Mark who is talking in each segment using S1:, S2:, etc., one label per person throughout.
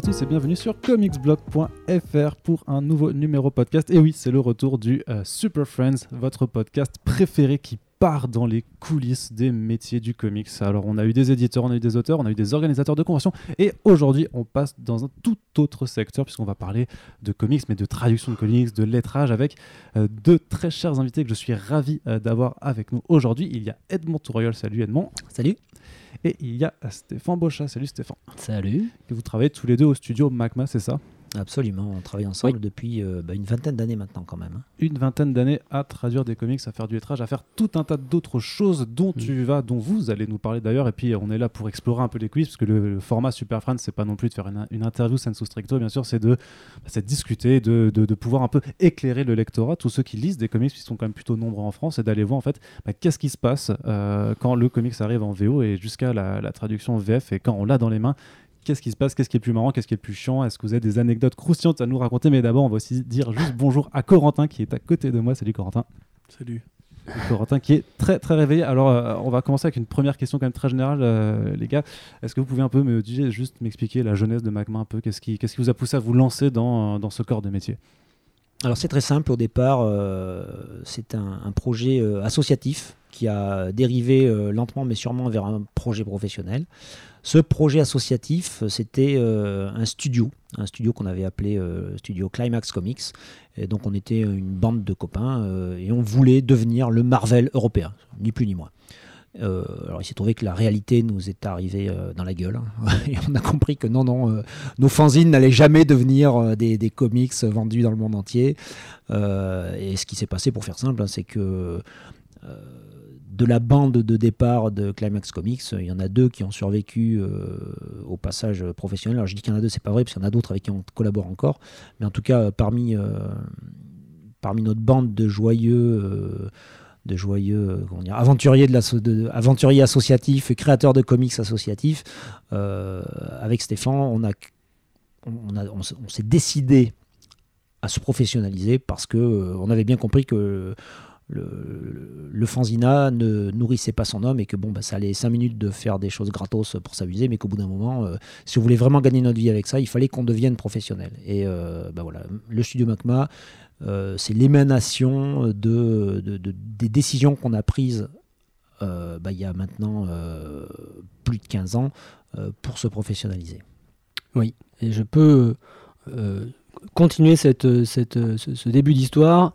S1: à tous et bienvenue sur comicsblog.fr pour un nouveau numéro podcast. Et oui, c'est le retour du euh, Super Friends, votre podcast préféré qui part dans les coulisses des métiers du comics. Alors on a eu des éditeurs, on a eu des auteurs, on a eu des organisateurs de conventions et aujourd'hui on passe dans un tout autre secteur puisqu'on va parler de comics mais de traduction de comics, de lettrage avec euh, deux très chers invités que je suis ravi euh, d'avoir avec nous aujourd'hui. Il y a Edmond Touriol, salut Edmond.
S2: Salut.
S1: Et il y a Stéphane Bochat, salut Stéphane.
S2: Salut.
S1: Et vous travaillez tous les deux au studio Magma, c'est ça?
S2: Absolument, on travaille ensemble depuis euh, bah, une vingtaine d'années maintenant quand même. hein.
S1: Une vingtaine d'années à traduire des comics, à faire du lettrage, à faire tout un tas d'autres choses dont
S2: Mm.
S1: tu vas, dont vous allez nous parler d'ailleurs. Et puis on est là pour explorer un peu les quiz, parce que le, le format Super Friends, c'est pas non plus de faire une, une interview sensu stricto, bien sûr, c'est de, de discuter, de, de- de pouvoir un peu éclairer le lectorat, tous ceux qui lisent des comics, qui sont quand même plutôt nombreux en France, et d'aller voir en fait bah, qu'est-ce qui se passe euh, quand le comics arrive en VO et jusqu'à la, la traduction VF, et quand on l'a dans les mains. Qu'est-ce qui se passe? Qu'est-ce qui est plus marrant? Qu'est-ce qui est plus chiant? Est-ce que vous avez des anecdotes croustillantes à nous raconter? Mais d'abord, on va aussi dire juste bonjour à Corentin qui est à côté de moi. Salut Corentin.
S3: Salut.
S1: Corentin qui est très très réveillé. Alors, euh, on va commencer avec une première question quand même très générale, euh, les gars. Est-ce que vous pouvez un peu me dire, juste m'expliquer la jeunesse de Magma un peu? Qu'est-ce qui, qu'est-ce qui vous a poussé à vous lancer dans, euh, dans ce corps de métier?
S2: Alors c'est très simple, au départ euh, c'est un, un projet euh, associatif qui a dérivé euh, lentement mais sûrement vers un projet professionnel. Ce projet associatif, euh, c'était euh, un studio, un studio qu'on avait appelé euh, Studio Climax Comics. Et donc on était une bande de copains et on voulait devenir le Marvel européen, ni plus ni moins. Alors il s'est trouvé que la réalité nous est arrivée dans la gueule hein. et on a compris que non, non, nos fanzines n'allaient jamais devenir des, comics vendus dans le monde entier. Et ce qui s'est passé, pour faire simple, hein, c'est que de la bande de départ de Climax Comics, il y en a deux qui ont survécu euh, au passage professionnel. Alors je dis qu'il y en a deux, c'est pas vrai, parce qu'il y en a d'autres avec qui on collabore encore. Mais en tout cas, euh, parmi, euh, parmi notre bande de joyeux. euh, de joyeux euh, comment aventuriers, de de- aventuriers associatifs, créateurs de comics associatifs. Euh, avec Stéphane, on, s'est décidé à se professionnaliser parce que euh, on avait bien compris que le, fanzina ne nourrissait pas son homme et que bon, bah, ça allait 5 minutes de faire des choses gratos pour s'amuser, mais qu'au bout d'un moment, euh, si on voulait vraiment gagner notre vie avec ça, il fallait qu'on devienne professionnel. Et euh, bah, voilà, le studio Macma, euh, c'est l'émanation de, de- de- des décisions qu'on a prises bah, il y a maintenant plus de 15 ans pour se professionnaliser.
S4: Oui, et je peux continuer ce début d'histoire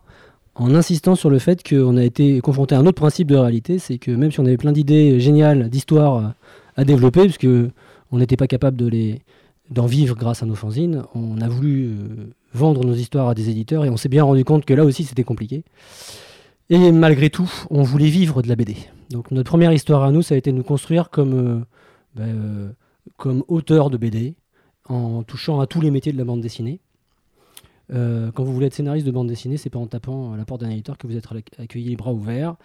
S4: en insistant sur le fait qu'on a été confronté à un autre principe de réalité, c'est que même si on avait plein d'idées géniales, d'histoires à, développer, puisque on n'était pas capable d'en vivre grâce à nos fanzines, on a voulu euh, vendre nos histoires à des éditeurs et on s'est bien rendu compte que là aussi c'était compliqué. Et malgré tout, on voulait vivre de la BD. Donc notre première histoire à nous, ça a été de nous construire comme, euh, ben, euh, de BD, en touchant à tous les métiers de la bande dessinée. Euh, quand vous voulez être scénariste de bande dessinée, c'est pas en tapant à la porte d'un éditeur que vous êtes accueilli les bras ouverts,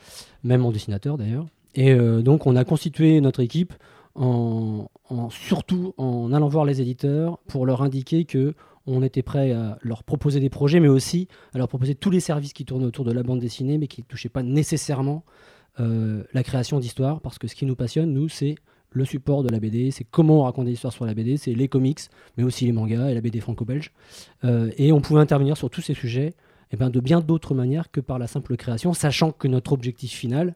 S4: même en dessinateur d'ailleurs. Et euh, donc on a constitué notre équipe en, surtout en allant voir les éditeurs pour leur indiquer que on était prêt à leur proposer des projets, mais aussi à leur proposer tous les services qui tournent autour de la bande dessinée, mais qui ne touchaient pas nécessairement euh, la création d'histoires, parce que ce qui nous passionne, nous, c'est le support de la BD, c'est comment on raconte des histoires sur la BD, c'est les comics, mais aussi les mangas et la BD franco-belge. Euh, et on pouvait intervenir sur tous ces sujets eh ben, de bien d'autres manières que par la simple création, sachant que notre objectif final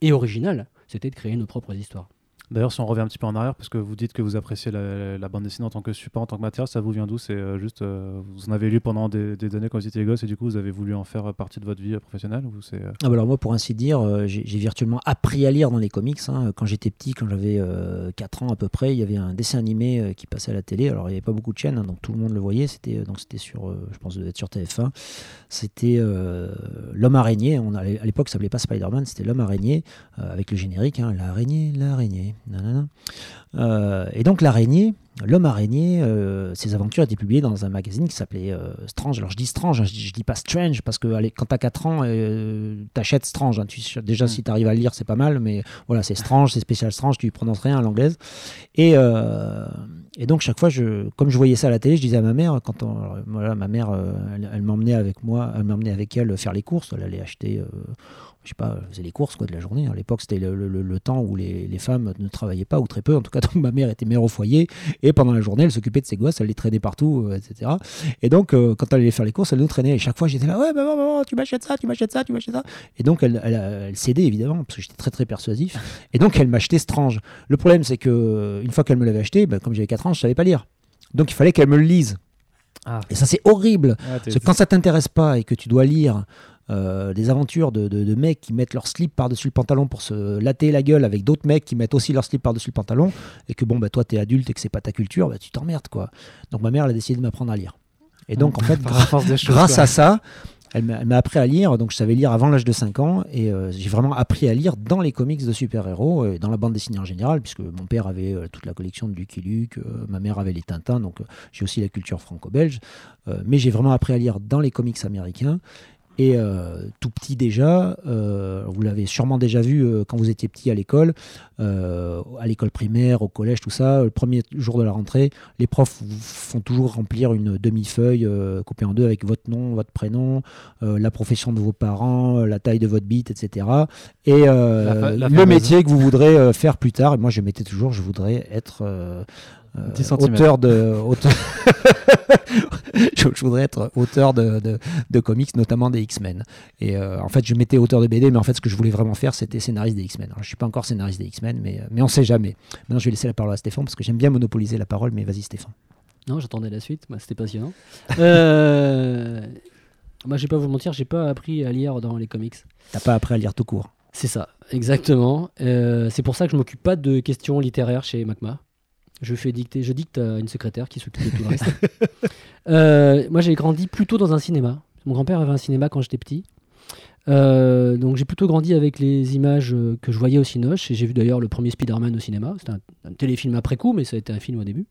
S4: et original, c'était de créer nos propres histoires.
S1: D'ailleurs, si on revient un petit peu en arrière, parce que vous dites que vous appréciez la, bande dessinée en tant que support, en tant que matière, ça vous vient d'où? C'est euh, juste, euh, vous en avez lu pendant des, années quand vous étiez gosse et du coup vous avez voulu en faire partie de votre vie euh, professionnelle ou c'est
S2: Ah bah alors moi, pour ainsi dire, j'ai virtuellement appris à lire dans les comics. hein. Quand j'étais petit, quand j'avais euh, 4 ans à peu près, il y avait un dessin animé qui passait à la télé. Alors il n'y avait pas beaucoup de chaînes, hein, donc tout le monde le voyait. C'était donc c'était sur, je pense, être sur TF1. C'était l'homme araignée. À l'époque, ça s'appelait pas Spider-Man, c'était l'homme araignée avec le générique, hein, l'araignée, l'araignée. Euh, et donc l'araignée, l'homme araignée, euh, ses aventures étaient publiées dans un magazine qui s'appelait euh, Strange. Alors je dis Strange, hein, je, dis, je dis pas Strange parce que allez, quand t'as 4 ans, t'achètes Strange. hein. Tu- déjà si t'arrives à le lire, c'est pas mal, mais voilà, c'est Strange, c'est spécial Strange, tu prononces rien à l'anglaise. Et, Et donc chaque fois, je, comme je voyais ça à la télé, je disais à ma mère, quand on, voilà, ma mère, elle, m'emmenait avec moi, elle m'emmenait avec elle faire les courses, elle allait acheter je sais pas, faisait les courses quoi, de la journée. À l'époque, c'était le, temps où les, femmes ne travaillaient pas, ou très peu. En tout cas, donc ma mère était mère au foyer. Et pendant la journée, elle s'occupait de ses gosses, elle les traînait partout, euh, etc. Et donc, euh, quand elle allait faire les courses, elle nous traînait. Et chaque fois, j'étais là, ouais, maman, maman, tu m'achètes ça, tu m'achètes ça, tu m'achètes ça. Et donc, elle, elle, cédait, évidemment, parce que j'étais très, très persuasif. Et donc, elle m'achetait Strange. Le problème, c'est que une fois qu'elle me l'avait acheté, ben, comme j'avais 4 ans, je savais pas lire. Donc, il fallait qu'elle me le lise. Ah. Et ça, c'est horrible. Ah, parce que quand ça t'intéresse pas et que tu dois lire euh, des aventures de, mecs qui mettent leur slip par-dessus le pantalon pour se latter la gueule avec d'autres mecs qui mettent aussi leur slip par-dessus le pantalon et que bon bah toi t'es adulte et que c'est pas ta culture bah tu t'emmerdes quoi. Donc ma mère elle a décidé de m'apprendre à lire. Et donc en fait grâce à ça elle m'a appris à lire, donc je savais lire avant l'âge de 5 ans, et euh, j'ai vraiment appris à lire dans les comics de super-héros, et dans la bande dessinée en général, puisque mon père avait euh, toute la collection de Lucky Luke, ma mère avait les Tintins, donc j'ai aussi la culture franco-belge, mais j'ai vraiment appris à lire dans les comics américains, et euh, tout petit déjà, euh, vous l'avez sûrement déjà vu euh, quand vous étiez petit à l'école, à l'école primaire, au collège, tout ça. Le premier jour de la rentrée, les profs vous font toujours remplir une demi-feuille coupée en deux avec votre nom, votre prénom, la profession de vos parents, la taille de votre bite, etc. Et le métier que vous voudrez faire plus tard. Et moi, je mettais toujours, je voudrais être euh, auteur de. je, voudrais être auteur de, de, comics, notamment des X-Men. Et euh, en fait, je mettais auteur de BD, mais en fait, ce que je voulais vraiment faire, c'était scénariste des X-Men. Je ne suis pas encore scénariste des X-Men, mais, mais on ne sait jamais. Maintenant, je vais laisser la parole à Stéphane parce que j'aime bien monopoliser la parole, mais vas-y, Stéphane.
S4: Non, j'attendais la suite. Moi, c'était passionnant. euh... Moi, je vais pas vous mentir, j'ai pas appris à lire dans les comics.
S2: T'as pas appris à lire tout court.
S4: C'est ça, exactement. Euh, c'est pour ça que je m'occupe pas de questions littéraires chez Macma. Je fais dicter, je dicte à une secrétaire qui s'occupe de tout le reste. Euh, moi, j'ai grandi plutôt dans un cinéma. Mon grand-père avait un cinéma quand j'étais petit. Euh, donc j'ai plutôt grandi avec les images euh, que je voyais au Cinoche et j'ai vu d'ailleurs le premier Spider-Man au cinéma. C'était un, téléfilm après coup, mais ça a été un film au début.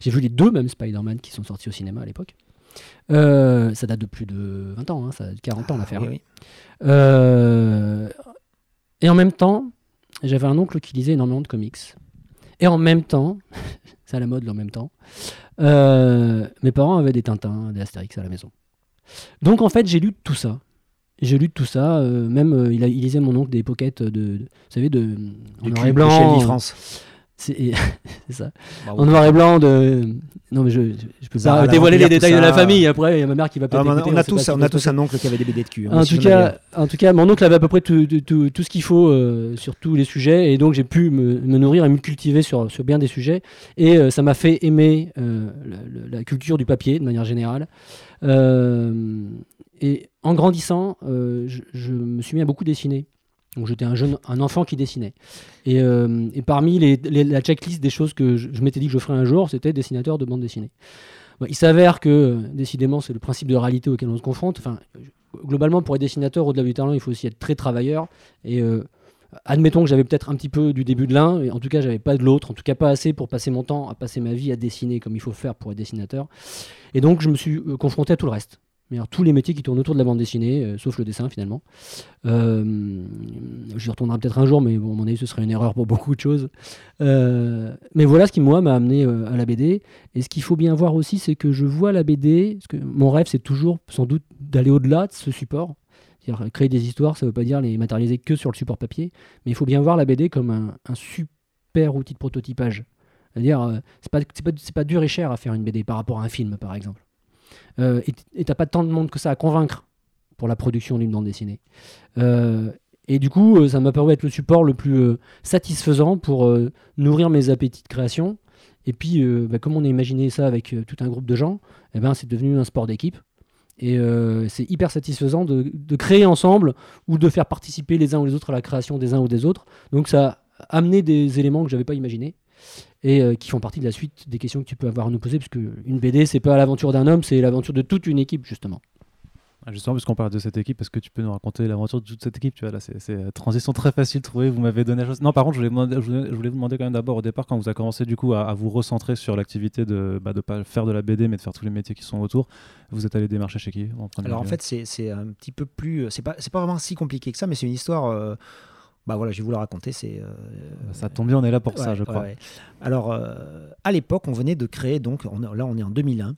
S4: J'ai vu les deux mêmes Spider-Man qui sont sortis au cinéma à l'époque. ça date de plus de 20 ans, hein, ça a 40 ans l'affaire. et en même temps, j'avais un oncle qui lisait énormément de comics. Et en même temps, c'est à la mode en même temps, euh, mes parents avaient des Tintins, des Astérix à la maison. Donc en fait, j'ai lu tout ça. J'ai lu tout ça, euh, même euh, il, a, il, lisait mon oncle des pockets de, vous savez, de
S2: en noir et blanc. France.
S4: C'est ça. en noir et blanc de. Non, mais je, je peux pas dévoiler les détails de la famille. Après, il y a ma mère qui va peut-être.
S2: Ah, on, a tous, on a tous un oncle qui avait des BD de cul.
S4: Hein, en, tout cas, en tout cas, mon oncle avait à peu près tout, tout, tout ce qu'il faut euh, sur tous les sujets. Et donc, j'ai pu me, me, nourrir et me cultiver sur, sur bien des sujets. Et euh, ça m'a fait aimer euh, la, la, culture du papier de manière générale. et en grandissant, je, je, me suis mis à beaucoup dessiner. Donc j'étais un enfant qui dessinait. Et, euh, parmi la checklist des choses que je, m'étais dit que je ferais un jour, c'était dessinateur de bande dessinée. il s'avère que, décidément, c'est le principe de réalité auquel on se confronte. Enfin, globalement, pour être dessinateur, au-delà du talent, il faut aussi être très travailleur. Et euh, admettons que j'avais peut-être un petit peu du début de l'un, et en tout cas, j'avais pas de l'autre, en tout cas pas assez pour passer mon temps à passer ma vie à dessiner comme il faut faire pour être dessinateur. Et donc, je me suis euh, confronté à tout le reste mais tous les métiers qui tournent autour de la bande dessinée, euh, sauf le dessin finalement. Euh, J'y retournerai peut-être un jour, mais bon, à mon avis, ce serait une erreur pour beaucoup de choses. Euh, mais voilà ce qui, moi, m'a amené euh, à la BD. Et ce qu'il faut bien voir aussi, c'est que je vois la BD, parce que mon rêve, c'est toujours, sans doute, d'aller au-delà de ce support. C'est-à-dire, créer des histoires, ça ne veut pas dire les matérialiser que sur le support papier, mais il faut bien voir la BD comme un, super outil de prototypage. C'est-à-dire, c'est pas, pas dur et cher à faire une BD par rapport à un film, par exemple. Euh, et t'as pas tant de monde que ça à convaincre pour la production d'une bande dessinée. Euh, et du coup, euh, ça m'a paru être le support le plus satisfaisant pour nourrir mes appétits de création. Et puis, bah, comme on a imaginé ça avec tout un groupe de gens, eh ben, c'est devenu un sport d'équipe. Et c'est hyper satisfaisant de, de, créer ensemble ou de faire participer les uns ou les autres à la création des uns ou des autres. Donc ça a amené des éléments que j'avais pas imaginés et euh, qui font partie de la suite des questions que tu peux avoir à nous poser, puisque une BD, c'est pas l'aventure d'un homme, c'est l'aventure de toute une équipe, justement.
S1: Ah, justement, puisqu'on parle de cette équipe, est-ce que tu peux nous raconter l'aventure de toute cette équipe? Tu vois, là, c'est transition très facile trouver. Vous m'avez donné la chose. Non, par contre, je voulais, je voulais, vous demander quand même d'abord au départ, quand vous avez commencé du coup à, vous recentrer sur l'activité de bah, de pas faire de la BD, mais de faire tous les métiers qui sont autour. Vous êtes allé démarcher chez qui
S2: Alors en fait, c'est un petit peu plus. C'est pas, pas vraiment si compliqué que ça, mais c'est une histoire. Euh, Bah voilà, je vais vous la raconter. C'est
S1: ça tombe bien, on est là pour ça, je crois.
S2: Alors, à l'époque, on venait de créer donc, là, on est en 2001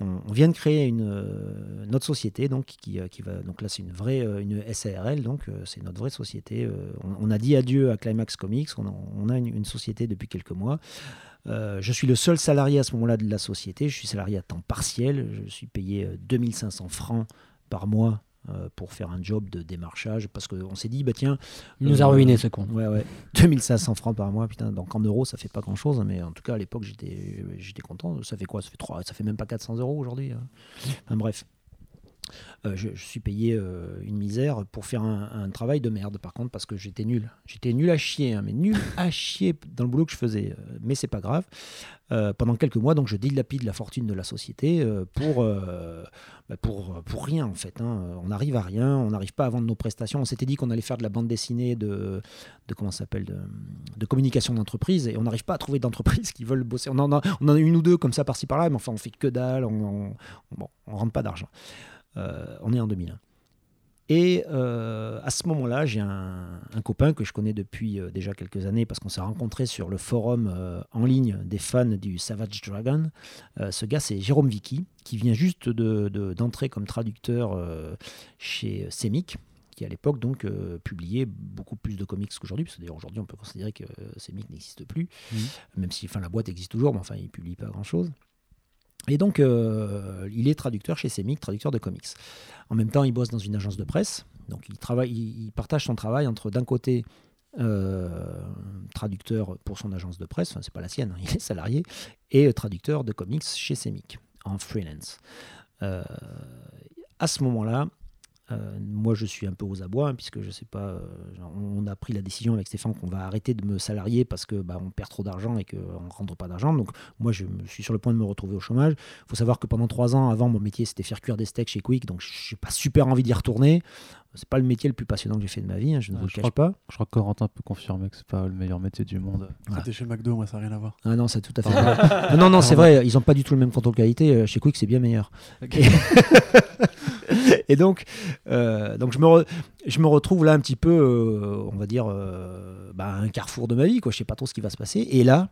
S2: on, vient de créer une, euh, notre société, donc, qui, euh, qui, va, donc là c'est une vraie euh, une SARL, donc c'est notre vraie société. On, a dit adieu à Climax Comics, on, a une, société depuis quelques mois. je suis le seul salarié à ce moment-là de la société, je suis salarié à temps partiel, je suis payé 2500 francs par mois euh, pour faire un job de démarchage parce qu'on s'est dit bah tiens
S4: il nous a ruiné ce con.
S2: ouais ouais. 2500 francs par mois putain donc en euros ça fait pas grand chose mais en tout cas à l'époque j'étais j'étais content. Ça fait quoi? Ça fait 3 ça fait même pas 400 euros aujourd'hui hein. enfin bref euh, je, suis payé euh, une misère pour faire un, travail de merde, par contre, parce que j'étais nul. J'étais nul à chier, hein, mais nul à chier dans le boulot que je faisais. Euh, mais c'est pas grave. pendant quelques mois, donc, je dilapide la fortune de la société pour, bah, pour, pour rien, en fait. Hein. On n'arrive à rien, on n'arrive pas à vendre nos prestations. On s'était dit qu'on allait faire de la bande dessinée de, de comment s'appelle de, de, communication d'entreprise, et on n'arrive pas à trouver d'entreprises qui veulent bosser. On en, a, on en a une ou deux comme ça par-ci par-là, mais enfin, on fait que dalle, on, on, on rentre pas d'argent. Euh, on est en 2001. Et euh, à ce moment-là, j'ai un, copain que je connais depuis euh, déjà quelques années parce qu'on s'est rencontré sur le forum en ligne des fans du Savage Dragon. ce gars, c'est Jérôme Vicky, qui vient juste d'entrer comme traducteur chez Semic, qui à l'époque donc publiait beaucoup plus de comics qu'aujourd'hui, parce que d'ailleurs aujourd'hui on peut considérer que Semic n'existe plus, mmh. même si enfin, la boîte existe toujours, mais enfin il publie pas grand-chose. Et donc, euh, il est traducteur chez Semic, traducteur de comics. En même temps, il bosse dans une agence de presse. Donc, il, travaille, il, partage son travail entre, d'un côté, euh, traducteur pour son agence de presse, enfin, c'est pas la sienne, hein, il est salarié, et traducteur de comics chez Semic, en freelance. Euh, à ce moment-là, euh, moi, je suis un peu aux abois, hein, puisque je sais pas, euh, on a pris la décision avec Stéphane qu'on va arrêter de me salarier parce que bah, on perd trop d'argent et qu'on ne rentre pas d'argent. Donc, moi, je suis sur le point de me retrouver au chômage. Il faut savoir que pendant trois ans, avant, mon métier, c'était faire cuire des steaks chez Quick, donc je n'ai pas super envie d'y retourner. C'est pas le métier le plus passionnant que j'ai fait de ma vie, hein, je ne vous le cache pas.
S1: Je crois que Corentin peut confirmer que c'est pas le meilleur métier du monde.
S3: C'était chez McDo, moi, ça n'a rien à voir.
S2: Ah non, c'est tout à fait. non, non, c'est vrai, ils n'ont pas du tout le même contrôle qualité. Euh, chez Quick, c'est bien meilleur. Et donc, euh, je, me retrouve là un petit peu, euh, on va dire, euh, bah, un carrefour de ma vie. Quoi. Je ne sais pas trop ce qui va se passer. Et là,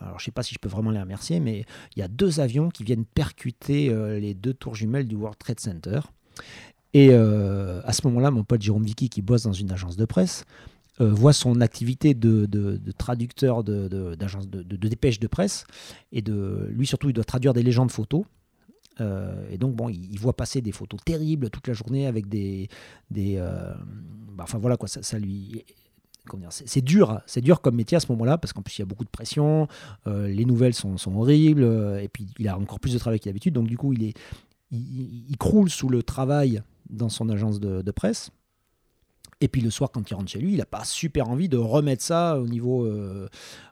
S2: je ne sais pas si je peux vraiment les remercier, mais il y a deux avions qui viennent percuter les deux tours jumelles du World Trade Center. Et à ce moment-là, mon pote Jérôme Vicky, qui bosse dans une agence de presse, voit son activité de, traducteur de, de, de, dépêche de presse. Et de, lui, surtout, il doit traduire des légendes photos. Euh, et donc, bon, il, voit passer des photos terribles toute la journée avec des. des euh, bah, enfin, voilà, quoi, ça, lui. C'est dur, c'est dur comme métier à ce moment-là parce qu'en plus il y a beaucoup de pression, euh, les nouvelles sont, horribles et puis il a encore plus de travail qu'habitude donc du coup il est il, croule sous le travail dans son agence de, presse et puis le soir, quand il rentre chez lui, il n'a pas super envie de remettre ça au niveau,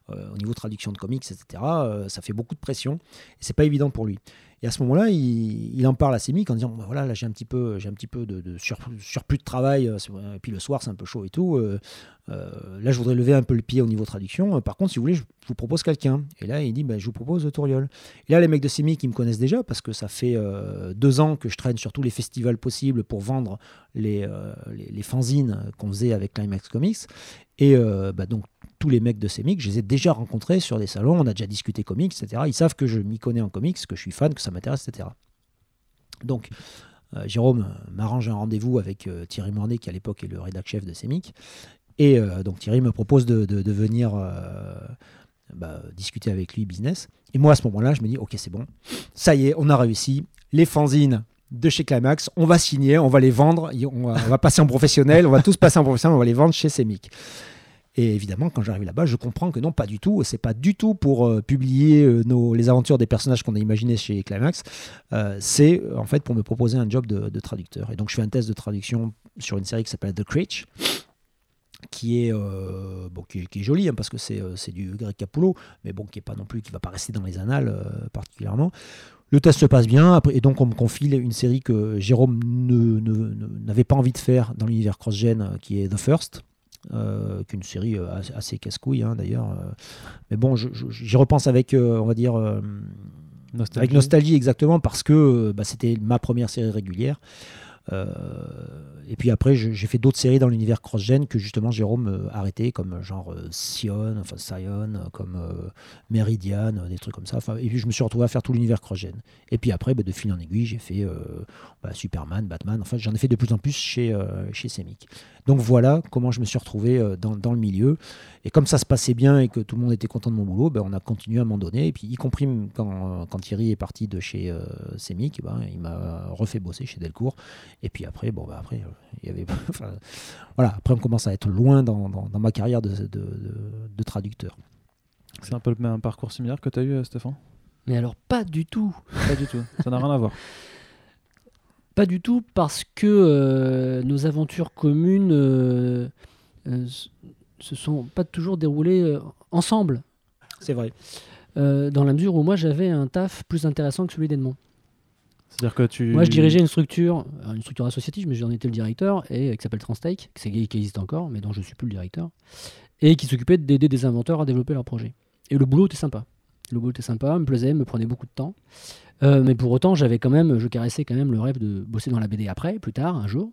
S2: au niveau traduction de comics, etc. ça fait beaucoup de pression et c'est pas évident pour lui. Et à ce moment-là, il, en parle à Semic en disant voilà, là j'ai un petit peu, j'ai un petit peu de, surplus de travail, euh, et puis le soir c'est un peu chaud et tout. Euh, euh, là, je voudrais lever un peu le pied au niveau traduction. Par contre, si vous voulez, je vous propose quelqu'un. Et là, il dit bah, je vous propose Touriol. Et là, les mecs de Semic, ils me connaissent déjà parce que ça fait deux ans que je traîne sur tous les festivals possibles pour vendre les, les, fanzines qu'on faisait avec Climax Comics. Et bah, donc, tous les mecs de Semic, je les ai déjà rencontrés sur des salons, on a déjà discuté comics, etc. Ils savent que je m'y connais en comics, que je suis fan, que ça m'intéresse, etc. Donc, euh, Jérôme m'arrange un rendez-vous avec euh, Thierry Mornay, qui à l'époque est le rédacteur chef de Semic. Et euh, donc Thierry me propose de, venir bah, discuter avec lui business. Et moi, à ce moment-là, je me dis, ok, c'est bon, ça y est, on a réussi. Les fanzines de chez Climax, on va signer, on va les vendre, on va, on va passer en professionnel, on va tous passer en professionnel, on va les vendre chez Semic. Et évidemment, quand j'arrive là-bas, je comprends que non, pas du tout. C'est pas du tout pour euh, publier euh, nos, les aventures des personnages qu'on a imaginés chez Climax. Euh, c'est en fait pour me proposer un job de, traducteur. Et donc, je fais un test de traduction sur une série qui s'appelle The Critch qui est, bon, qui, est joli hein, parce que c'est, du Greg Capullo, mais bon, qui est pas non plus, qui va pas rester dans les annales particulièrement. Le test se passe bien, et donc on me confie une série que Jérôme n'avait pas envie de faire dans l'univers cross-gen, qui est The First, euh, qu'une série euh, assez casse-couille hein, d'ailleurs. Euh. Mais bon, j'y repense avec, on va dire, nostalgie. avec nostalgie exactement parce que bah, c'était ma première série régulière. et puis après, j'ai fait d'autres séries dans l'univers cross-gen que justement Jérôme a arrêté, comme genre Sion, enfin Sion, comme Meridian, des trucs comme ça. Enfin, et puis je me suis retrouvé à faire tout l'univers cross-gen. Et puis après, bah, de fil en aiguille, j'ai fait bah, Superman, Batman. Enfin, j'en ai fait de plus en plus chez, chez Semic. Donc voilà comment je me suis retrouvé euh, dans, le milieu. Et comme ça se passait bien et que tout le monde était content de mon boulot, ben on a continué à m'en donner. Et puis, y compris quand, quand Thierry est parti de chez euh, Semic, ben, il m'a refait bosser chez Delcourt. Et puis après, bon, ben après, euh, il y avait, voilà, après, on commence à être loin dans, ma carrière de, de, traducteur.
S1: C'est un peu le même parcours similaire que tu as eu, Stéphane?
S4: Mais alors, pas du tout.
S1: Pas du tout. Ça n'a rien à voir.
S4: Pas du tout parce que euh, nos aventures communes euh, euh, se sont pas toujours déroulées ensemble.
S2: C'est vrai.
S4: dans la mesure où moi j'avais un taf plus intéressant que celui d'Edmond.
S1: C'est-à-dire que tu.
S4: Moi je dirigeais une structure, une structure associative, mais j'en étais le directeur, et qui s'appelle Transtake, qui existe encore, mais dont je suis plus le directeur, et qui s'occupait d'aider des inventeurs à développer leurs projets. Et le boulot était sympa. Le boulot était sympa, me plaisait, me prenait beaucoup de temps. Euh, mais pour autant, j'avais quand même, je caressais quand même le rêve de bosser dans la BD après, plus tard, un jour.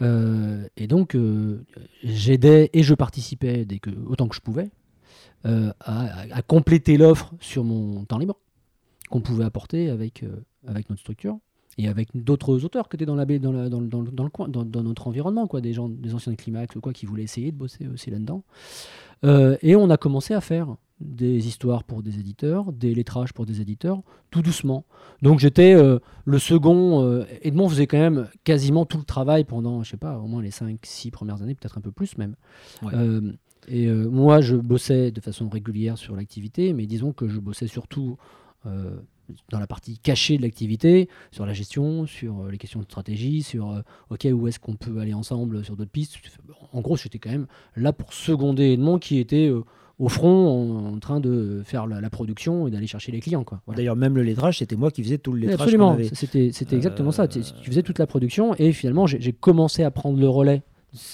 S4: Euh, et donc, euh, j'aidais et je participais autant que je pouvais à, compléter l'offre sur mon temps libre qu'on pouvait apporter avec, notre structure et avec d'autres auteurs qui étaient dans la baie, dans, notre environnement, quoi, des gens, des anciens Climax, quoi, qui voulaient essayer de bosser aussi là-dedans. et on a commencé à faire des histoires pour des éditeurs, des lettrages pour des éditeurs, tout doucement. Donc j'étais euh, le second. Euh, Edmond faisait quand même quasiment tout le travail pendant, je sais pas, au moins les 5-6 premières années, peut-être un peu plus même. Euh, et moi, je bossais de façon régulière sur l'activité, mais disons que je bossais surtout dans la partie cachée de l'activité, sur la gestion, sur les questions de stratégie, sur OK, où est-ce qu'on peut aller ensemble sur d'autres pistes. En gros, j'étais quand même là pour seconder Edmond qui était au front en, train de faire la, production et d'aller chercher les clients. Quoi.
S2: D'ailleurs, même le lettrage, c'était moi qui faisais tout le lettrage.
S4: Absolument, c'était, c'était exactement ça. Tu, euh, faisais toute la production et finalement, j'ai, commencé à prendre le relais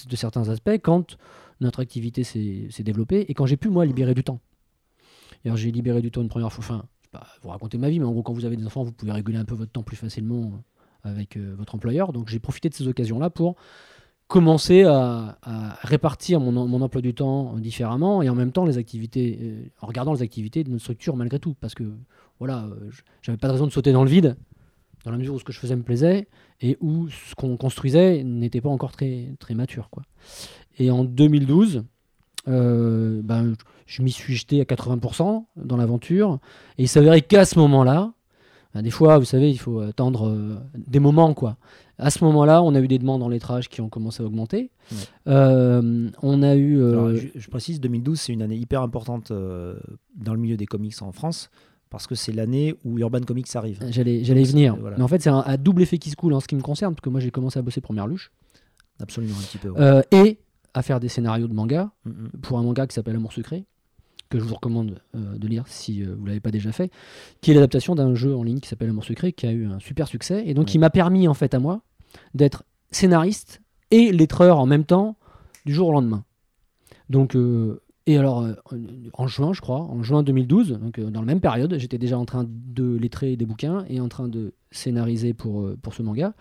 S4: de certains aspects quand notre activité s'est, développée et quand j'ai pu, moi, libérer du temps. Alors, j'ai libéré du temps une première fois. Enfin, je vais pas vous raconter ma vie, mais en gros, quand vous avez des enfants, vous pouvez réguler un peu votre temps plus facilement avec euh, votre employeur. Donc, j'ai profité de ces occasions-là pour commencer à, répartir mon, emploi du temps différemment et en même temps les activités, euh, en regardant les activités de notre structure malgré tout. Parce que voilà, euh, j'avais pas de raison de sauter dans le vide, dans la mesure où ce que je faisais me plaisait et où ce qu'on construisait n'était pas encore très, très mature. Quoi. Et en 2012, euh, ben, je m'y suis jeté à 80% dans l'aventure et il s'avérait qu'à ce moment-là, ben, des fois, vous savez, il faut attendre des moments, quoi. À ce moment-là, on a eu des demandes en lettrage qui ont commencé à augmenter. Euh, on a eu.
S2: Euh, je, précise, 2012, c'est une année hyper importante euh, dans le milieu des comics en France parce que c'est l'année où Urban Comics arrive.
S4: J'allais, j'allais venir. Mais en fait, c'est un, double effet qui se coule en ce qui me concerne, parce que moi, j'ai commencé à bosser pour Merluche.
S2: Absolument, un petit peu.
S4: et à faire des scénarios de manga mm, mm. pour un manga qui s'appelle Amour secret que je vous recommande de lire si vous ne l'avez pas déjà fait, qui est l'adaptation d'un jeu en ligne qui s'appelle Amour secret, qui a eu un super succès, et donc qui m'a permis en fait à moi d'être scénariste et lettreur en même temps du jour au lendemain. Donc, euh, et alors, euh, en juin, je crois, en juin 2012, donc euh, dans la même période, j'étais déjà en train de lettrer des bouquins et en train de scénariser pour, pour ce manga.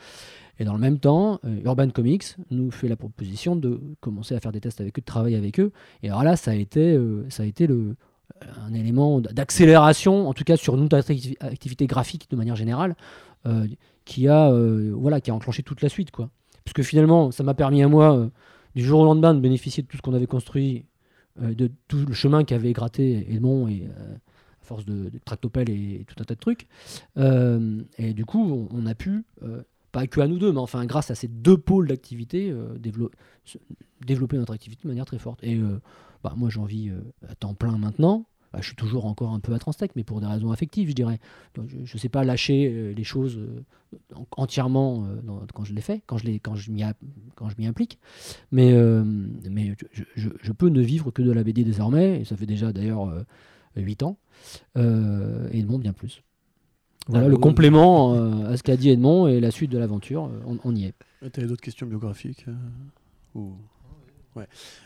S4: Et dans le même temps, Urban Comics nous fait la proposition de commencer à faire des tests avec eux, de travailler avec eux. Et alors là, ça a été, ça a été le, un élément d'accélération, en tout cas sur notre activité graphique de manière générale, qui a, euh, voilà, qui a enclenché toute la suite. Quoi. Parce que finalement, ça m'a permis à moi, euh, du jour au lendemain, de bénéficier de tout ce qu'on avait construit, euh, de tout le chemin qu'avait gratté Edmond, et, à force de, de tractopelle et, tout un tas de trucs. et du coup, on, a pu, pas que à nous deux, mais enfin, grâce à ces deux pôles d'activité, développer notre activité de manière très forte. Et bah, moi, j'en vis à temps plein maintenant. Bah, je suis toujours encore un peu à Transtech, mais pour des raisons affectives, je dirais. je ne sais pas lâcher euh, les choses euh, entièrement euh, quand je les fais, quand je, m'y, implique. Mais, je, peux ne vivre que de la BD désormais, et ça fait déjà d'ailleurs 8 ans, et Edmond bien plus. Voilà ah, le complément à ce qu'a dit Edmond et la suite de l'aventure, on, y est.
S3: Tu as d'autres questions biographiques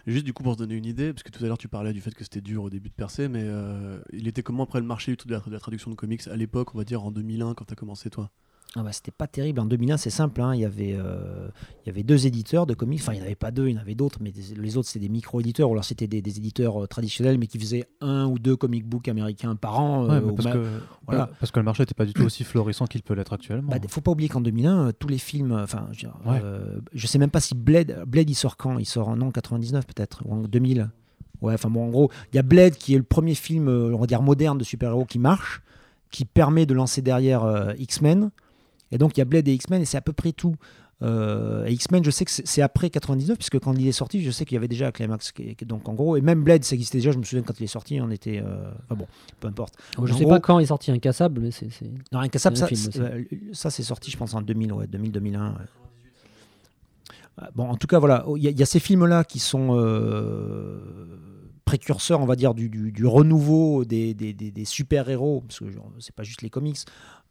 S3: Juste du coup pour se donner une idée, parce que tout à l'heure tu parlais du fait que c'était dur au début de percer, mais euh, il était comment après le marché de la, de la traduction de comics à l'époque, on va dire en 2001 quand tu as commencé toi?
S2: Ah bah, c'était pas terrible. En 2001, c'est simple. hein, Il, y avait, euh, il y avait deux éditeurs de comics. Enfin, il n'y en avait pas deux, il y en avait d'autres, mais des- les autres, c'était des micro-éditeurs. Ou alors, c'était des, des éditeurs euh, traditionnels, mais qui faisaient un ou deux comic books américains par an. Euh,
S1: parce,
S2: ma-
S1: que,
S2: voilà.
S1: parce que le marché n'était pas du tout aussi florissant qu'il peut l'être actuellement.
S2: Bah, faut pas oublier qu'en 2001, euh, tous les films, enfin, je,
S1: Ouais.
S2: je sais même pas si Blade, Blade il sort quand Il sort en non 99 peut-être ou en 2000. Ouais, enfin bon, en gros, il y a Blade qui est le premier film, on va dire moderne de super-héros qui marche, qui permet de lancer derrière X-Men. Et donc il y a Blade et X-Men et c'est à peu près tout. Euh, et X-Men, je sais que c'est après 99, puisque quand il est sorti, je sais qu'il y avait déjà Climax. qui- qui- donc en gros, et même Blade, ça existait déjà. Je me souviens quand il est sorti, on était. euh, Enfin bon, peu importe.
S4: Je
S2: En
S4: sais
S2: gros-
S4: pas quand est sorti Incassable, mais c'est.
S2: non, Incassable, ça, c'est- euh, ça c'est sorti, je pense, en 2000, ouais, 2000-2001. ouais. Euh, Bon, en tout cas, voilà, il y, a- il y a ces films-là qui sont euh, précurseurs, on va dire, du, du- du renouveau des, des- des- des super-héros, parce que c'est pas juste les comics,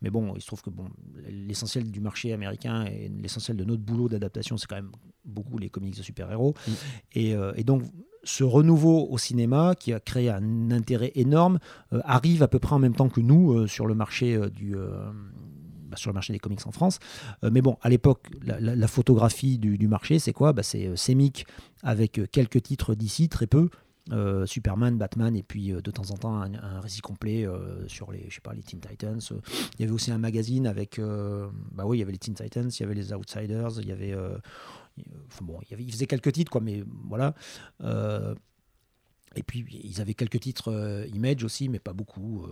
S2: mais bon, il se trouve que bon, l'essentiel du marché américain et l'essentiel de notre boulot d'adaptation, c'est quand même beaucoup les comics de super-héros.
S1: Mm.
S2: Et, euh, et donc, ce renouveau au cinéma, qui a créé un intérêt énorme, euh, arrive à peu près en même temps que nous euh, sur le marché du bah, sur le marché des comics en France. Euh, mais bon, à l'époque, la, la- la photographie du, du marché, c'est quoi? Bah, C'est euh, Semic avec quelques titres d'ici, très peu. Euh, Superman, Batman, et puis euh, de temps en temps un, un récit complet euh, sur les, je sais pas, les Teen Titans. Il y avait aussi un magazine avec, bah oui, il y avait les Teen Titans, il y avait les Outsiders, il y avait, enfin bon, il, y avait, il faisait quelques titres, quoi, mais voilà. Et puis ils avaient quelques titres Image aussi, mais pas beaucoup.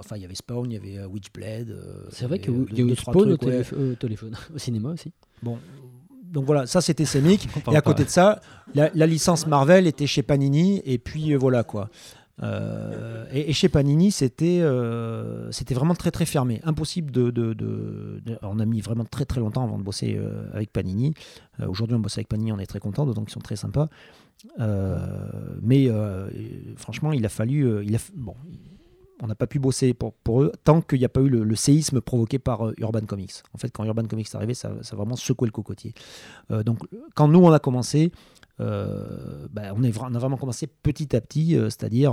S2: enfin, il y avait Spawn, il y avait Witchblade.
S4: C'est vrai qu'il y a eu Spawn au,
S2: ouais.
S4: au téléphone, au cinéma aussi.
S2: Bon, donc voilà, ça c'était Semic. Et à côté de ça, la, la licence Marvel était chez Panini, et puis euh, voilà quoi. Euh, et, et chez Panini, c'était euh, c'était vraiment très très fermé. Impossible de, de- de- de- On a mis vraiment très très longtemps avant de bosser avec Panini. Aujourd'hui, on bosse avec Panini, on est très content, d'autant qu'ils sont très sympas. Mais franchement, il a fallu. il a, f- bon, on n'a pas pu bosser pour, eux tant qu'il n'y a pas eu le, séisme provoqué par euh, Urban Comics. En fait, quand Urban Comics est arrivé, ça, a vraiment secoué le cocotier. Euh, donc, quand nous, on a commencé, euh, bah, on, a vraiment commencé petit à petit, c'est-à-dire.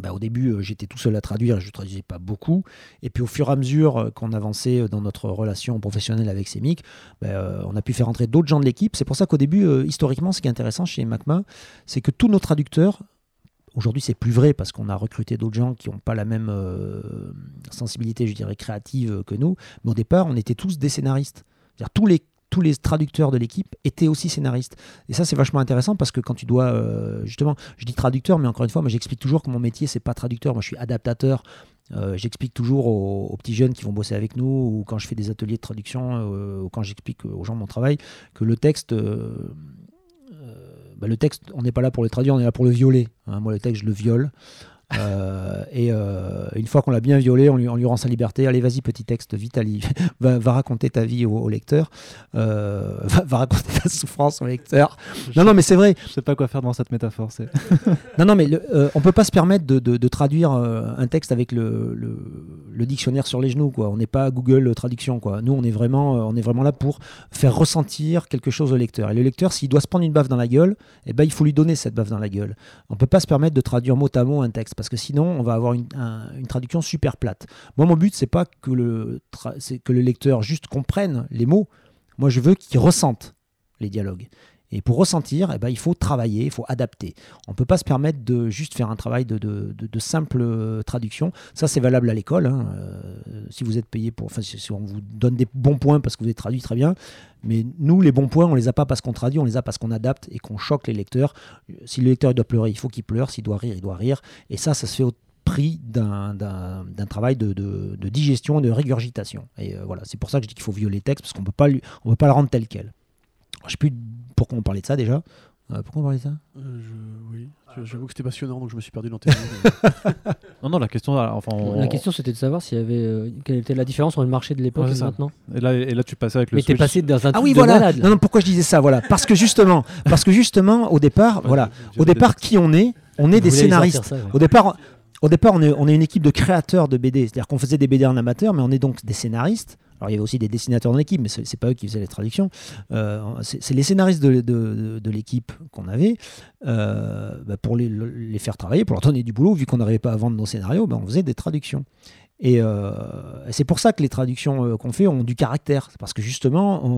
S2: bah, au début, j'étais tout seul à traduire, je ne traduisais pas beaucoup. Et puis au fur et à mesure qu'on avançait dans notre relation professionnelle avec Semic, bah, on a pu faire entrer d'autres gens de l'équipe. C'est pour ça qu'au début, historiquement, ce qui est intéressant chez MacMa, c'est que tous nos traducteurs, aujourd'hui c'est plus vrai parce qu'on a recruté d'autres gens qui n'ont pas la même euh, sensibilité, je dirais, créative que nous, mais au départ, on était tous des scénaristes. Tous les traducteurs de l'équipe étaient aussi scénaristes. Et ça, c'est vachement intéressant parce que quand tu dois, euh, justement, je dis traducteur, mais encore une fois, moi j'explique toujours que mon métier, c'est pas traducteur, moi je suis adaptateur. Euh, j'explique toujours aux, petits jeunes qui vont bosser avec nous, ou quand je fais des ateliers de traduction, ou quand j'explique aux gens mon travail, que le texte, bah, le texte, on n'est pas là pour le traduire, on est là pour le violer. hein. moi, le texte, je le viole. Euh, et euh, une fois qu'on l'a bien violé, on lui, on lui rend sa liberté. Allez, vas-y, petit texte, vite, va, va raconter ta vie au, au lecteur, Euh, va, va raconter ta souffrance au lecteur. Non, non, mais c'est vrai.
S1: Je sais pas quoi faire devant cette métaphore.
S2: Non, non, mais le, on peut pas se permettre de, de- de traduire un texte avec le, le- le dictionnaire sur les genoux. Quoi. On n'est pas Google Traduction. Quoi. Nous, on est, vraiment, on est vraiment là pour faire ressentir quelque chose au lecteur. Et le lecteur, s'il doit se prendre une baffe dans la gueule, eh ben, il faut lui donner cette baffe dans la gueule. On peut pas se permettre de traduire mot à mot un texte parce que sinon, on va avoir une, un- une traduction super plate. Moi, mon but, c'est pas que le, que le lecteur juste comprenne les mots. Moi, je veux qu'il ressente les dialogues. Et pour ressentir, eh ben, il faut travailler, il faut adapter. On ne peut pas se permettre de juste faire un travail de, de- de- de simple euh, traduction. Ça, c'est valable à l'école. hein. Euh, si vous êtes payé pour. Enfin, si on vous donne des bons points parce que vous êtes traduit très bien. Mais nous, les bons points, on les a pas parce qu'on traduit, on les a parce qu'on adapte et qu'on choque les lecteurs. Si le lecteur doit pleurer, il faut qu'il pleure. S'il doit rire, il doit rire. Et ça, ça se fait au prix d'un- travail de, de- de digestion, de régurgitation. Et euh, voilà, c'est pour ça que je dis qu'il faut violer le texte parce qu'on on peut pas le rendre tel quel. Je sais plus pourquoi on parlait de ça déjà. Euh, pourquoi on parlait de ça
S3: Euh, je- oui, j'avoue que c'était passionnant, donc je me suis perdu dans tes mots.
S1: Non, non, la question, alors, enfin, on-
S4: La question c'était de savoir s'il y avait euh, quelle était la différence entre le marché de l'époque
S1: Ouais,
S4: et maintenant.
S1: Et là, et là, tu passais avec le
S4: Mais t'es passé dans un
S2: Ah
S4: truc
S2: oui,
S4: de
S2: voilà.
S4: malade.
S2: Non, non, pourquoi je disais ça Voilà, parce que justement, parce que justement, au départ,
S1: Ouais,
S2: voilà, au départ, qui on est On est
S4: Vous
S2: des scénaristes.
S4: sortir ça, ouais.
S2: Au départ, au départ on, est, une équipe de créateurs de BD. C'est-à-dire qu'on faisait des BD en amateur, mais on est donc des scénaristes Alors il y avait aussi des dessinateurs dans l'équipe, mais c'est c'est pas eux qui faisaient les traductions. Euh, c'est les scénaristes de, l'équipe qu'on avait. euh, bah, pour les, les faire travailler, pour leur donner du boulot, vu qu'on n'arrivait pas à vendre nos scénarios, bah, on faisait des traductions. Et euh, c'est pour ça que les traductions euh, qu'on fait ont du caractère. Parce que justement, on,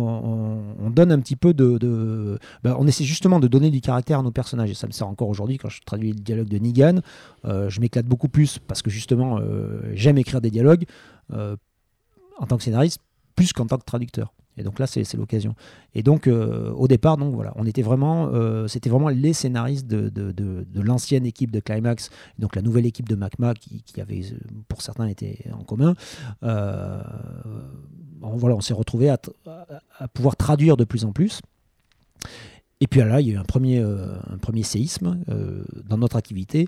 S2: on- on donne un petit peu de. bah, on essaie justement de donner du caractère à nos personnages. Et ça me sert encore aujourd'hui quand je traduis le dialogue de Negan. Euh, je m'éclate beaucoup plus parce que justement, j'aime écrire des dialogues en tant que scénariste plus qu'en tant que traducteur. Et donc là, c'est l'occasion. Et donc, euh, au départ, donc voilà, on était vraiment, euh, c'était vraiment les scénaristes de, l'ancienne équipe de Climax, donc la nouvelle équipe de Macma, qui, qui avait, pour certains, été en commun. Euh, on, voilà, on s'est retrouvé à, pouvoir traduire de plus en plus. Et puis là, il y a eu un premier, séisme dans notre activité,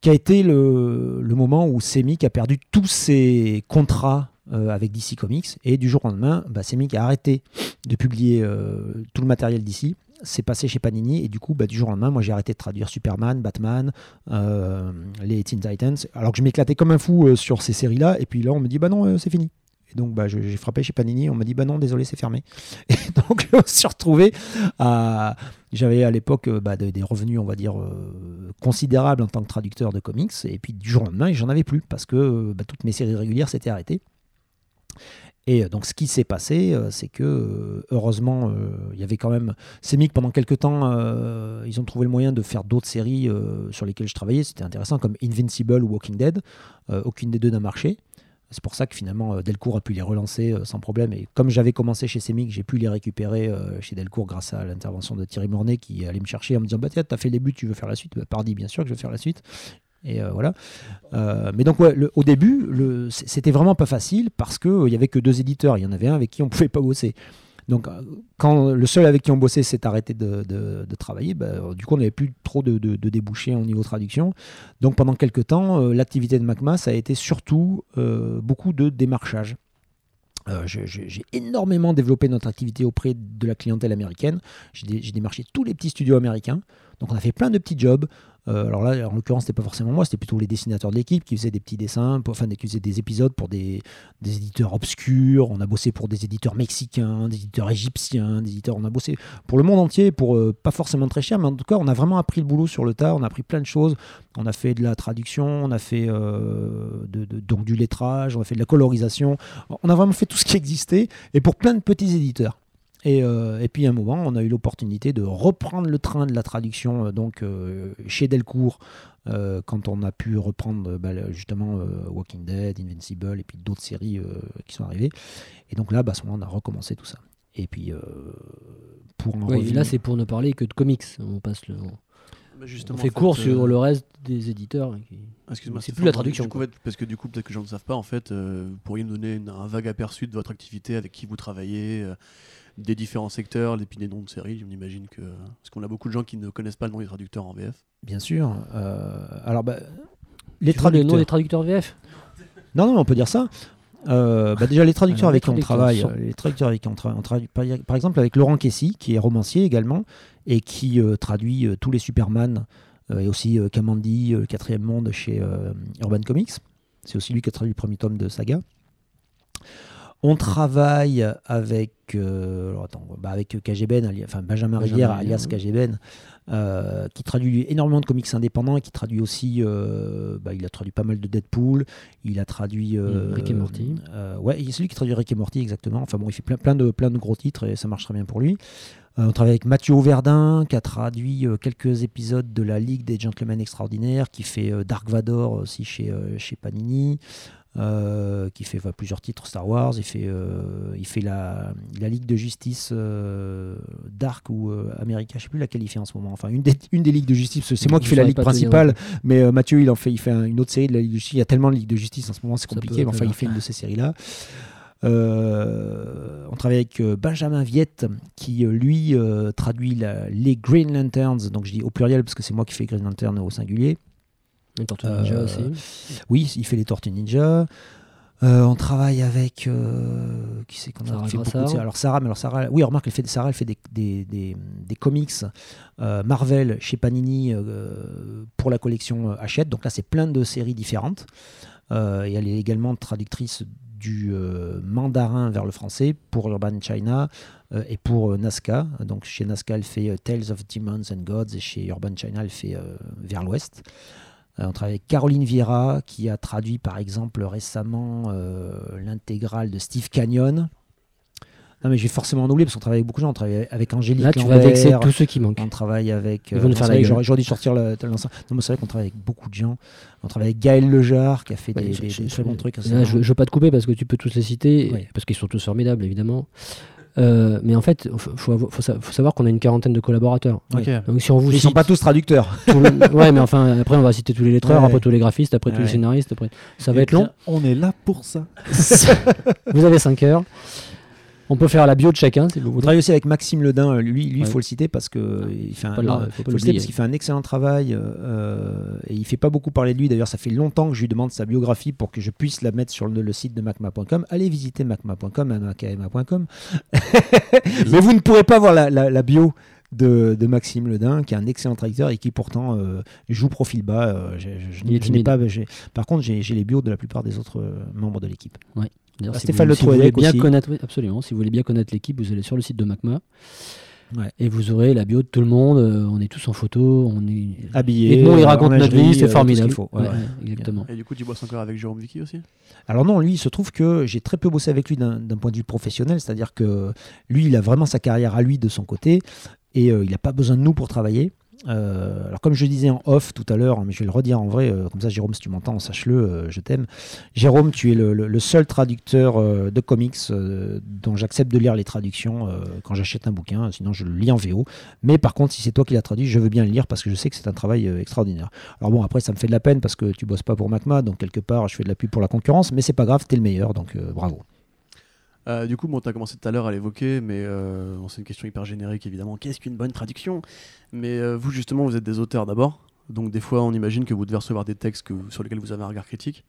S2: qui a été le, le moment où Semic a perdu tous ses contrats euh, avec DC Comics. Et du jour au lendemain, bah, Semic a arrêté de publier euh, tout le matériel d'ici. C'est passé chez Panini et du coup, bah, du jour au lendemain, moi j'ai arrêté de traduire Superman, Batman, euh, les Teen Titans, alors que je m'éclatais comme un fou sur ces séries-là. Et puis là, on me dit, bah non, c'est fini. Et donc, bah, j'ai frappé chez Panini. On m'a dit, bah non, désolé, c'est fermé. Et donc, je me suis retrouvé à. J'avais à l'époque bah, de- des revenus, on va dire, considérables en tant que traducteur de comics. Et puis, du jour au lendemain, j'en avais plus parce que toutes mes séries régulières s'étaient arrêtées. Et euh, donc, ce qui s'est passé, euh, c'est que, euh, heureusement, il y avait quand même. Semic, pendant quelques temps, ils ont trouvé le moyen de faire d'autres séries sur lesquelles je travaillais. C'était intéressant, comme Invincible ou Walking Dead. Aucune des deux n'a marché. C'est pour ça que finalement Delcourt a pu les relancer sans problème. Et comme j'avais commencé chez Semic, j'ai pu les récupérer chez Delcourt grâce à l'intervention de Thierry Mornay qui allait me chercher en me disant Bah, tiens, t'as fait le début, tu veux faire la suite? Bah, Pardi, bien sûr que je veux faire la suite. Et euh, voilà. Euh, mais donc, au début, c'était vraiment pas facile parce qu'il n'y avait que deux éditeurs. Il y en avait un avec qui on pouvait pas bosser. Donc, euh, quand le seul avec qui on bossait s'est arrêté de, travailler, bah, du coup, on n'avait plus trop de, débouchés au niveau traduction. Donc, pendant quelques temps, euh, l'activité de MacMa, ça a été surtout euh, beaucoup de démarchage. Euh, j'ai énormément développé notre activité auprès de la clientèle américaine. J'ai démarché tous les petits studios américains. Donc on a fait plein de petits jobs. Euh, alors là, en l'occurrence, c'était pas forcément moi, c'était plutôt les dessinateurs de l'équipe qui faisaient des petits dessins, pour- enfin qui faisaient des épisodes pour des, éditeurs obscurs. On a bossé pour des éditeurs mexicains, des éditeurs égyptiens, des éditeurs. On a bossé pour le monde entier, pour euh, pas forcément très cher, mais en tout cas, on a vraiment appris le boulot sur le tas. On a appris plein de choses. On a fait de la traduction, on a fait euh, de- donc du lettrage, on a fait de la colorisation. On a vraiment fait tout ce qui existait et pour plein de petits éditeurs. Et, euh, et puis à un moment, on a eu l'opportunité de reprendre le train de la traduction euh, donc euh, chez Delcourt euh, quand on a pu reprendre bah, justement euh, Walking Dead, Invincible et puis d'autres séries euh, qui sont arrivées. Et donc là, bah, à ce moment, on a recommencé tout ça. Et puis euh, pour en
S4: Oui,
S2: revenir-
S4: là, c'est pour ne parler que de comics. On passe le, on
S3: Bah,
S4: fait court sur le reste des éditeurs. qui-
S3: Excuse-moi,
S4: C'est plus la traduction,
S3: du coup, parce que du coup, peut-être que les gens ne savent pas, en fait, euh, vous pourriez nous donner une- un vague aperçu de votre activité, avec qui vous travaillez, euh, des différents secteurs, puis des noms de séries. On imagine que. Parce qu'on a beaucoup de gens qui ne connaissent pas le nom des traducteurs en VF.
S2: Bien sûr. euh, alors, bah, les
S4: veux le nom
S2: traducteurs.
S4: des traducteurs VF
S2: Non, non, on peut dire ça. Euh, bah déjà, les traducteurs
S4: Alors,
S2: avec
S4: les
S2: qui on
S4: traducteurs
S2: travaille,
S4: sont-
S2: les traducteurs avec qui on, tra- on travaille, par, par exemple avec Laurent Kessy, qui est romancier également, et qui euh, traduit euh, tous les Superman, euh, et aussi euh, Kamandi, euh, le quatrième monde chez euh, Urban Comics. C'est aussi lui qui a traduit le premier tome de Saga. On travaille avec, euh, alors attends, bah avec KGBen, ali- enfin Benjamin,
S4: Benjamin
S2: Rivière, alias
S4: oui.
S2: KGBen, euh, qui traduit énormément de comics indépendants et qui traduit aussi, euh, bah, il a traduit pas mal de Deadpool, il a traduit
S4: Rick et Morty.
S2: ouais, c'est lui qui traduit Rick et Morty exactement. Enfin bon, il fait plein, plein de plein de gros titres et ça marche très bien pour lui. On travaille avec Mathieu Auverdin qui a traduit quelques épisodes de la Ligue des Gentlemen Extraordinaires, qui fait Dark Vador aussi chez chez Panini. Euh, qui fait enfin, plusieurs titres Star Wars, il fait, euh, il fait la, la Ligue de Justice euh, Dark ou America, je sais plus laquelle il fait en ce moment. Enfin, une des, une des Ligues de Justice, c'est moi qui fais la Ligue principale, mais Mathieu, il en fait, il fait un- une autre série de la Ligue de Justice. Il y a tellement de Ligue de Justice en ce moment, c'est compliqué, mais enfin, il fait une de ces séries-là. Euh, on travaille avec Benjamin Viette qui lui euh, traduit la- les Green Lanterns, donc je dis au pluriel parce que c'est moi qui fais Green Lantern au singulier.
S4: Les Tortues
S2: Euh,
S4: Ninja aussi.
S2: Oui, il fait les Tortues Ninja. Euh, on travaille avec euh, qui c'est qu'on a fait beaucoup de. Alors Sarah, mais alors Sarah, oui, remarque, elle fait Sarah, elle fait des, des, des- des comics euh, Marvel chez Panini euh, pour la collection euh, Hachette. Donc là, c'est plein de séries différentes. Euh, et elle est également traductrice du mandarin vers le français pour Urban China et pour Nazca. Donc chez Nazca, elle fait Tales of Demons and Gods et chez Urban China, elle fait vers l'ouest. On travaille avec Caroline Vieira qui a traduit par exemple récemment l'intégrale de Steve Canyon non, mais je vais forcément en oublier parce qu'on travaille avec beaucoup de gens. On travaille avec Angélique.
S4: Là, tu vas vexer tous ceux qui manquent.
S2: On travaille avec.
S4: Ils vont nous faire la
S2: J'aurais dû sortir l'ensemble. Non, mais c'est vrai qu'on travaille avec beaucoup de gens. On travaille avec Gaël Lejar qui a fait des, très bons trucs.
S4: Là, je ne veux pas te couper parce que tu peux tous les citer, parce qu'ils sont tous formidables, évidemment. Euh, mais en fait, il faut, faut, savoir qu'on a une quarantaine de collaborateurs.
S2: Donc si on vous Ils ne sont pas tous traducteurs.
S4: ouais, mais enfin, après, on va citer tous les lettreurs, après tous les graphistes, après tous les scénaristes. Après... Ça va être long.
S1: On est là pour ça.
S4: vous avez 5 heures. On peut faire la bio de chacun si vous.
S2: On travaille aussi avec Maxime Ledin. Euh, lui, il faut le citer parce que il fait un, qu'il fait un excellent travail euh, et il fait pas beaucoup parler de lui. D'ailleurs, ça fait longtemps que je lui demande sa biographie pour que je puisse la mettre sur le, site de macma.com. Allez visiter macma.com, makma.com. Mais vous ne pourrez pas voir la, bio de, Maxime Ledin, qui est un excellent traducteur et qui pourtant euh, joue profil bas. je, n'ai pas, par contre, j'ai les bios de la plupart des autres membres de l'équipe.
S4: Ouais. Stéphane Le si vous voulez bien connaître, absolument. Si vous voulez bien connaître l'équipe, vous allez sur le site de Macma. Et vous aurez la bio de tout le monde. Euh, on est tous en photo, on est
S2: habillés.
S4: Et nous, il raconte notre vie, c'est euh, formidable.
S3: exactement. Et du coup, tu bosses encore avec Jérôme Vicky aussi?
S2: Alors non, lui, il se trouve que j'ai très peu bossé avec lui d'un point de vue professionnel, c'est-à-dire que lui, il a vraiment sa carrière à lui de son côté et euh, il n'a pas besoin de nous pour travailler. Euh, alors comme je disais en off tout à l'heure, mais je vais le redire en vrai, euh, comme ça Jérôme si tu m'entends, sache-le, euh, je t'aime. Jérôme, tu es le, seul traducteur de comics dont j'accepte de lire les traductions quand j'achète un bouquin, sinon je le lis en VO. Mais par contre, si c'est toi qui l'as traduit, je veux bien le lire parce que je sais que c'est un travail extraordinaire. Alors bon, après ça me fait de la peine parce que tu bosses pas pour Macma, donc quelque part je fais de la pub pour la concurrence, mais c'est pas grave, t'es le meilleur, donc bravo.
S3: Euh, du coup, bon, tu as commencé tout à l'heure à l'évoquer, mais euh, c'est une question hyper générique évidemment. Qu'est-ce qu'une bonne traduction? Mais euh, vous, justement, vous êtes des auteurs d'abord, donc des fois, on imagine que vous devez recevoir des textes que, sur lesquels vous avez un regard critique.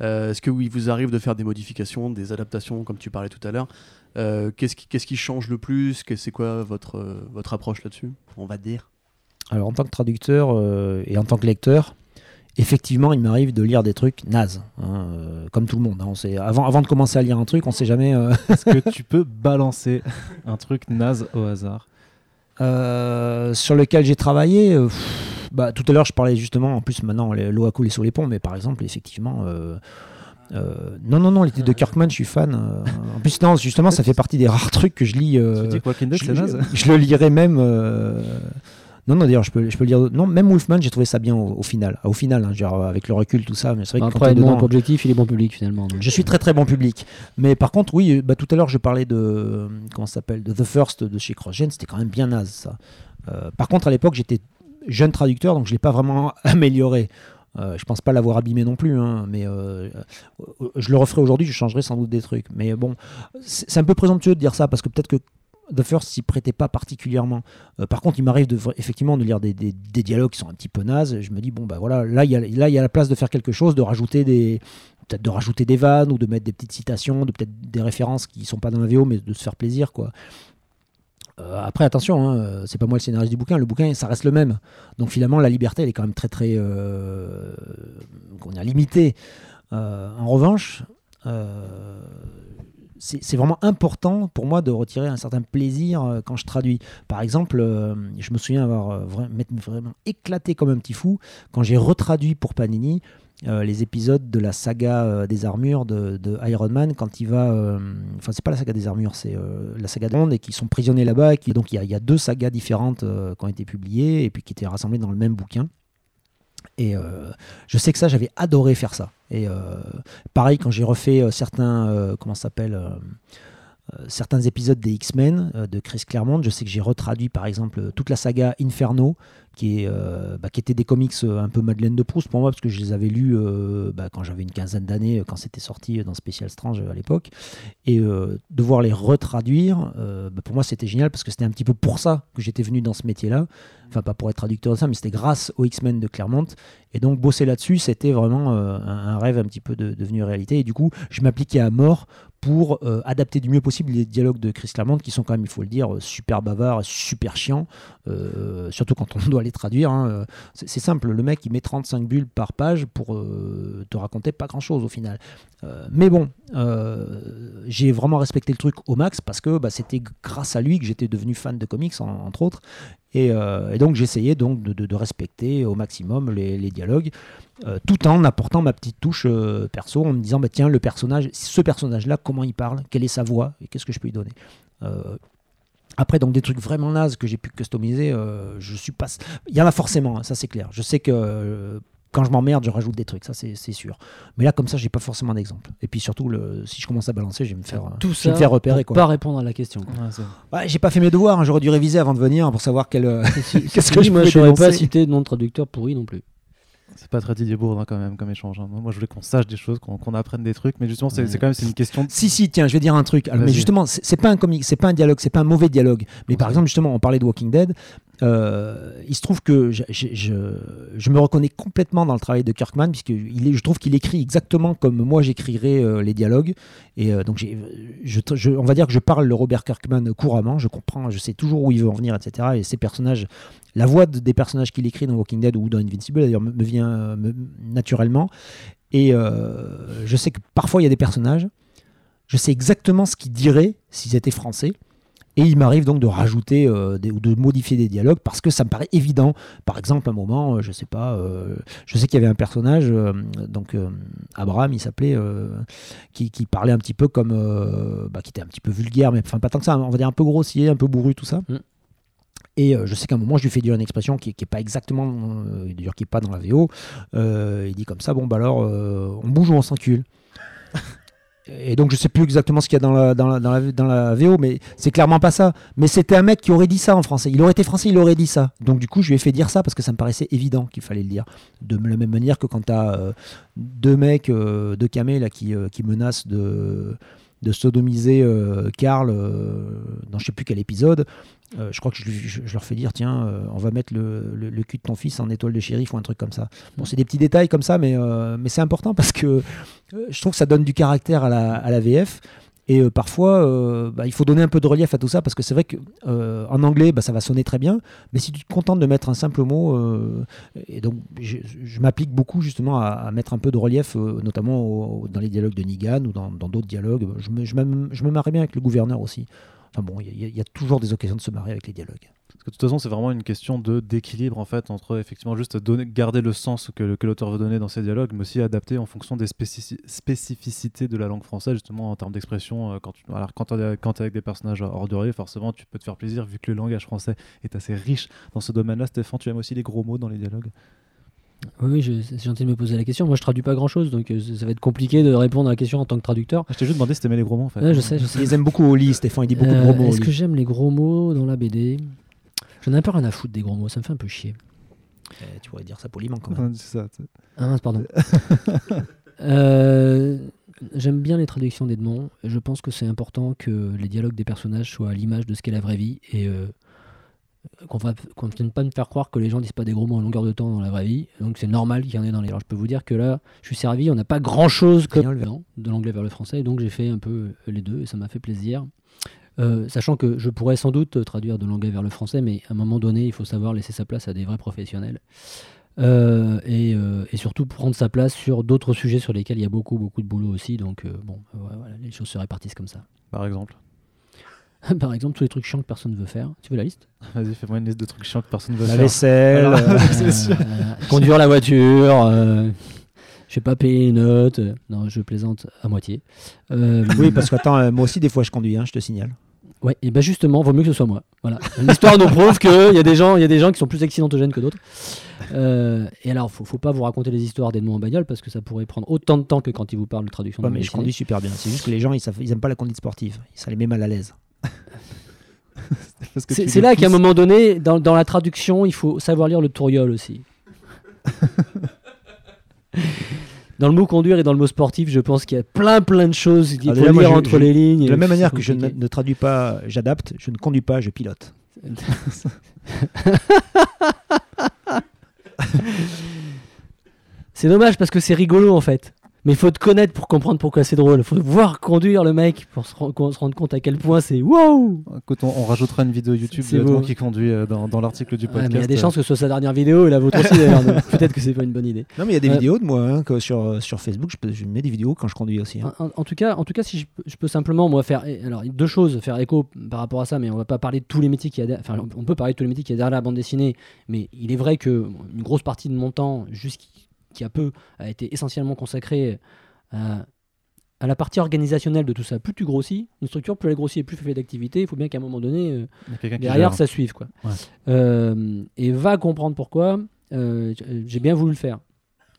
S3: Est-ce que il vous arrive de faire des modifications, des adaptations, comme tu parlais tout à l'heure? Qu'est-ce qui, qui, change le plus? C'est quoi votre, votre approche là-dessus? On va dire.
S2: Alors, en tant que traducteur et en tant que lecteur, effectivement, il m'arrive de lire des trucs nazes, hein, euh, comme tout le monde. Hein. on sait, avant, avant de commencer à lire un truc, on sait jamais. Euh,
S1: Est-ce que tu peux balancer un truc naze au hasard?
S2: Euh, Sur lequel j'ai travaillé, bah, tout à l'heure je parlais justement, en plus maintenant l'eau a coulé sur les ponts, mais par exemple, effectivement. non, non, non, les de Kirkman, je suis fan. en plus, non, justement, ça fait partie des rares trucs que je lis.
S1: je,
S2: je, je, le lirai même. Non, non, d'ailleurs, je peux, je peux le dire. Non, même Wolfman, j'ai trouvé ça bien au, final. Au final, hein, genre, avec le recul, tout ça. Mais c'est vrai
S4: que Après, dedans, objectif, il est bon public finalement.
S2: Je suis très très bon public. Mais par contre, oui, bah, tout à l'heure, je parlais de. Comment ça s'appelle De The First de chez CrossGen. C'était quand même bien naze, ça. Euh, par contre, à l'époque, j'étais jeune traducteur, donc je ne l'ai pas vraiment amélioré. Euh, je pense pas l'avoir abîmé non plus, hein, mais euh, je le referai aujourd'hui, je changerai sans doute des trucs. Mais bon, c'est un peu présomptueux de dire ça parce que peut-être que The First s'y prêtait pas particulièrement. Euh, par contre, il m'arrive effectivement de lire des, dialogues qui sont un petit peu nazes. Je me dis, bon, bah voilà, là, il y a, la place de faire quelque chose, de rajouter des peut-être de rajouter des vannes ou de mettre des petites citations, de peut-être des références qui sont pas dans la VO, mais de se faire plaisir, quoi. Euh, après, attention, hein, c'est pas moi le scénariste du bouquin, le bouquin ça reste le même. Donc finalement, la liberté, elle est quand même très très euh, on a limitée. en revanche, c'est vraiment important pour moi de retirer un certain plaisir euh, quand je traduis. Par exemple, euh, je me souviens avoir euh, vraiment éclaté comme un petit fou quand j'ai retraduit pour Panini les épisodes de la saga des armures de, Iron Man quand il va. enfin, c'est pas la saga des armures, c'est la saga de monde et qui sont prisonniers là-bas. Donc il y, y, a deux sagas différentes qui ont été publiées et puis qui étaient rassemblées dans le même bouquin. Et euh, je sais que ça, j'avais adoré faire ça. Et euh, pareil, quand j'ai refait euh, certains, comment s'appelle, certains épisodes des X-Men de Chris Claremont, je sais que j'ai retraduit par exemple toute la saga Inferno qui, est, euh, bah, étaient des comics euh, un peu Madeleine de Proust pour moi, parce que je les avais lus euh, bah, quand j'avais une quinzaine d'années, quand c'était sorti dans Special Strange à l'époque. Et de voir les retraduire, bah, pour moi c'était génial, parce que c'était un petit peu pour ça que j'étais venu dans ce métier-là. Enfin, pas pour être traducteur de ça, mais c'était grâce aux X-Men de Claremont. Et donc bosser là-dessus, c'était vraiment un, rêve un petit peu de, devenu réalité. Et du coup, je m'appliquais à mort pour adapter du mieux possible les dialogues de Chris Claremont, qui sont quand même, il faut le dire, super bavards, super chiants, surtout quand on doit les traduire. hein. C'est simple, le mec il met 35 bulles par page pour euh, te raconter pas grand chose au final. Euh, mais bon, euh, j'ai vraiment respecté le truc au max parce que bah, c'était grâce à lui que j'étais devenu fan de comics, en- entre autres. Et, donc j'essayais donc de, respecter au maximum les, les dialogues, tout en apportant ma petite touche perso, en me disant bah, tiens le personnage, ce personnage-là, comment il parle, quelle est sa voix? Et qu'est-ce que je peux lui donner? Après, donc des trucs vraiment nazes que j'ai pu customiser, euh, je suis pas. Il y en a forcément, hein, ça c'est clair. Je sais que euh, quand je m'emmerde, je rajoute des trucs, ça c'est sûr. Mais là, comme ça, j'ai pas forcément d'exemple. Et puis surtout, le, si je commence à balancer, je vais me faire, euh,
S4: Tout
S2: je vais
S4: ça
S2: me faire repérer.
S4: pour
S2: Quoi.
S4: pas répondre à la question.
S1: Ouais,
S2: Ouais, j'ai pas fait mes devoirs, hein, j'aurais dû réviser avant de venir pour savoir quel. euh, Qu'est-ce que je
S4: moi je n'aurais pas cité de nom de traducteur pourri non plus.
S1: C'est pas très Didier Bourdin quand même comme échange. hein. Moi, je voulais qu'on sache des choses, qu'on apprenne des trucs, mais justement, c'est
S2: Ouais.
S1: quand même une question. de-
S2: Si, si, tiens, je vais dire un truc. Alors, mais justement, c'est pas un comique, c'est pas un dialogue, c'est pas un mauvais dialogue. Mais par exemple, justement, on parlait de Walking Dead. Euh, il se trouve que je, me reconnais complètement dans le travail de Kirkman, puisque je trouve qu'il écrit exactement comme moi j'écrirais euh, les dialogues. Et euh, donc, on va dire que je parle le Robert Kirkman couramment. Je comprends, je sais toujours où il veut en venir, etc. Et ces personnages, la voix de- des personnages qu'il écrit dans Walking Dead ou dans Invincible, me, vient me- naturellement. Et je sais que parfois il y a des personnages, je sais exactement ce qu'ils diraient s'ils étaient français. Et il m'arrive donc de rajouter euh, des- ou de modifier des dialogues parce que ça me paraît évident. Par exemple, un moment, euh, je sais pas, euh, je sais qu'il y avait un personnage, euh, donc Abraham, il s'appelait, qui, qui parlait un petit peu comme, bah, qui était un petit peu vulgaire, mais enfin pas tant que ça, on va dire un peu grossier, un peu bourru, tout ça.
S4: Mm.
S2: Et je sais qu'à un moment, je lui fais dire une expression qui n'est pas exactement, d'ailleurs qui n'est pas dans la VO. Il dit comme ça, bon, bah alors, on bouge ou on s'encule? Et donc, je sais plus exactement ce qu'il y a dans la, dans la, dans la, VO, mais c'est clairement pas ça. Mais c'était un mec qui aurait dit ça en français. Il aurait été français, il aurait dit ça. Donc, du coup, je lui ai fait dire ça parce que ça me paraissait évident qu'il fallait le dire. De la même manière que quand tu as deux mecs, euh, deux qui, euh, qui menacent de, de sodomiser euh, Karl euh, dans je sais plus quel épisode. Euh, je crois que je, lui- je- je leur fais dire tiens, on va mettre le, le- le cul de ton fils en étoile de shérif ou un truc comme ça. Bon, c'est des petits détails comme ça, mais, mais c'est important parce que je trouve que ça donne du caractère à la, à la VF. Et euh, parfois, euh, bah, il faut donner un peu de relief à tout ça parce que c'est vrai qu'en anglais, bah, ça va sonner très bien. Mais si tu te contentes de mettre un simple mot, euh, et donc je, m'applique beaucoup justement à, mettre un peu de relief, euh, notamment dans les dialogues de Nigan ou dans d'autres dialogues. Je me, je, marrais bien avec le gouverneur aussi. Enfin bon, il y, y a toujours des occasions de se marier avec les dialogues.
S1: Parce que de toute façon, c'est vraiment une question de d'équilibre en fait entre effectivement juste donner, garder le sens que, l'auteur veut donner dans ses dialogues, mais aussi adapter en fonction des spécificités de la langue française, justement en termes d'expression. euh, Quand tu alors quand t'es quand t'es avec des personnages hors de rire, forcément, tu peux te faire plaisir vu que le langage français est assez riche dans ce domaine-là. Stéphane, tu aimes aussi les gros mots dans les dialogues?
S4: Oui, c'est gentil de me poser la question. Moi, je traduis pas grand chose, donc euh, ça va être compliqué de répondre à la question en tant que traducteur.
S1: Ah, Je t'ai juste demandé si t'aimais les gros mots en fait.
S4: Ouais, je sais, je sais.
S2: les aime beaucoup au lit, Stéphane, il dit beaucoup de
S4: Euh,
S2: gros mots au
S4: Est-ce que j'aime les gros mots dans la BD J'en ai un peu rien à foutre des gros mots, ça me fait un peu chier.
S2: Eh, tu pourrais dire ça poliment quand même.
S1: Ça,
S4: Ah mince, pardon. Euh, J'aime bien les traductions d'Edmond. Je pense que c'est important que les dialogues des personnages soient à l'image de ce qu'est la vraie vie et euh, qu'on ne vienne pas me faire croire que les gens disent pas des gros mots en longueur de temps dans la vraie vie. Donc c'est normal qu'il y en ait dans les. Alors je peux vous dire que là, je suis servi, on n'a pas grand chose Non, de l'anglais vers le français, donc j'ai fait un peu les deux et ça m'a fait plaisir. Euh, sachant que je pourrais sans doute traduire de l'anglais vers le français, mais à un moment donné, il faut savoir laisser sa place à des vrais professionnels. Euh, et, euh, et surtout prendre sa place sur d'autres sujets sur lesquels il y a beaucoup, beaucoup de boulot aussi. Donc, euh, bon, voilà, voilà, les choses se répartissent comme ça.
S1: Par exemple.
S4: Par exemple, tous les trucs chiants que personne ne veut faire. Tu veux la liste?
S1: Vas-y, fais-moi une liste de trucs chiants que personne ne veut
S2: La
S1: faire.
S2: vaisselle.
S1: Alors,
S2: euh,
S1: sûr.
S4: Euh, Conduire la voiture. euh, je vais pas payer une note. euh, Non, je plaisante à moitié. Euh,
S2: oui, parce que attends, euh, moi aussi, des fois, je conduis, hein, je te signale.
S4: Ouais, et ben justement, vaut mieux que ce soit moi. Voilà. L'histoire nous prouve qu'il y a des gens, il y a des gens qui sont plus accidentogènes que d'autres. Euh, et alors, faut, faut pas vous raconter les histoires d'Edmond en bagnole parce que ça pourrait prendre autant de temps que quand il vous parle de traduction.
S2: Ouais,
S4: de
S2: mais je conduis super bien. C'est juste que les gens, ils, savent, ils aiment pas la conduite sportive. Ça les met mal à l'aise.
S4: C'est là qu'à un moment donné, dans, dans la traduction, il faut savoir lire le touriol aussi. dans le mot conduire et dans le mot sportif, je pense qu'il y a plein plein de choses qu'il
S2: Ah,
S4: faut lire entre
S2: je-
S4: les lignes.
S2: De la même manière que je ne traduis pas, j'adapte, je ne conduis pas, je pilote.
S4: C'est dommage parce que c'est rigolo en fait. Mais il faut te connaître pour comprendre pourquoi c'est drôle. Il faut voir conduire le mec pour se, ren- se rendre compte à quel point c'est wow.
S1: Écoute, on, on rajoutera une vidéo YouTube
S4: C'est
S1: de. Edmond qui conduit euh, dans, dans l'article du
S4: Ouais,
S1: podcast.
S4: mais il y a des
S1: euh,
S4: chances que ce soit sa dernière vidéo et la vôtre aussi d'ailleurs. donc Peut-être que c'est pas une bonne idée.
S2: Non, mais il y a des
S4: Ouais.
S2: vidéos de moi hein, que sur, euh, sur Facebook. Je, peux- je mets des vidéos quand je conduis aussi. hein.
S4: En, tout cas, en tout cas, si je, peux- je peux simplement moi faire eh, alors deux choses, faire écho par rapport à ça, mais on va pas parler de tous les métiers qu'il y a. derrière- Enfin, on- on peut parler de tous les métiers qu'il y a derrière la bande dessinée, mais il est vrai que une grosse partie de mon temps, jusqu'à peu, a été essentiellement consacrée à, à la partie organisationnelle de tout ça. Plus tu grossis, une structure, plus elle grossit et plus elle fait d'activité, il faut bien qu'à un moment donné, euh,
S1: a qui
S4: derrière ça suive quoi.
S1: Ouais.
S4: Euh, et va comprendre pourquoi. euh, j'ai bien voulu le faire.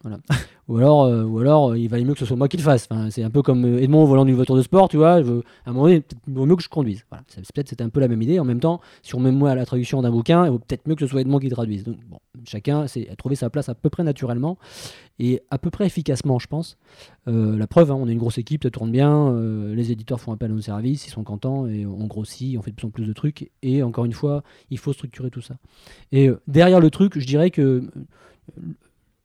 S4: Ou alors, euh, ou alors euh, il valait mieux que ce soit moi qui le fasse. C'est un peu comme euh, Edmond au volant d'une voiture de sport, tu vois. à un moment donné, il vaut mieux que je conduise. Voilà. C'est- Peut-être c'était un peu la même idée. En même temps, si on met moi à la traduction d'un bouquin, il vaut peut-être mieux que ce soit Edmond qui traduise. Donc, bon, chacun a trouvé sa place à peu près naturellement et à peu près efficacement, je pense. La preuve, hein, on est une grosse équipe, ça tourne bien. les éditeurs font appel à nos services, ils sont contents et on grossit, on fait de plus en plus de trucs. Et encore une fois, il faut structurer tout ça. Et derrière le truc, je dirais que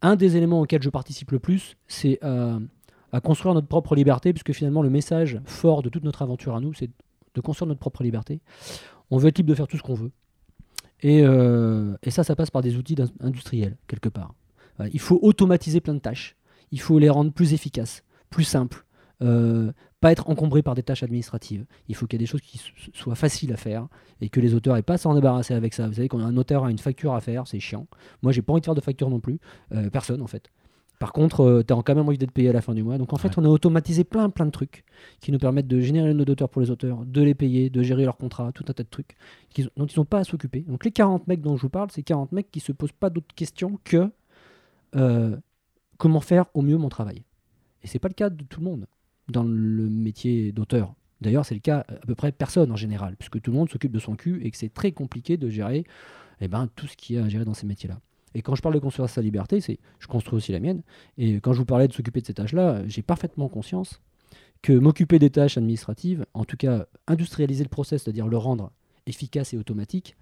S4: un des éléments auxquels je participe le plus, c'est à, à construire notre propre liberté, puisque finalement le message fort de toute notre aventure à nous, c'est de construire notre propre liberté. On veut être libre de faire tout ce qu'on veut. Et, euh, ça, ça passe par des outils industriels, quelque part. Voilà, il faut automatiser plein de tâches. Il faut les rendre plus efficaces, plus simples. euh, pas être encombré par des tâches administratives. Il faut qu'il y ait des choses qui soient faciles à faire et que les auteurs aient pas à s'en débarrasser avec ça. Vous savez, quand un auteur a une facture à faire, c'est chiant. Moi, j'ai pas envie de faire de facture non plus. Euh, personne, en fait. Par contre, tu as quand même envie d'être payé à la fin du mois. Donc, en fait,
S1: Ouais.
S4: on a automatisé plein, plein de trucs qui nous permettent de générer une note d'auteur pour les auteurs, de les payer, de gérer leurs contrats, tout un tas de trucs dont ils n'ont pas à s'occuper. Donc, les 40 mecs dont je vous parle, c'est 40 mecs qui se posent pas d'autres questions que euh, comment faire au mieux mon travail. Et c'est pas le cas de tout le monde dans le métier d'auteur. D'ailleurs, c'est le cas à peu près personne en général, puisque tout le monde s'occupe de son cul et que c'est très compliqué de gérer eh ben, tout ce qu'il y a à gérer dans ces métiers-là. Et quand je parle de construire sa liberté, c'est je construis aussi la mienne. Et quand je vous parlais de s'occuper de ces tâches-là, j'ai parfaitement conscience que m'occuper des tâches administratives, en tout cas industrialiser le process, c'est-à-dire le rendre efficace et automatique,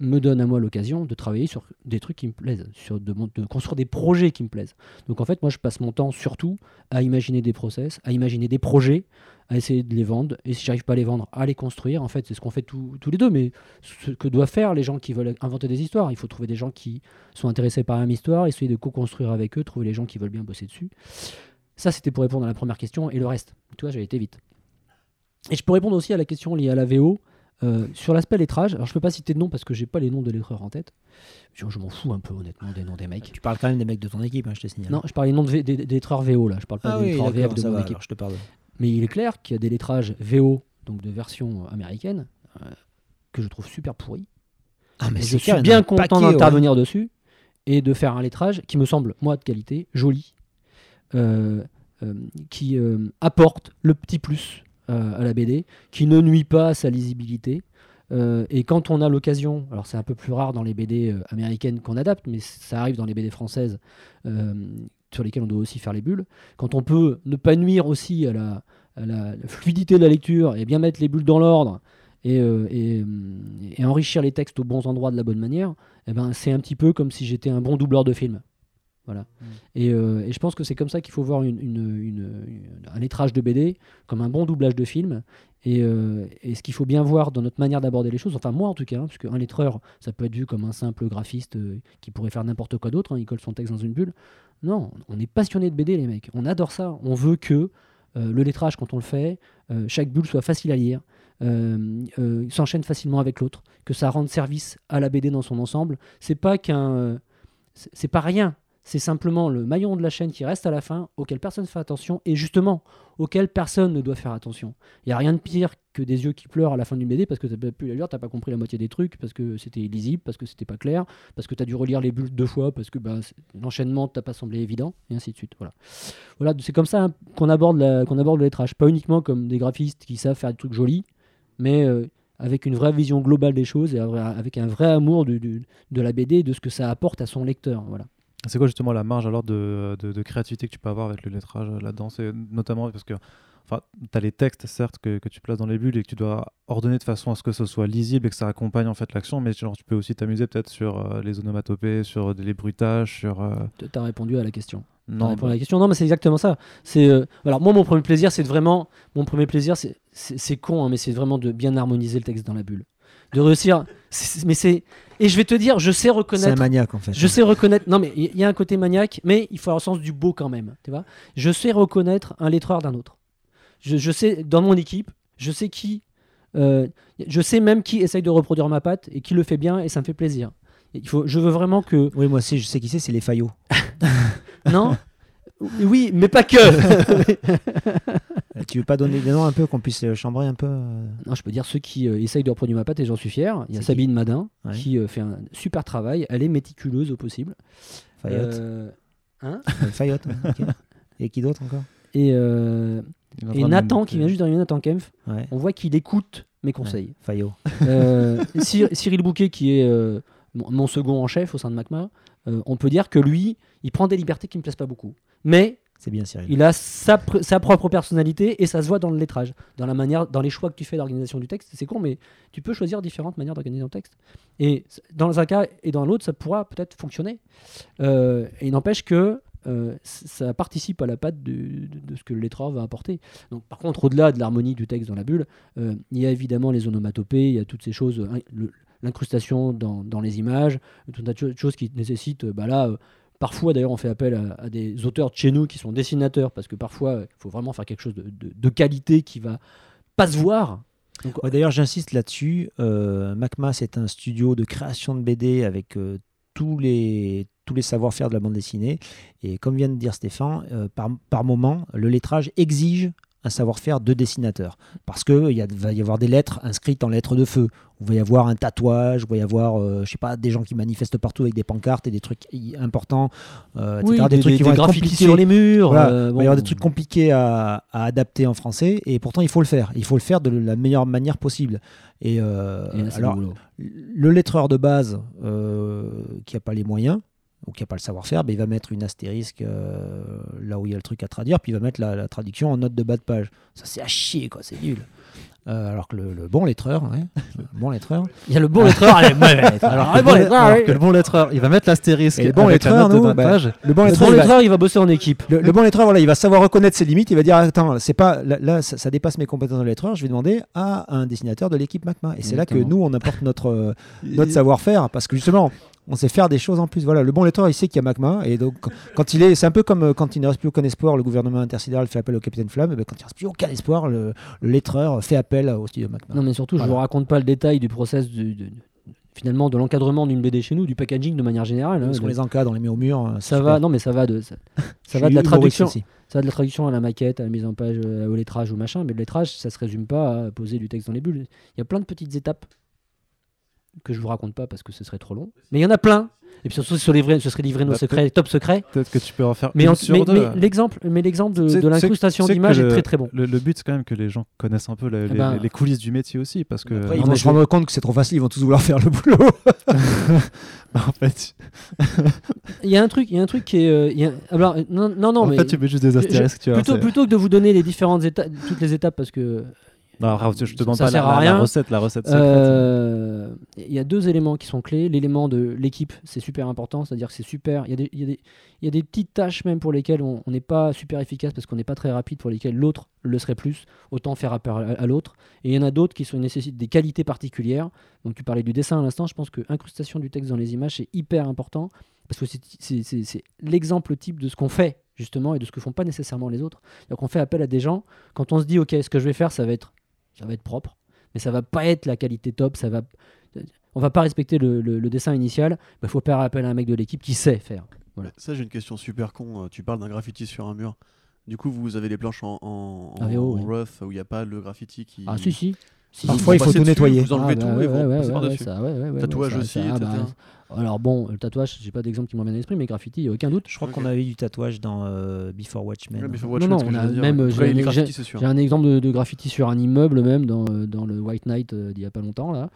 S4: me donne à moi l'occasion de travailler sur des trucs qui me plaisent, sur de, construire des projets qui me plaisent. Donc en fait, moi, je passe mon temps surtout à imaginer des process, à imaginer des projets, à essayer de les vendre. Et si j'arrive pas à les vendre, à les construire. En fait, c'est ce qu'on fait tous les deux. Mais ce que doivent faire les gens qui veulent inventer des histoires, il faut trouver des gens qui sont intéressés par la même histoire, essayer de co-construire avec eux, trouver les gens qui veulent bien bosser dessus. Ça, c'était pour répondre à la première question. Et le reste, tu vois, j'ai été vite. Et je peux répondre aussi à la question liée à la VO. Euh, sur l'aspect lettrage, alors je peux pas citer de nom parce que j'ai pas les noms de lettreurs en tête. Je, je m'en fous un peu honnêtement des noms des mecs.
S2: Tu parles quand même des mecs de ton équipe, hein, je te signale.
S4: Non, je parle des noms de V- des, des lettreurs VO là, je parle pas
S2: ah
S4: des
S2: oui,
S4: lettreurs VF de mon
S2: va,
S4: équipe.
S2: je te.
S4: Mais il est clair qu'il y a des lettrages VO, donc de version américaine, euh, que je trouve super pourris.
S2: Ah, mais
S4: je
S2: clair,
S4: suis bien content
S2: ouais.
S4: d'intervenir dessus et de faire un lettrage qui me semble, moi, de qualité, joli, euh, qui apporte le petit plus à la BD, qui ne nuit pas à sa lisibilité. Euh, et quand on a l'occasion, alors c'est un peu plus rare dans les BD euh, américaines qu'on adapte, mais ça arrive dans les BD françaises euh, sur lesquelles on doit aussi faire les bulles, quand on peut ne pas nuire aussi à la, fluidité de la lecture et bien mettre les bulles dans l'ordre euh, et enrichir les textes aux bons endroits de la bonne manière, eh ben, c'est un petit peu comme si j'étais un bon doubleur de film. Voilà. Et, euh, et je pense que c'est comme ça qu'il faut voir une- une- une- une- un lettrage de BD, comme un bon doublage de film. Et, euh, et ce qu'il faut bien voir dans notre manière d'aborder les choses, enfin moi en tout cas, hein, parce qu'un lettreur, ça peut être vu comme un simple graphiste euh, qui pourrait faire n'importe quoi d'autre, hein, il colle son texte dans une bulle. Non, on est passionné de BD les mecs, on adore ça, on veut que le lettrage quand on le fait, chaque bulle soit facile à lire, euh, euh, s'enchaîne facilement avec l'autre, que ça rende service à la BD dans son ensemble. C'est pas qu'un, c'est pas rien. C'est simplement le maillon de la chaîne qui reste à la fin, auquel personne ne fait attention, et justement, auquel personne ne doit faire attention. Il n'y a rien de pire que des yeux qui pleurent à la fin d'une BD parce que tu n'as pas pu la lire, tu pas compris la moitié des trucs, parce que c'était illisible, parce que c'était pas clair, parce que tu as dû relire les bulles deux fois, parce que bah, l'enchaînement t'a pas semblé évident, et ainsi de suite. Voilà, voilà c'est comme ça hein, qu'on aborde, aborde le lettrage. Pas uniquement comme des graphistes qui savent faire des trucs jolis, mais euh, avec une vraie vision globale des choses et avec un vrai amour de la BD de ce que ça apporte à son lecteur. Voilà.
S1: C'est quoi justement la marge alors de, de, de créativité que tu peux avoir avec le lettrage là-dedans C'est notamment parce que enfin, tu as les textes certes que, que tu places dans les bulles et que tu dois ordonner de façon à ce que ce soit lisible et que ça accompagne en fait l'action, mais genre, tu peux aussi t'amuser peut-être sur euh, les onomatopées, sur les bruitages, sur... euh,
S4: Tu as répondu à la question.
S2: Non,
S4: à la question. Non, mais c'est exactement ça. C'est euh, alors moi mon premier plaisir, c'est vraiment mon premier plaisir, c'est con, hein, mais c'est vraiment de bien harmoniser le texte dans la bulle, de réussir. c'est- mais c'est et je vais te dire, je sais
S2: c'est un
S4: reconnaître.
S2: maniaque en fait.
S4: Je sais reconnaître. Non, mais il y, a un côté maniaque, mais il faut avoir le sens du beau quand même. Tu vois je sais reconnaître un lettreur d'un autre. Je, je sais, dans mon équipe, je sais qui. euh, je sais même qui essaye de reproduire ma patte et qui le fait bien et ça me fait plaisir. Il faut, je veux vraiment que.
S2: Oui, moi aussi, je sais qui c'est, c'est les Fayot.
S4: Non? Oui, mais pas que
S2: tu veux pas donner des noms un peu, qu'on puisse chambrer un peu euh,
S4: Non, je peux dire ceux qui euh, essayent de reproduire ma patte et j'en suis fier. Il y a
S2: qui
S4: Sabine Madin
S2: Ouais.
S4: qui euh, fait un super travail. Elle est méticuleuse au possible.
S2: Fayot
S4: Euh, hein
S2: Ouais, Fayot, ouais, ok. Et qui d'autre encore?
S4: Et, euh, Nathan, qui vient juste d'arriver, Nathan Kempf,
S2: Ouais.
S4: on voit qu'il écoute mes conseils.
S2: Fayot.
S4: Euh, Cyr- Cyril Bouquet, qui est euh, mon, mon second en chef au sein de MACMA, euh, on peut dire que lui, il prend des libertés qui ne me plaisent pas beaucoup. Mais
S2: C'est bien Cyril.
S4: il a sa, pr- sa propre personnalité et ça se voit dans le lettrage, dans la manière, dans les choix que tu fais d'organisation du texte. C'est con, mais tu peux choisir différentes manières d'organiser un texte. Et dans un cas et dans l'autre, ça pourra peut-être fonctionner. Euh, et il n'empêche que euh, ça participe à la patte de, de- de ce que le lettreur va apporter. Donc, par contre, au-delà de l'harmonie du texte dans la bulle, euh, il y a évidemment les onomatopées, il y a toutes ces choses, hein, l'incrustation dans, dans les images, tout un tas de cho- choses qui nécessitent, bah là, parfois d'ailleurs on fait appel à, des auteurs de chez nous qui sont dessinateurs, parce que parfois euh, il faut vraiment faire quelque chose de, qualité qui va pas se voir.
S2: D'ailleurs, j'insiste là-dessus. Euh, MacMa, c'est un studio de création de BD avec euh, tous les tous les savoir-faire de la bande dessinée. Et comme vient de dire Stéphane, euh, par, par moment, le lettrage exige un savoir-faire de dessinateur. Parce qu'il va y avoir des lettres inscrites en lettres de feu. Il va y avoir un tatouage, il va y avoir, euh, je sais pas, des gens qui manifestent partout avec des pancartes et des trucs importants, euh, etc.
S4: oui,
S2: des, trucs qui vont être compliqués.
S4: sur les murs.
S2: Voilà,
S4: euh,
S2: il va y avoir des trucs compliqués à, à adapter en français et pourtant il faut le faire. Il faut le faire de la meilleure manière possible. Et,
S4: Et là, c'est
S2: alors,
S4: le
S2: lettreur de base qui n'a pas les moyens ou qui n'a pas le savoir-faire, ben, il va mettre une astérisque euh, là où il y a le truc à traduire, puis il va mettre la, la traduction en note de bas de page. Ça c'est à chier, quoi, c'est nul. Euh, alors que le, le bon lettreur, ouais, le bon lettreur,
S4: Il y a le bon lettreur, allez, lettreur.
S1: Alors,
S4: Ah,
S1: le bon-
S4: lettreur,
S1: alors
S4: oui.
S1: que le bon lettreur, il va mettre l'astérisque
S2: Et le bon lettreur, nous,
S1: bas de
S2: bah,
S1: page.
S2: le bon
S4: Le
S2: lettreur, il va-
S4: lettreur, il va bosser en équipe.
S2: Le, le bon lettreur, voilà, il va savoir reconnaître ses limites. Il va dire Attends, c'est pas là, là, ça, ça dépasse mes compétences de lettreur. Je vais demander à un dessinateur de l'équipe MacMa. Et c'est là que nous, on apporte notre, euh, notre savoir-faire parce que justement, on sait faire des choses en plus. Voilà, le bon lettreur, il sait qu'il y a MacMa. Et donc, quand- quand il est, c'est un peu comme euh, quand il ne reste plus aucun espoir, le gouvernement intersidéral fait appel au capitaine Flamme. Et ben, quand il ne reste plus aucun espoir, le, le lettreur fait appel au studio MacMa.
S4: Non, mais surtout, je
S2: Voilà.
S4: vous raconte pas le détail du process du- finalement de l'encadrement d'une BD chez nous, du packaging de manière générale. hein,
S2: Parce qu'on
S4: de-
S2: les encadre, on les met au mur. euh,
S4: ça va, non mais ça va de ça, ça va de la traduction, ça va de la traduction à la maquette, à la mise en page, euh, au lettrage, au machin. Mais le lettrage, ça se résume pas à poser du texte dans les bulles. Il y a plein de petites étapes que je vous raconte pas parce que ce serait trop long. Mais il y en a plein. Et puis surtout, ce, serait livrer nos
S1: Bah,
S4: secrets, top secrets.
S1: Peut-être que tu peux en faire
S4: Mais,
S1: une
S4: en-
S1: sur
S4: mais,
S1: deux.
S4: mais l'exemple, mais l'exemple de, de l'incrustation d'image est très très bon.
S1: Le, le but, c'est quand même que les gens connaissent un peu la- les,
S4: ben-
S1: les coulisses du métier aussi, parce que
S2: Après, ils vont se rendre compte que c'est trop facile, ils vont tous vouloir faire le boulot.
S1: en fait,
S4: Il y a un truc, il y a un truc qui est, euh, il y a- alors, euh, non, non, non,
S1: en
S4: mais
S1: fait, tu mets juste des astérisques, tu vois.
S4: plutôt, plutôt que de vous donner les différentes étapes, toutes les étapes, parce que
S1: Non, je te demande
S4: ça
S1: pas
S4: sert
S1: la,
S4: à rien.
S1: la recette, la recette.
S4: Euh, Il y a deux éléments qui sont clés. L'élément de l'équipe, c'est super important, c'est-à-dire que c'est super. Il y, a des- il y y a des petites tâches même pour lesquelles on n'est pas super efficace parce qu'on n'est pas très rapide, pour lesquelles l'autre le serait plus. Autant faire appel à, à l'autre. Et il y en a d'autres qui sont, nécessitent des qualités particulières. Donc tu parlais du dessin à l'instant. Je pense que incrustation du texte dans les images, c'est hyper important parce que c'est l'exemple type de ce qu'on fait justement et de ce que font pas nécessairement les autres. Donc on fait appel à des gens quand on se dit ok, ce que je vais faire, ça va être ça va être propre, mais ça va pas être la qualité top, ça va on va pas respecter le, le- le dessin initial, il faut faire appel à un mec de l'équipe qui sait faire. Voilà.
S3: Ça, j'ai une question super con. Euh, Tu parles d'un graffiti sur un mur. Du coup, vous avez des planches en, en, en-
S4: AVO,
S3: en
S4: oui.
S3: rough où il n'y a pas le graffiti qui.
S4: Ah si si. Si,
S2: Parfois, il faut tout nettoyer.
S3: Vous enlevez
S4: Ah,
S3: tout et vous
S4: ouais, ouais,
S3: passez
S4: ouais,
S3: par-dessus.
S4: ça, ouais, ouais, ouais,
S3: Tatouage aussi,
S4: ah, bah,
S3: etc.
S4: alors bon, le tatouage, j'ai pas d'exemple qui me revient à l'esprit, mais graffiti, il a aucun doute.
S2: Je crois
S3: Ok.
S2: qu'on avait eu du tatouage dans euh, Before Watchmen.
S3: Ouais, mais faut
S4: Non, non, on a même, j'ai- un exemple de, de graffiti sur un immeuble même dans, euh, dans le White Knight euh, d'il y a pas longtemps là,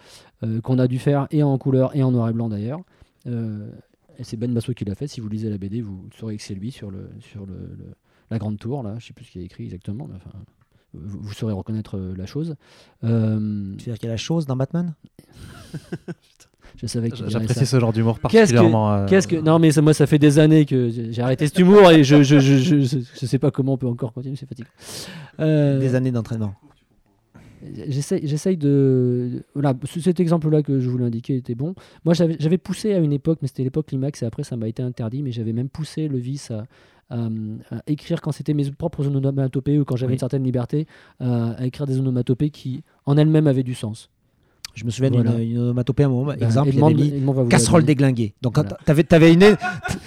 S4: euh, qu'on a dû faire et en couleur et en noir et blanc d'ailleurs. Et c'est Ben Basso qui l'a fait. Si vous lisez la BD, vous saurez que c'est lui sur le sur le, le- la grande tour là. Je sais plus ce qu'il a écrit exactement, mais enfin, vous, vous saurez reconnaître euh, la chose. Euh,
S2: Tu veux dire qu'il y a la chose dans Batman?
S4: Je savais ça.
S1: J'apprécie ce genre d'humour
S4: Qu'est-ce que-
S1: particulièrement. euh,
S4: Qu'est-ce que non mais ça, moi ça fait des années que j'ai arrêté cet humour et je je, je, je, je- je sais pas comment on peut encore continuer c'est fatigant. Euh,
S2: Des années d'entraînement.
S4: J'essaye de. Voilà, cet exemple-là que je voulais indiquer était bon. Moi, j'avais poussé à une époque, mais c'était l'époque Climax, et après, ça m'a été interdit, mais j'avais même poussé le vice à écrire quand c'était mes propres onomatopées ou quand j'avais
S2: Oui.
S4: une certaine liberté, à, à écrire des onomatopées qui, en elles-mêmes, avaient du sens.
S2: Je me souviens
S4: Voilà.
S2: d'une une onomatopée à un moment.
S4: Ben,
S2: exemple, il avait mis casserole déglinguée. Donc,
S4: Voilà.
S2: tu avais, avais, une,